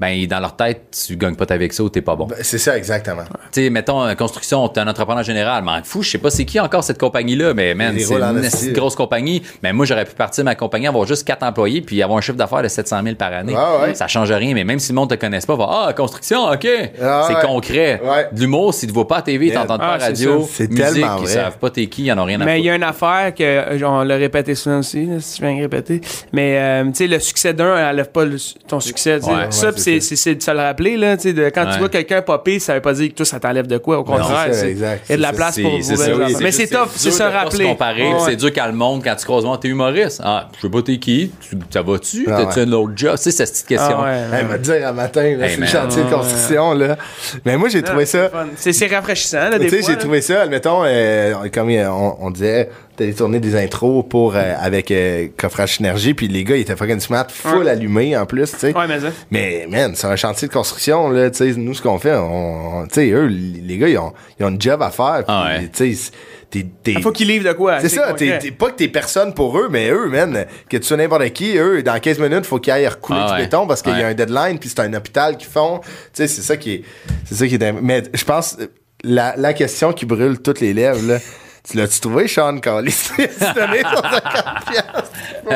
ben dans leur tête, tu gagnes pas ta vie avec ça ou t'es pas bon. Ben, c'est ça exactement Tu sais, mettons, euh, construction, t'es un entrepreneur général, mais fou, je sais pas c'est qui encore cette compagnie-là, mais man, Ils c'est une grosse compagnie. Mais moi, j'aurais pu partir de ma compagnie, avoir juste quatre employés, puis avoir un chiffre d'affaires de 700 000 par année. Ouais, ouais. Ça change rien, mais même si le monde te connaisse pas, va, ah, construction, ok. Ah, c'est ouais. concret. Ouais. De l'humour, si tu ne vois pas à TV, t'entends pas Ah, à la c'est radio. C'est musique, tellement ils vrai. savent pas t'es qui, ils en ont rien à Mais il y a une affaire que, euh, on l'a répété souvent aussi, là, si je viens de répéter. Mais, euh, tu sais, le succès d'un enlève pas le- ton succès. ça, c'est c'est, de se le rappeler, là, tu sais, de, quand Ouais. tu vois quelqu'un popper, ça veut pas dire que toi, ça t'enlève de quoi. Au contraire, il y a de la place C'est- pour c'est vous. ça, oui, Mais c'est tough, c'est dur se rappeler. comparer, Ouais, c'est dur quand le monde, quand tu croises moi, t'es humoriste. Ah, je sais pas t'es qui, tu- ça va-tu? Ah, T'as-tu ouais. un autre job? Tu sais, cette petite question. Ah ouais, ouais. m'a dire un matin là, Hey, c'est le chantier de construction là mais moi j'ai trouvé ça c'est rafraîchissant, là, des Tu sais, j'ai trouvé ça, admettons, euh, comme euh, on, on disait, t'allais tourner des intros pour, euh, avec euh, Coffrage Synergie, puis les gars, ils étaient fucking smart, full Ouais. allumés en plus, tu sais. Ouais, mais ça. Mais, man, c'est un chantier de construction, là, tu sais, nous, ce qu'on fait, on, on- tu sais, eux, les gars, ils ont, ils ont une job à faire, puis, Ah ouais. tu sais, t'es, t'es- Il faut qu'ils livrent de quoi. c'est ça, t'es, t'es- pas que t'es personne pour eux, mais eux, man, que tu sois n'importe qui, eux, dans 15 minutes, faut qu'ils aillent recouler Ah du béton parce qu'il y a un deadline, puis c'est un hôpital qu'ils font. Tu sais, c'est ça qui est, c'est ça qui est, mais je pense, la, la question qui brûle toutes les lèvres, là, tu Tu l'as-tu trouvé, Sean Callis? *laughs* Tu donné son *laughs* 50 piastres?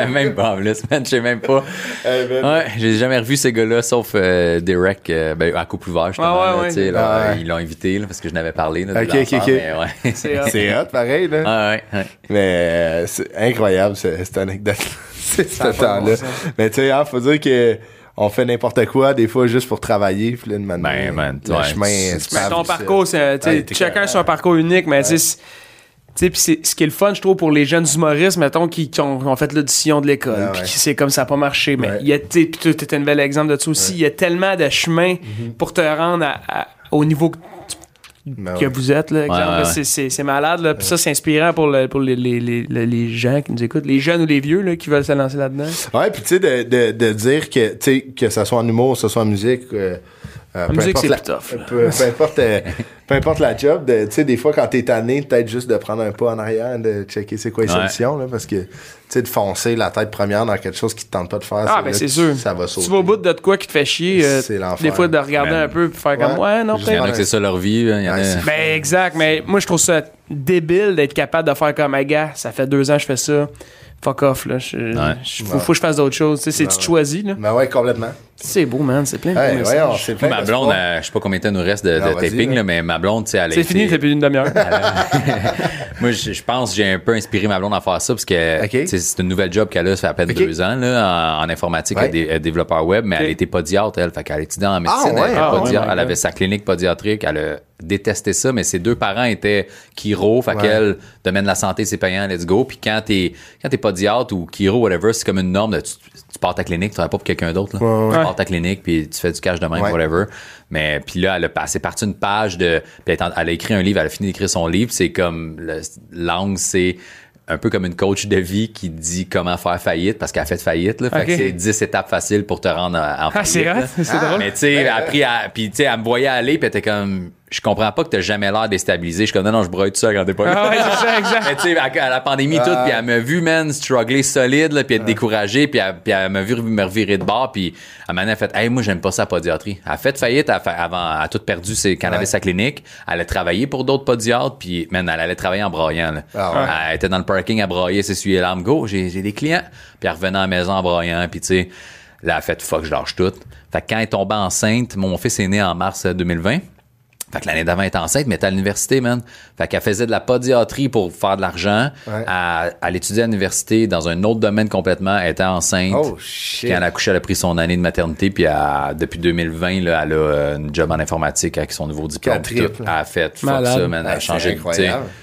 même pas en plus, man, je sais même pas. Ouais, j'ai jamais revu ces gars-là, sauf euh, Derek, euh, ben, à Coupe Ouvert, justement. Ah ouais, là, ouais. tu sais, là, Ah ouais. Ils l'ont invité, là, parce que je n'avais parlé, là, de Ok, ok, ok. C'est hot. Pareil, là. Ah ouais, ouais. Mais euh, c'est incroyable, ce- cette anecdote *laughs* C'est ce temps-là. Mais tu sais, hein, faut dire que on fait n'importe quoi, des fois, juste pour travailler. Puis là, une manière, Ben, man, le ouais. chemin, C'est- ton parcours, c'est, Ouais, chacun son parcours unique, mais tu sais, puis c'est ce qui est le fun, je trouve, pour les jeunes humoristes, mettons, qui, qui ont, qui ont fait l'audition de l'école, Ah, puis c'est comme ça n'a pas marché. Mais Ouais. il y a, tu un bel exemple de ça aussi. Il y a tellement de chemins Mm-hmm. pour te rendre à- à- au niveau que, Ben que ouais. vous êtes, là, ouais, ouais. C'est, malade, là. Puis ça, c'est inspirant pour, le- pour les, les, les, les- les gens qui nous écoutent, les jeunes ou les vieux, là, qui veulent se lancer là-dedans. Ouais, puis tu sais, de, de, de dire que, que ça soit en humour, que ce soit en musique, euh, euh, peu musique, importe c'est la- tough. Peu, peu importe, euh, *laughs* peu importe la job, de- tu sais, des fois, quand t'es tanné, peut-être juste de prendre un pas en arrière, de checker c'est quoi les Ouais. solutions, là, parce que, tu sais, de foncer la tête première dans quelque chose qui te tente pas de faire, Ah, ben c'est sûr. Ça va sauter. Tu vas au bout de quoi qui te fait chier, euh, des fois, de regarder un peu, puis faire comme, Ouais. non, Juste Il y en peut-être. a que c'est ça leur vie, y en. Ouais, c'est- Ben exact, mais moi je trouve ça débile d'être capable de faire comme un gars, ça fait deux ans que je fais ça. Fuck off là. Je, je- faut, faut que je fasse d'autres choses. Tu sais, c'est tu te choisis là? Ben ouais, complètement. C'est beau man, c'est plein de Hey, voyons, c'est plein Ma de blonde, euh, je sais pas combien de temps nous reste de, de Non, vas-y, taping, là. mais ma blonde, tu sais, elle C'est fini, ça fait plus d'une demi-heure. *laughs* Moi, je, je pense que j'ai un peu inspiré ma blonde à faire ça parce que Ok. tu sais, c'est une nouvelle job qu'elle a, ça fait à peine deux ans là, en, en informatique, Ouais. elle, est dé- elle est développeur web, mais elle était podiatre, elle. Fait qu'elle étudiait en médecine, ouais? elle, Ah, podiatre, elle avait sa clinique podiatrique, elle a détesté ça, mais ses deux parents étaient chiro, fait Ouais. qu'elle, domaine de la santé, c'est payant, let's go. Puis quand t'es, quand t'es podiatre ou chiro, whatever, c'est comme une norme de tu, tu pars ta clinique, tu travailles pas pour quelqu'un d'autre, là. Ouais, Tu ouais. pars ta clinique, puis tu fais du cash de même, Ouais. whatever. Mais puis là, elle a passé partie une page de. Puis elle, elle a écrit un livre, elle a fini d'écrire son livre. C'est comme le- l'angle, c'est un peu comme une coach de vie qui dit comment faire faillite parce qu'elle a fait faillite. Là. Fait que c'est 10 étapes faciles pour te rendre en, en Ah, c'est faillite, vrai, *laughs* c'est drôle. Mais tu sais, elle a pris à- puis tu sais, elle me voyait aller, puis elle était comme. Je comprends pas que t'as jamais l'air déstabilisé. Je suis comme, non, non, je broye tout ça quand t'es pas là. Ah ouais, c'est ça, exact. *laughs* Mais tu sais, à, à la pandémie, tout, puis elle m'a vu, man, struggler solide, là, puis être découragé, puis elle, puis elle m'a vu me revirer de bord, puis elle m'a fait, hey, moi, j'aime pas ça, la podiatrie. Elle a fait faillite elle a fait- avant, elle a tout perdu c'est, quand elle avait sa clinique. Elle a travaillé pour d'autres podiatres, puis, man, elle allait travailler en braillant, là. Ah ouais. Elle était dans le parking à brailler, s'essuyer les larmes, go, j'ai, j'ai des clients. Puis elle revenait à la maison en braillant, puis tu sais, là, elle a fait, fuck, je lâche tout. Fait que quand elle est tombée enceinte, mon fils est né en mars euh, 2020. Fait que l'année d'avant, elle était enceinte, mais elle était à l'université, man. Fait qu'elle faisait de la podiatrie pour faire de l'argent. Ouais. Elle, elle étudiait à l'université dans un autre domaine complètement. Elle était enceinte. Oh, shit. Quand elle a accouché, elle a pris son année de maternité. Puis elle- depuis 2020, là, elle a euh, une job en informatique avec son nouveau diplôme. Tout. Elle a fait fuck Malade. ça, man. Elle Ah, a c'est changé.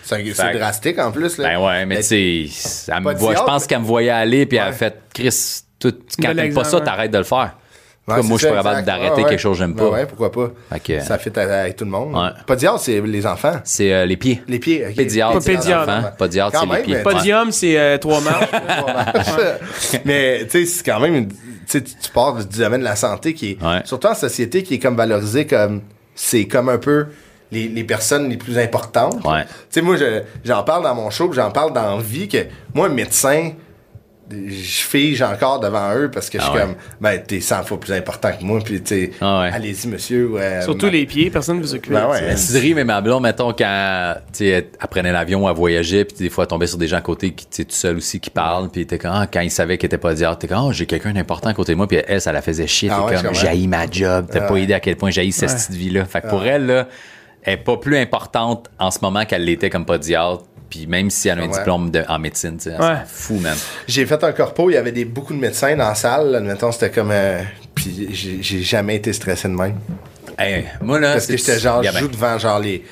C'est drastique en plus. Là. Ben ouais, mais tu sais, elle me voit- je pense qu'elle me voyait aller. Puis elle a fait, Chris, tout, quand t'aimes pas ça, t'arrêtes de le faire. Ouais, Comme moi, je suis capable d'arrêter Ouais, ouais. quelque chose que j'aime Ben pas. ouais, pourquoi pas? Que- Ça fait avec tout le monde. Ouais. Podiatre, c'est les enfants. C'est euh, les pieds. Les pieds. ok. Pédiatre, Pas c'est les pédiatre. enfants. Podiatre, Quand c'est les pieds. mais- Podium, c'est euh, trois marches. *laughs* *laughs* mais tu sais, c'est quand même une- tu sais, tu tu pars du domaine de la santé qui est Ouais. surtout en société qui est comme valorisé comme c'est comme un peu les, les personnes les plus importantes. Ouais. Tu sais moi je- j'en parle dans mon show, j'en parle dans la vie que moi un médecin je fige encore devant eux parce que je suis Ah ouais. comme ben t'es 100 fois plus important que moi puis tu sais Ah ouais. allez-y monsieur ouais, Surtout ma- les pieds, personne ne vous occupe. Ben ouais. Mais Cidry, mais ma blonde, mettons, quand, tu sais, elle prenait l'avion, elle voyageait, puis des fois, elle tombait sur des gens à côté qui, tu sais, tout seul aussi, qui parlent, puis t'es comme, ah, quand il savait qu'il était pas diable, t'es comme, oh, j'ai quelqu'un d'important à côté de moi, puis elle, ça la faisait chier, Ah t'es comme, j'ai ma job, t'as pas idée à quel point j'ai cette petite vie-là. Fait que pour elle, là, elle est pas plus importante en ce moment qu'elle l'était comme podiatre, puis même si elle a un Ouais. diplôme de- en médecine, tu sais, elle Ouais. s'en fout, man. J'ai fait un corpo, il y avait des, beaucoup de médecins dans la salle. là, Admettons, c'était comme. euh, puis j'ai jamais été stressé de même. Hey, moi, là, Parce que c'est- j'étais genre, je joue devant genre les.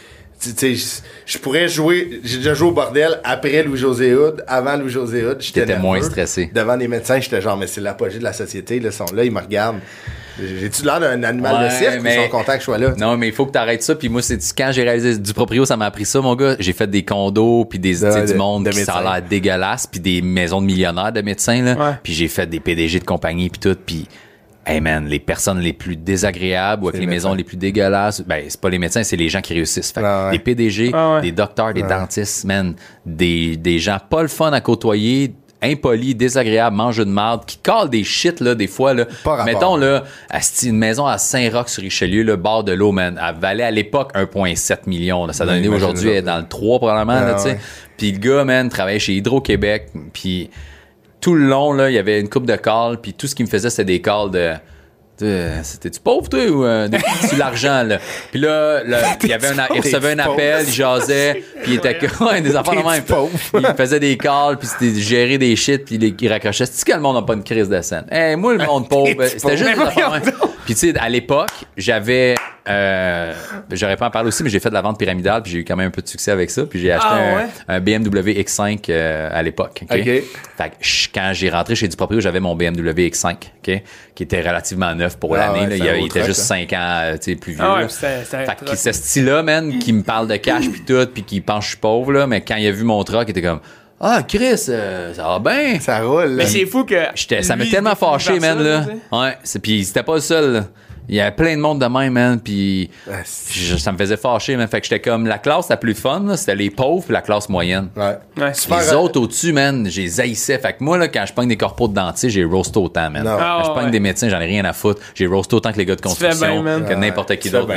Tu tu sais, je- pourrais jouer. J'ai déjà joué au bordel après Louis-José Hood, avant Louis-José Hood. J'étais moins stressé. Devant des médecins, j'étais genre, mais c'est l'apogée de la société. Là, ils sont là, ils me regardent. J'ai-tu l'air d'un animal de cirque mais- ils sont contents que je sois là? Non, mais il faut que tu arrêtes ça. Puis moi, c'est quand j'ai réalisé du proprio, ça m'a appris ça, mon gars. J'ai fait des condos, puis des, De- du monde de qui ça a l'air dégueulasse, puis des maisons de millionnaires de médecins. Là. Ouais. Puis j'ai fait des PDG de compagnie, puis tout. Puis, hey man, les personnes les plus désagréables ou avec les les maisons médecins. les plus dégueulasses, ben c'est pas les médecins, c'est les gens qui réussissent. Fait Ah ouais. des PDG, Ah ouais. des docteurs, des dentistes, man, des, des gens pas le fun à côtoyer impoli, désagréable, mange de marde, qui cale des shit, là, des fois, là. Pas rapport. Mettons, là, une maison à Saint-Roch-sur-Richelieu, le bord de l'eau, man, elle valait à l'époque 1,7 million. là. Ça donnait aujourd'hui, elle est dans le 3 probablement, là, Ah, tu sais. Puis le gars, man, travaillait chez Hydro-Québec, puis tout le long, là, il y avait une coupe de calls, puis tout ce qu'il me faisait, c'était des calls de... C'était-tu pauvre, toi, ou euh, l'argent, là? Puis là, là, *laughs* il, y avait un, il recevait un appel, il jasait, puis il était comme... Ouais, des affaires de même. Il faisait des calls, puis c'était gérer des shit, puis il, il raccrochait. C'est-tu que le monde n'a pas une crise de scène? Hey, moi, le monde *laughs* pauvre, c'était juste des affaires de même. Puis tu sais, à l'époque, j'avais... Euh, J'aurais pas en parler aussi, mais j'ai fait de la vente pyramidale, puis j'ai eu quand même un peu de succès avec ça. Puis j'ai acheté Ah, un, ouais? un BMW X5 euh, à l'époque. OK? OK. Fait que quand j'ai rentré chez du proprio, j'avais mon BMW X5, OK? Qui était relativement neuf pour Ah l'année. ouais, il, était juste hein. 5 ans euh, plus vieux. Ah ouais, c'était un Fait que ce style-là, man, qui me parle de cash puis tout, puis qui pense que je suis pauvre, là, mais quand il a vu mon truck, il était comme Ah, Chris, euh, ça va bien. Ça roule. Mais c'est fou que. J'étais- ça m'a tellement fâché, man, là. Ouais, puis c'était pas le seul, là. Il y avait plein de monde de même, man, puis Ah, je- ça me faisait fâcher, man. Fait que j'étais comme, la classe la plus fun, c'était les pauvres puis la classe moyenne. Ouais. Ouais. Super, Les euh, autres au-dessus, man, j'ai zaïssais. Fait que moi, là, quand je pogne des corpos de dentier, j'ai roast autant, man. Non. Quand Ah, je pogne ouais. des médecins, j'en ai rien à foutre. J'ai roast autant que les gars de construction, bien, man. que n'importe qui d'autre.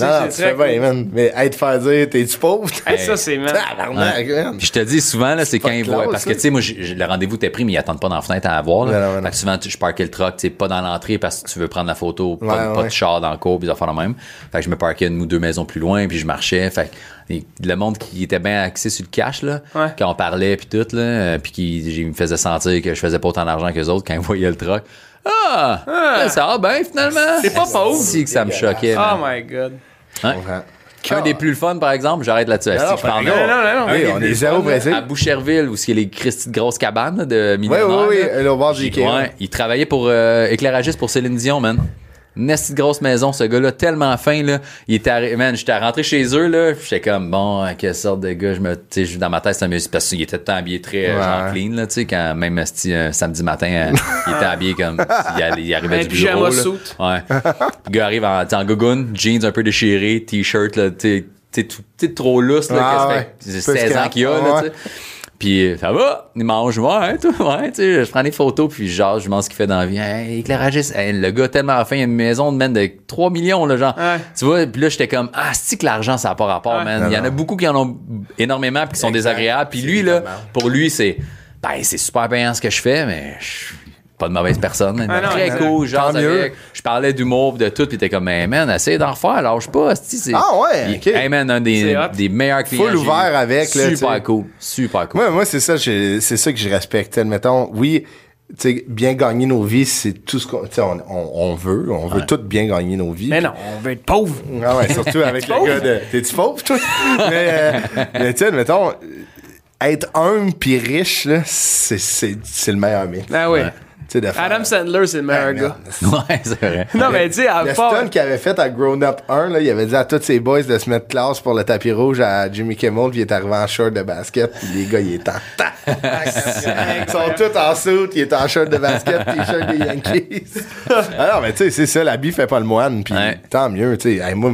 Non, c'est tu fais bien, man. Mais être faire dire, t'es-tu pauvre? *laughs* Hey, ça, c'est man. Tabarnak, man. Puis je te dis souvent, là, c'est quand ils voient. Parce que, ça. tu sais, moi, j'ai- j'ai- le rendez-vous était pris, mais ils attendent pas dans la fenêtre à avoir. Là. Non, non, non. Fait que souvent, je parquais le truck, tu sais, pas dans l'entrée parce que tu veux prendre la photo, pas, Ouais, pas ouais. de char dans le cours, puis affaires de même. Fait que je me parquais une ou deux maisons plus loin, puis je marchais. Fait que et le monde qui était bien axé sur le cash, là, Ouais. quand on parlait, puis tout, là, euh, puis qui me faisait sentir que je faisais pas autant d'argent que les autres quand ils voyaient le truck. Ah! ben, ça va bien, finalement. C'est pas pauvre. Si que ça me choquait. Oh man. my god. Ouais. Un des plus le fun, par exemple, j'arrête là-dessus. Non, Non, non, non. Oui, non. on est zéro pressé. à Boucherville, où a les Christy de grosses cabanes de Oui, millionnaires. oui, oui, là. le au bord du J'ai- Ikea. Ouais, il travaillait pour euh, éclairagiste pour Céline Dion, man. Une esti de grosse maison, ce gars-là, tellement fin, là. Il était, arri- man, j'étais rentré chez eux, là. J'étais comme, bon, à quelle sorte de gars, je me, tu sais, dans ma tête, c'est un mieux, parce qu'il était tout habillé très, euh, Ouais. genre clean, là, tu sais, quand même, esti, un samedi matin, euh, il était habillé comme, il, allait- il arrivait Un du bureau, pyjama là. suit. Ouais. Le gars arrive en, tu sais, en gogoon, jeans un peu déchirés, t-shirt, là, tu sais, tu sais, tout- tu sais, trop lousse, là, Ah que ça ouais. fait c'est Peu 16 ans qu'il y a, là, Ouais. tu sais. Puis euh, ça va, il mange, ouais, toi, *laughs* ouais, tu sais, je prends des photos, puis genre, je demande ce qu'il fait dans la vie. Hey, éclairagiste, hey, le gars tellement fin, il a une maison de man de 3 millions, là, genre. Ouais. Tu vois, puis là, j'étais comme, ah, c'est que l'argent, ça n'a pas rapport, Ouais. man. Il y en a beaucoup qui en ont énormément, puis qui sont Exact. désagréables. Puis lui, là, pour lui, c'est, ben, c'est super payant ce que je fais, mais je pas de mauvaise personne. Ah non, Très cool, genre, Tant mieux. avec. Je parlais d'humour, de tout, puis t'es comme, mais man, essaye d'en refaire, lâche pas. Ah ouais, ok. Hey, man, un des, des meilleurs clients. Full ouvert avec, là, Super tu sais. cool. Super cool. Moi, moi c'est ça, c'est ça que je respecte. Mettons, oui, tu sais, bien gagner nos vies, c'est tout ce qu'on, on, on, on veut, on veut tous bien gagner nos vies. Mais non, on veut être pauvre. Ah ouais, surtout *laughs* avec le gars de. T'es-tu pauvre, toi? *laughs* mais, euh, mais tu sais, mettons, être humble puis riche, là, c'est, c'est, c'est le meilleur mix. Ah oui. Tu sais, de faire- Adam Sandler, c'est le meilleur Ah, gars. *laughs* Ouais, c'est vrai. Non, mais tu sais, à Le part. stunt qu'il avait fait à Grown Up 1, là, il avait dit à tous ses boys de se mettre classe pour le tapis rouge à Jimmy Kimmel, puis il est arrivé en short de basket, puis les gars, il est en *laughs* Ils sont tous en soute, il est en short de basket, t-shirt des Yankees. *laughs* ah non, mais tu sais, c'est ça, l'habit fait pas le moine, puis Ouais. tant mieux, tu sais. Hey, moi,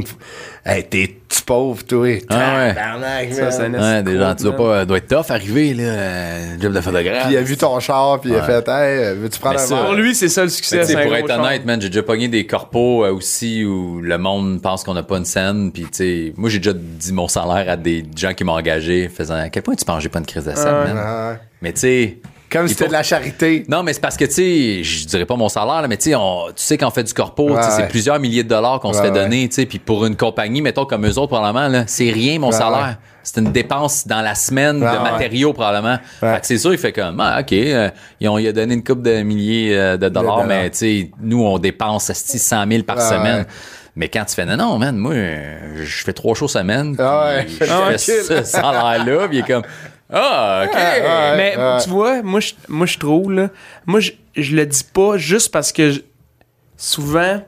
hey, t'es-tu pauvre, toi? Ah ouais. Tabarnak, Ça, man. c'est un Ouais, des de gens, tu dois pas, doit être tough arriver, là, euh, job de photographe. Puis il a vu ton char, puis il a fait, hey, veux-tu prendre Mais un verre? Pour lui, c'est ça le succès. C'est pour être char. honnête, man, j'ai déjà pogné des corpos euh, aussi où le monde pense qu'on n'a pas une scène. Puis, tu sais, moi, j'ai déjà dit mon salaire à des gens qui m'ont engagé, faisant à quel point tu penses que j'ai pas une crise de scène, man? Ouais. Mais, tu sais. Comme si c'était de la charité. Non, mais c'est parce que, tu sais, je dirais pas mon salaire, là, mais tu sais, on- tu sais, quand on fait du corpo, Ouais, c'est ouais. plusieurs milliers de dollars qu'on se fait donner, tu sais, puis pour une compagnie, mettons, comme eux autres, probablement, là, c'est rien, mon salaire. C'est une dépense dans la semaine de matériaux, probablement. Fait que c'est sûr, il fait comme, ah, OK, euh, ils ont, il a donné une coupe de milliers euh, de dollars, mais tu sais, nous, on dépense 600 000 par semaine. Mais quand tu fais, non, non, man, moi, je fais trois shows semaine. Ah ouais. je Ah fais ce salaire-là, puis il est comme, ah, OK. ouais. Mais tu vois, moi, je, moi, je trouve, là, moi, je, je le dis pas juste parce que je- souvent,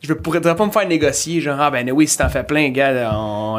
je pourrais pas me faire négocier, genre, ah ben oui, si t'en fais plein, gars, on,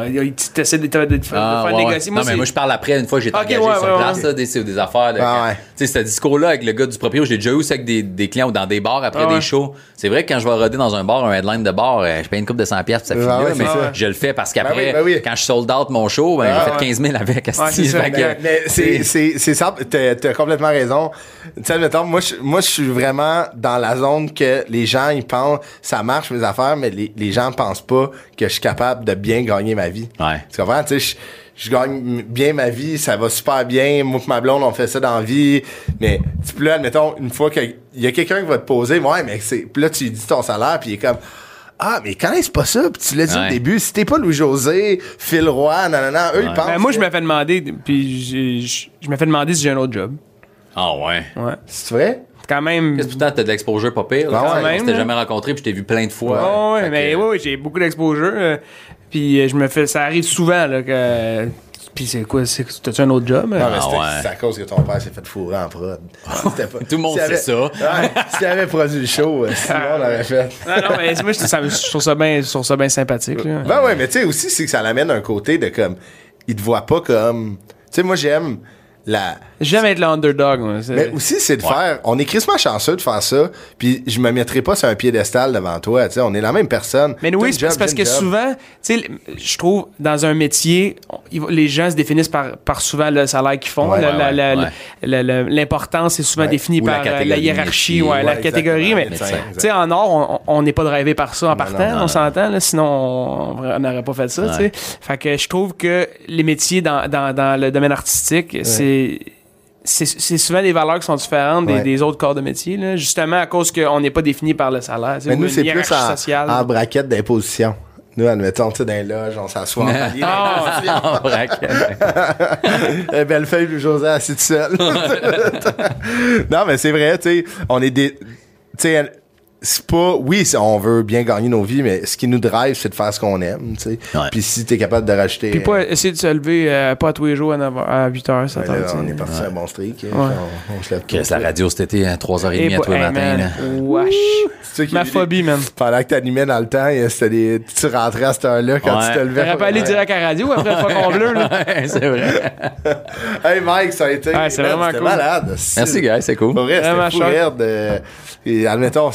tu essaies de, te- de te faire Ah, ouais, négocier. ouais. non, mais moi, je parle après, une fois que j'ai été Ok, engagé ouais, sur ouais, place, ouais. là, des, c'est des affaires. Ah, ouais. Tu sais, ce discours-là avec le gars du proprio, je l'ai déjà eu aussi avec des, des clients ou dans des bars après Ah, ouais. des shows. C'est vrai que quand je vais roder dans un bar, un headline de bar, euh, je paye une coupe de 100$ puis ça finit Ah, là, ouais, mais ça. je le fais parce qu'après, Ben oui, ben oui. quand je sold out mon show, ben, Ah, j'ai fait ouais. 15 000 avec. asti. c'est ça, Fait que- exact. Mais c'est, c'est, c'est ça, t'as, complètement raison. Tu sais, moi, moi, je suis vraiment dans la zone que les gens, ils pensent, ça marche mes affaires, mais les, les gens pensent pas que je suis capable de bien gagner ma vie. Ouais. Tu comprends? Tu sais, je, je gagne bien ma vie, ça va super bien. Moi et ma blonde, on fait ça dans la vie. Mais, tu peux là, admettons, une fois qu'il y a quelqu'un qui va te poser, ouais, mais c'est, puis là, tu lui dis ton salaire, puis il est comme, ah, mais quand c'est pas ça, puis tu l'as dit Ouais. au début, si t'es pas Louis-José, Phil Roy, nanana, eux, ils pensent. Ben, moi, je me fais demander, puis je me fais demander si j'ai un autre job. Ah ouais. Ouais. C'est vrai? Quand même. Qu'est-ce que putain, t'as? De l'exposure pas pire? là, quand même, On s'était là. jamais rencontré puis je t'ai vu plein de fois. Ouais, mais que- oui, oui, j'ai beaucoup d'exposure. euh, puis euh, je me fais. Ça arrive souvent, là, que. Puis c'est quoi? c'est- T'as-tu un autre job? Non, mais Ah c'était- ouais. à cause que ton père s'est fait fourrer en prod. *laughs* Pas- Tout le monde sait avait- ça. Ouais, s'il avait produit le show, euh, sinon on l'aurait fait. Non, non, mais moi, je, ça- je trouve ça bien je trouve ça bien sympathique. là. Ben ouais, mais tu sais aussi, c'est que ça l'amène un côté de comme. Il te voit pas comme. Tu sais, moi j'aime la. J'aime être l'underdog. moi, Mais aussi, c'est de faire. On est crissement chanceux de faire ça, puis je me mettrai pas sur un piédestal devant toi. Tu sais, on est la même personne. Mais oui, c'est parce, que job. souvent, tu sais, je trouve, dans un métier, les gens se définissent par, par souvent le salaire qu'ils font. Ouais, La- ouais, la- ouais, la- ouais. la- la- L'importance est souvent Ouais. définie Ou par euh, la, hiérarchie, métier. ouais, la catégorie. Mais, tu sais, en or, on- n'est pas drivé par ça en partant, non, on s'entend, sinon on n'aurait pas fait ça, tu sais. Ouais. Fait que je trouve que les métiers dans, dans, dans le domaine artistique, c'est... C'est c'est souvent des valeurs qui sont différentes des, Ouais. des autres corps de métier, là, justement à cause qu'on n'est pas défini par le salaire. Mais ou nous, c'est plus en, sociale. en braquette d'imposition. Nous, admettons, tu sais, dans les loges, on s'assoit en palier. *laughs* En braquette. *laughs* Euh, Belle feuille, le José assis tout seul. *laughs* non, mais c'est vrai, tu sais, on est des. Tu sais, c'est pas. Oui, on veut bien gagner nos vies, mais ce qui nous drive, c'est de faire ce qu'on aime, tu sais. Ouais. Puis si t'es capable de rajouter. Puis pas essayer de se lever euh, pas à tous les jours à, 9 heures- à 8 h, ça Ouais, là, on est parti sur un bon streak. hein, On, on se lève Qu'est-ce la radio cet été, à 3h30 Et à tous les matins. Wesh. Ma phobie, man. Pendant que t'animais dans le temps, des. Tu rentrais à cette heure-là quand Ouais. tu te levais. J'aurais pas allé direct à la radio après le Faucon bleu, là. *laughs* Ouais, c'est vrai. *laughs* Hey Mike, ça a été. Ouais, c'est vraiment cool. malade. Merci, gars, c'est cool. Pour vrai, c'était admettons,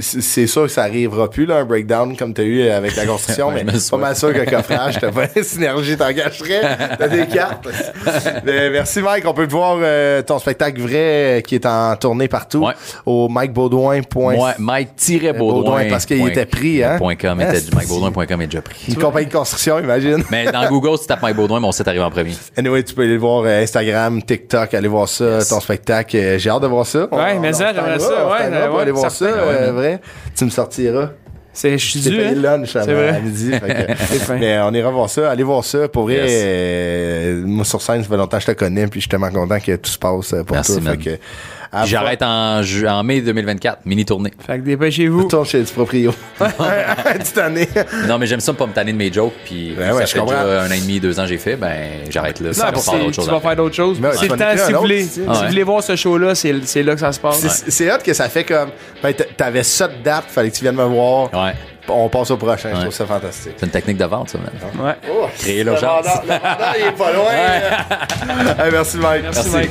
c'est sûr que ça arrivera plus, là, un breakdown comme t'as eu avec la construction, *laughs* Ouais, mais pas mal sûr que le coffrage, t'as pas synergie, t'engagerais, t'as des cartes. *laughs* Mais merci Mike, on peut te voir euh, ton spectacle vrai euh, qui est en tournée partout Ouais. au mikebaudouin.com. Moi, Mike-Baudouin. Baudouin, parce qu'il était pris, hein? Point .com Ah, était, c'est- MikeBaudouin.com est déjà pris. Une compagnie de construction, imagine. Mais dans Google, si tu tapes Mike Baudouin, mon site arrive en premier. Anyway, tu peux aller le voir euh, Instagram, TikTok, aller voir ça, ton spectacle. J'ai hâte de voir ça. Ouais, mais ça, j'aimerais ça, ouais, ouais, aller voir ça, ouais. vrai. Tu me sortiras. C'est, je suis dû, hein? lunch avant, C'est vrai. à midi. que- *laughs* mais on ira voir ça. Allez voir ça. Pour vrai, Yes. euh, moi, sur scène, ça fait longtemps que je te connais, puis je suis tellement content que tout se passe euh, pour Merci, toi. Fait J'arrête en, ju- en mai 2024, mini-tournée. Fait que dépêchez-vous. Retourne chez du proprio. Cette *laughs* année. Non, mais j'aime ça pas me tanner de mes jokes. Puis Ben ça fait je comprends. déjà un an et demi, deux ans j'ai fait, ben j'arrête là. Non, Ça puis c'est- d'autres tu choses. vas faire d'autres choses. Ouais, c'est tu le vas temps, en si écrire vous un voulez. autre, Si tu sais. vous voulez voir ce show-là, c'est, c'est là que ça se passe. C'est c'est hot que ça fait comme. Ben, t'a- t'avais ça de date, fallait que tu viennes me voir. Ouais. On passe au prochain. Je trouve ça fantastique. C'est une technique de vente, ça, man. Ouais. Oh, Créer le vendeur- le vendeur, il est pas loin. *laughs* Hey, merci, Mike. Merci, Mike.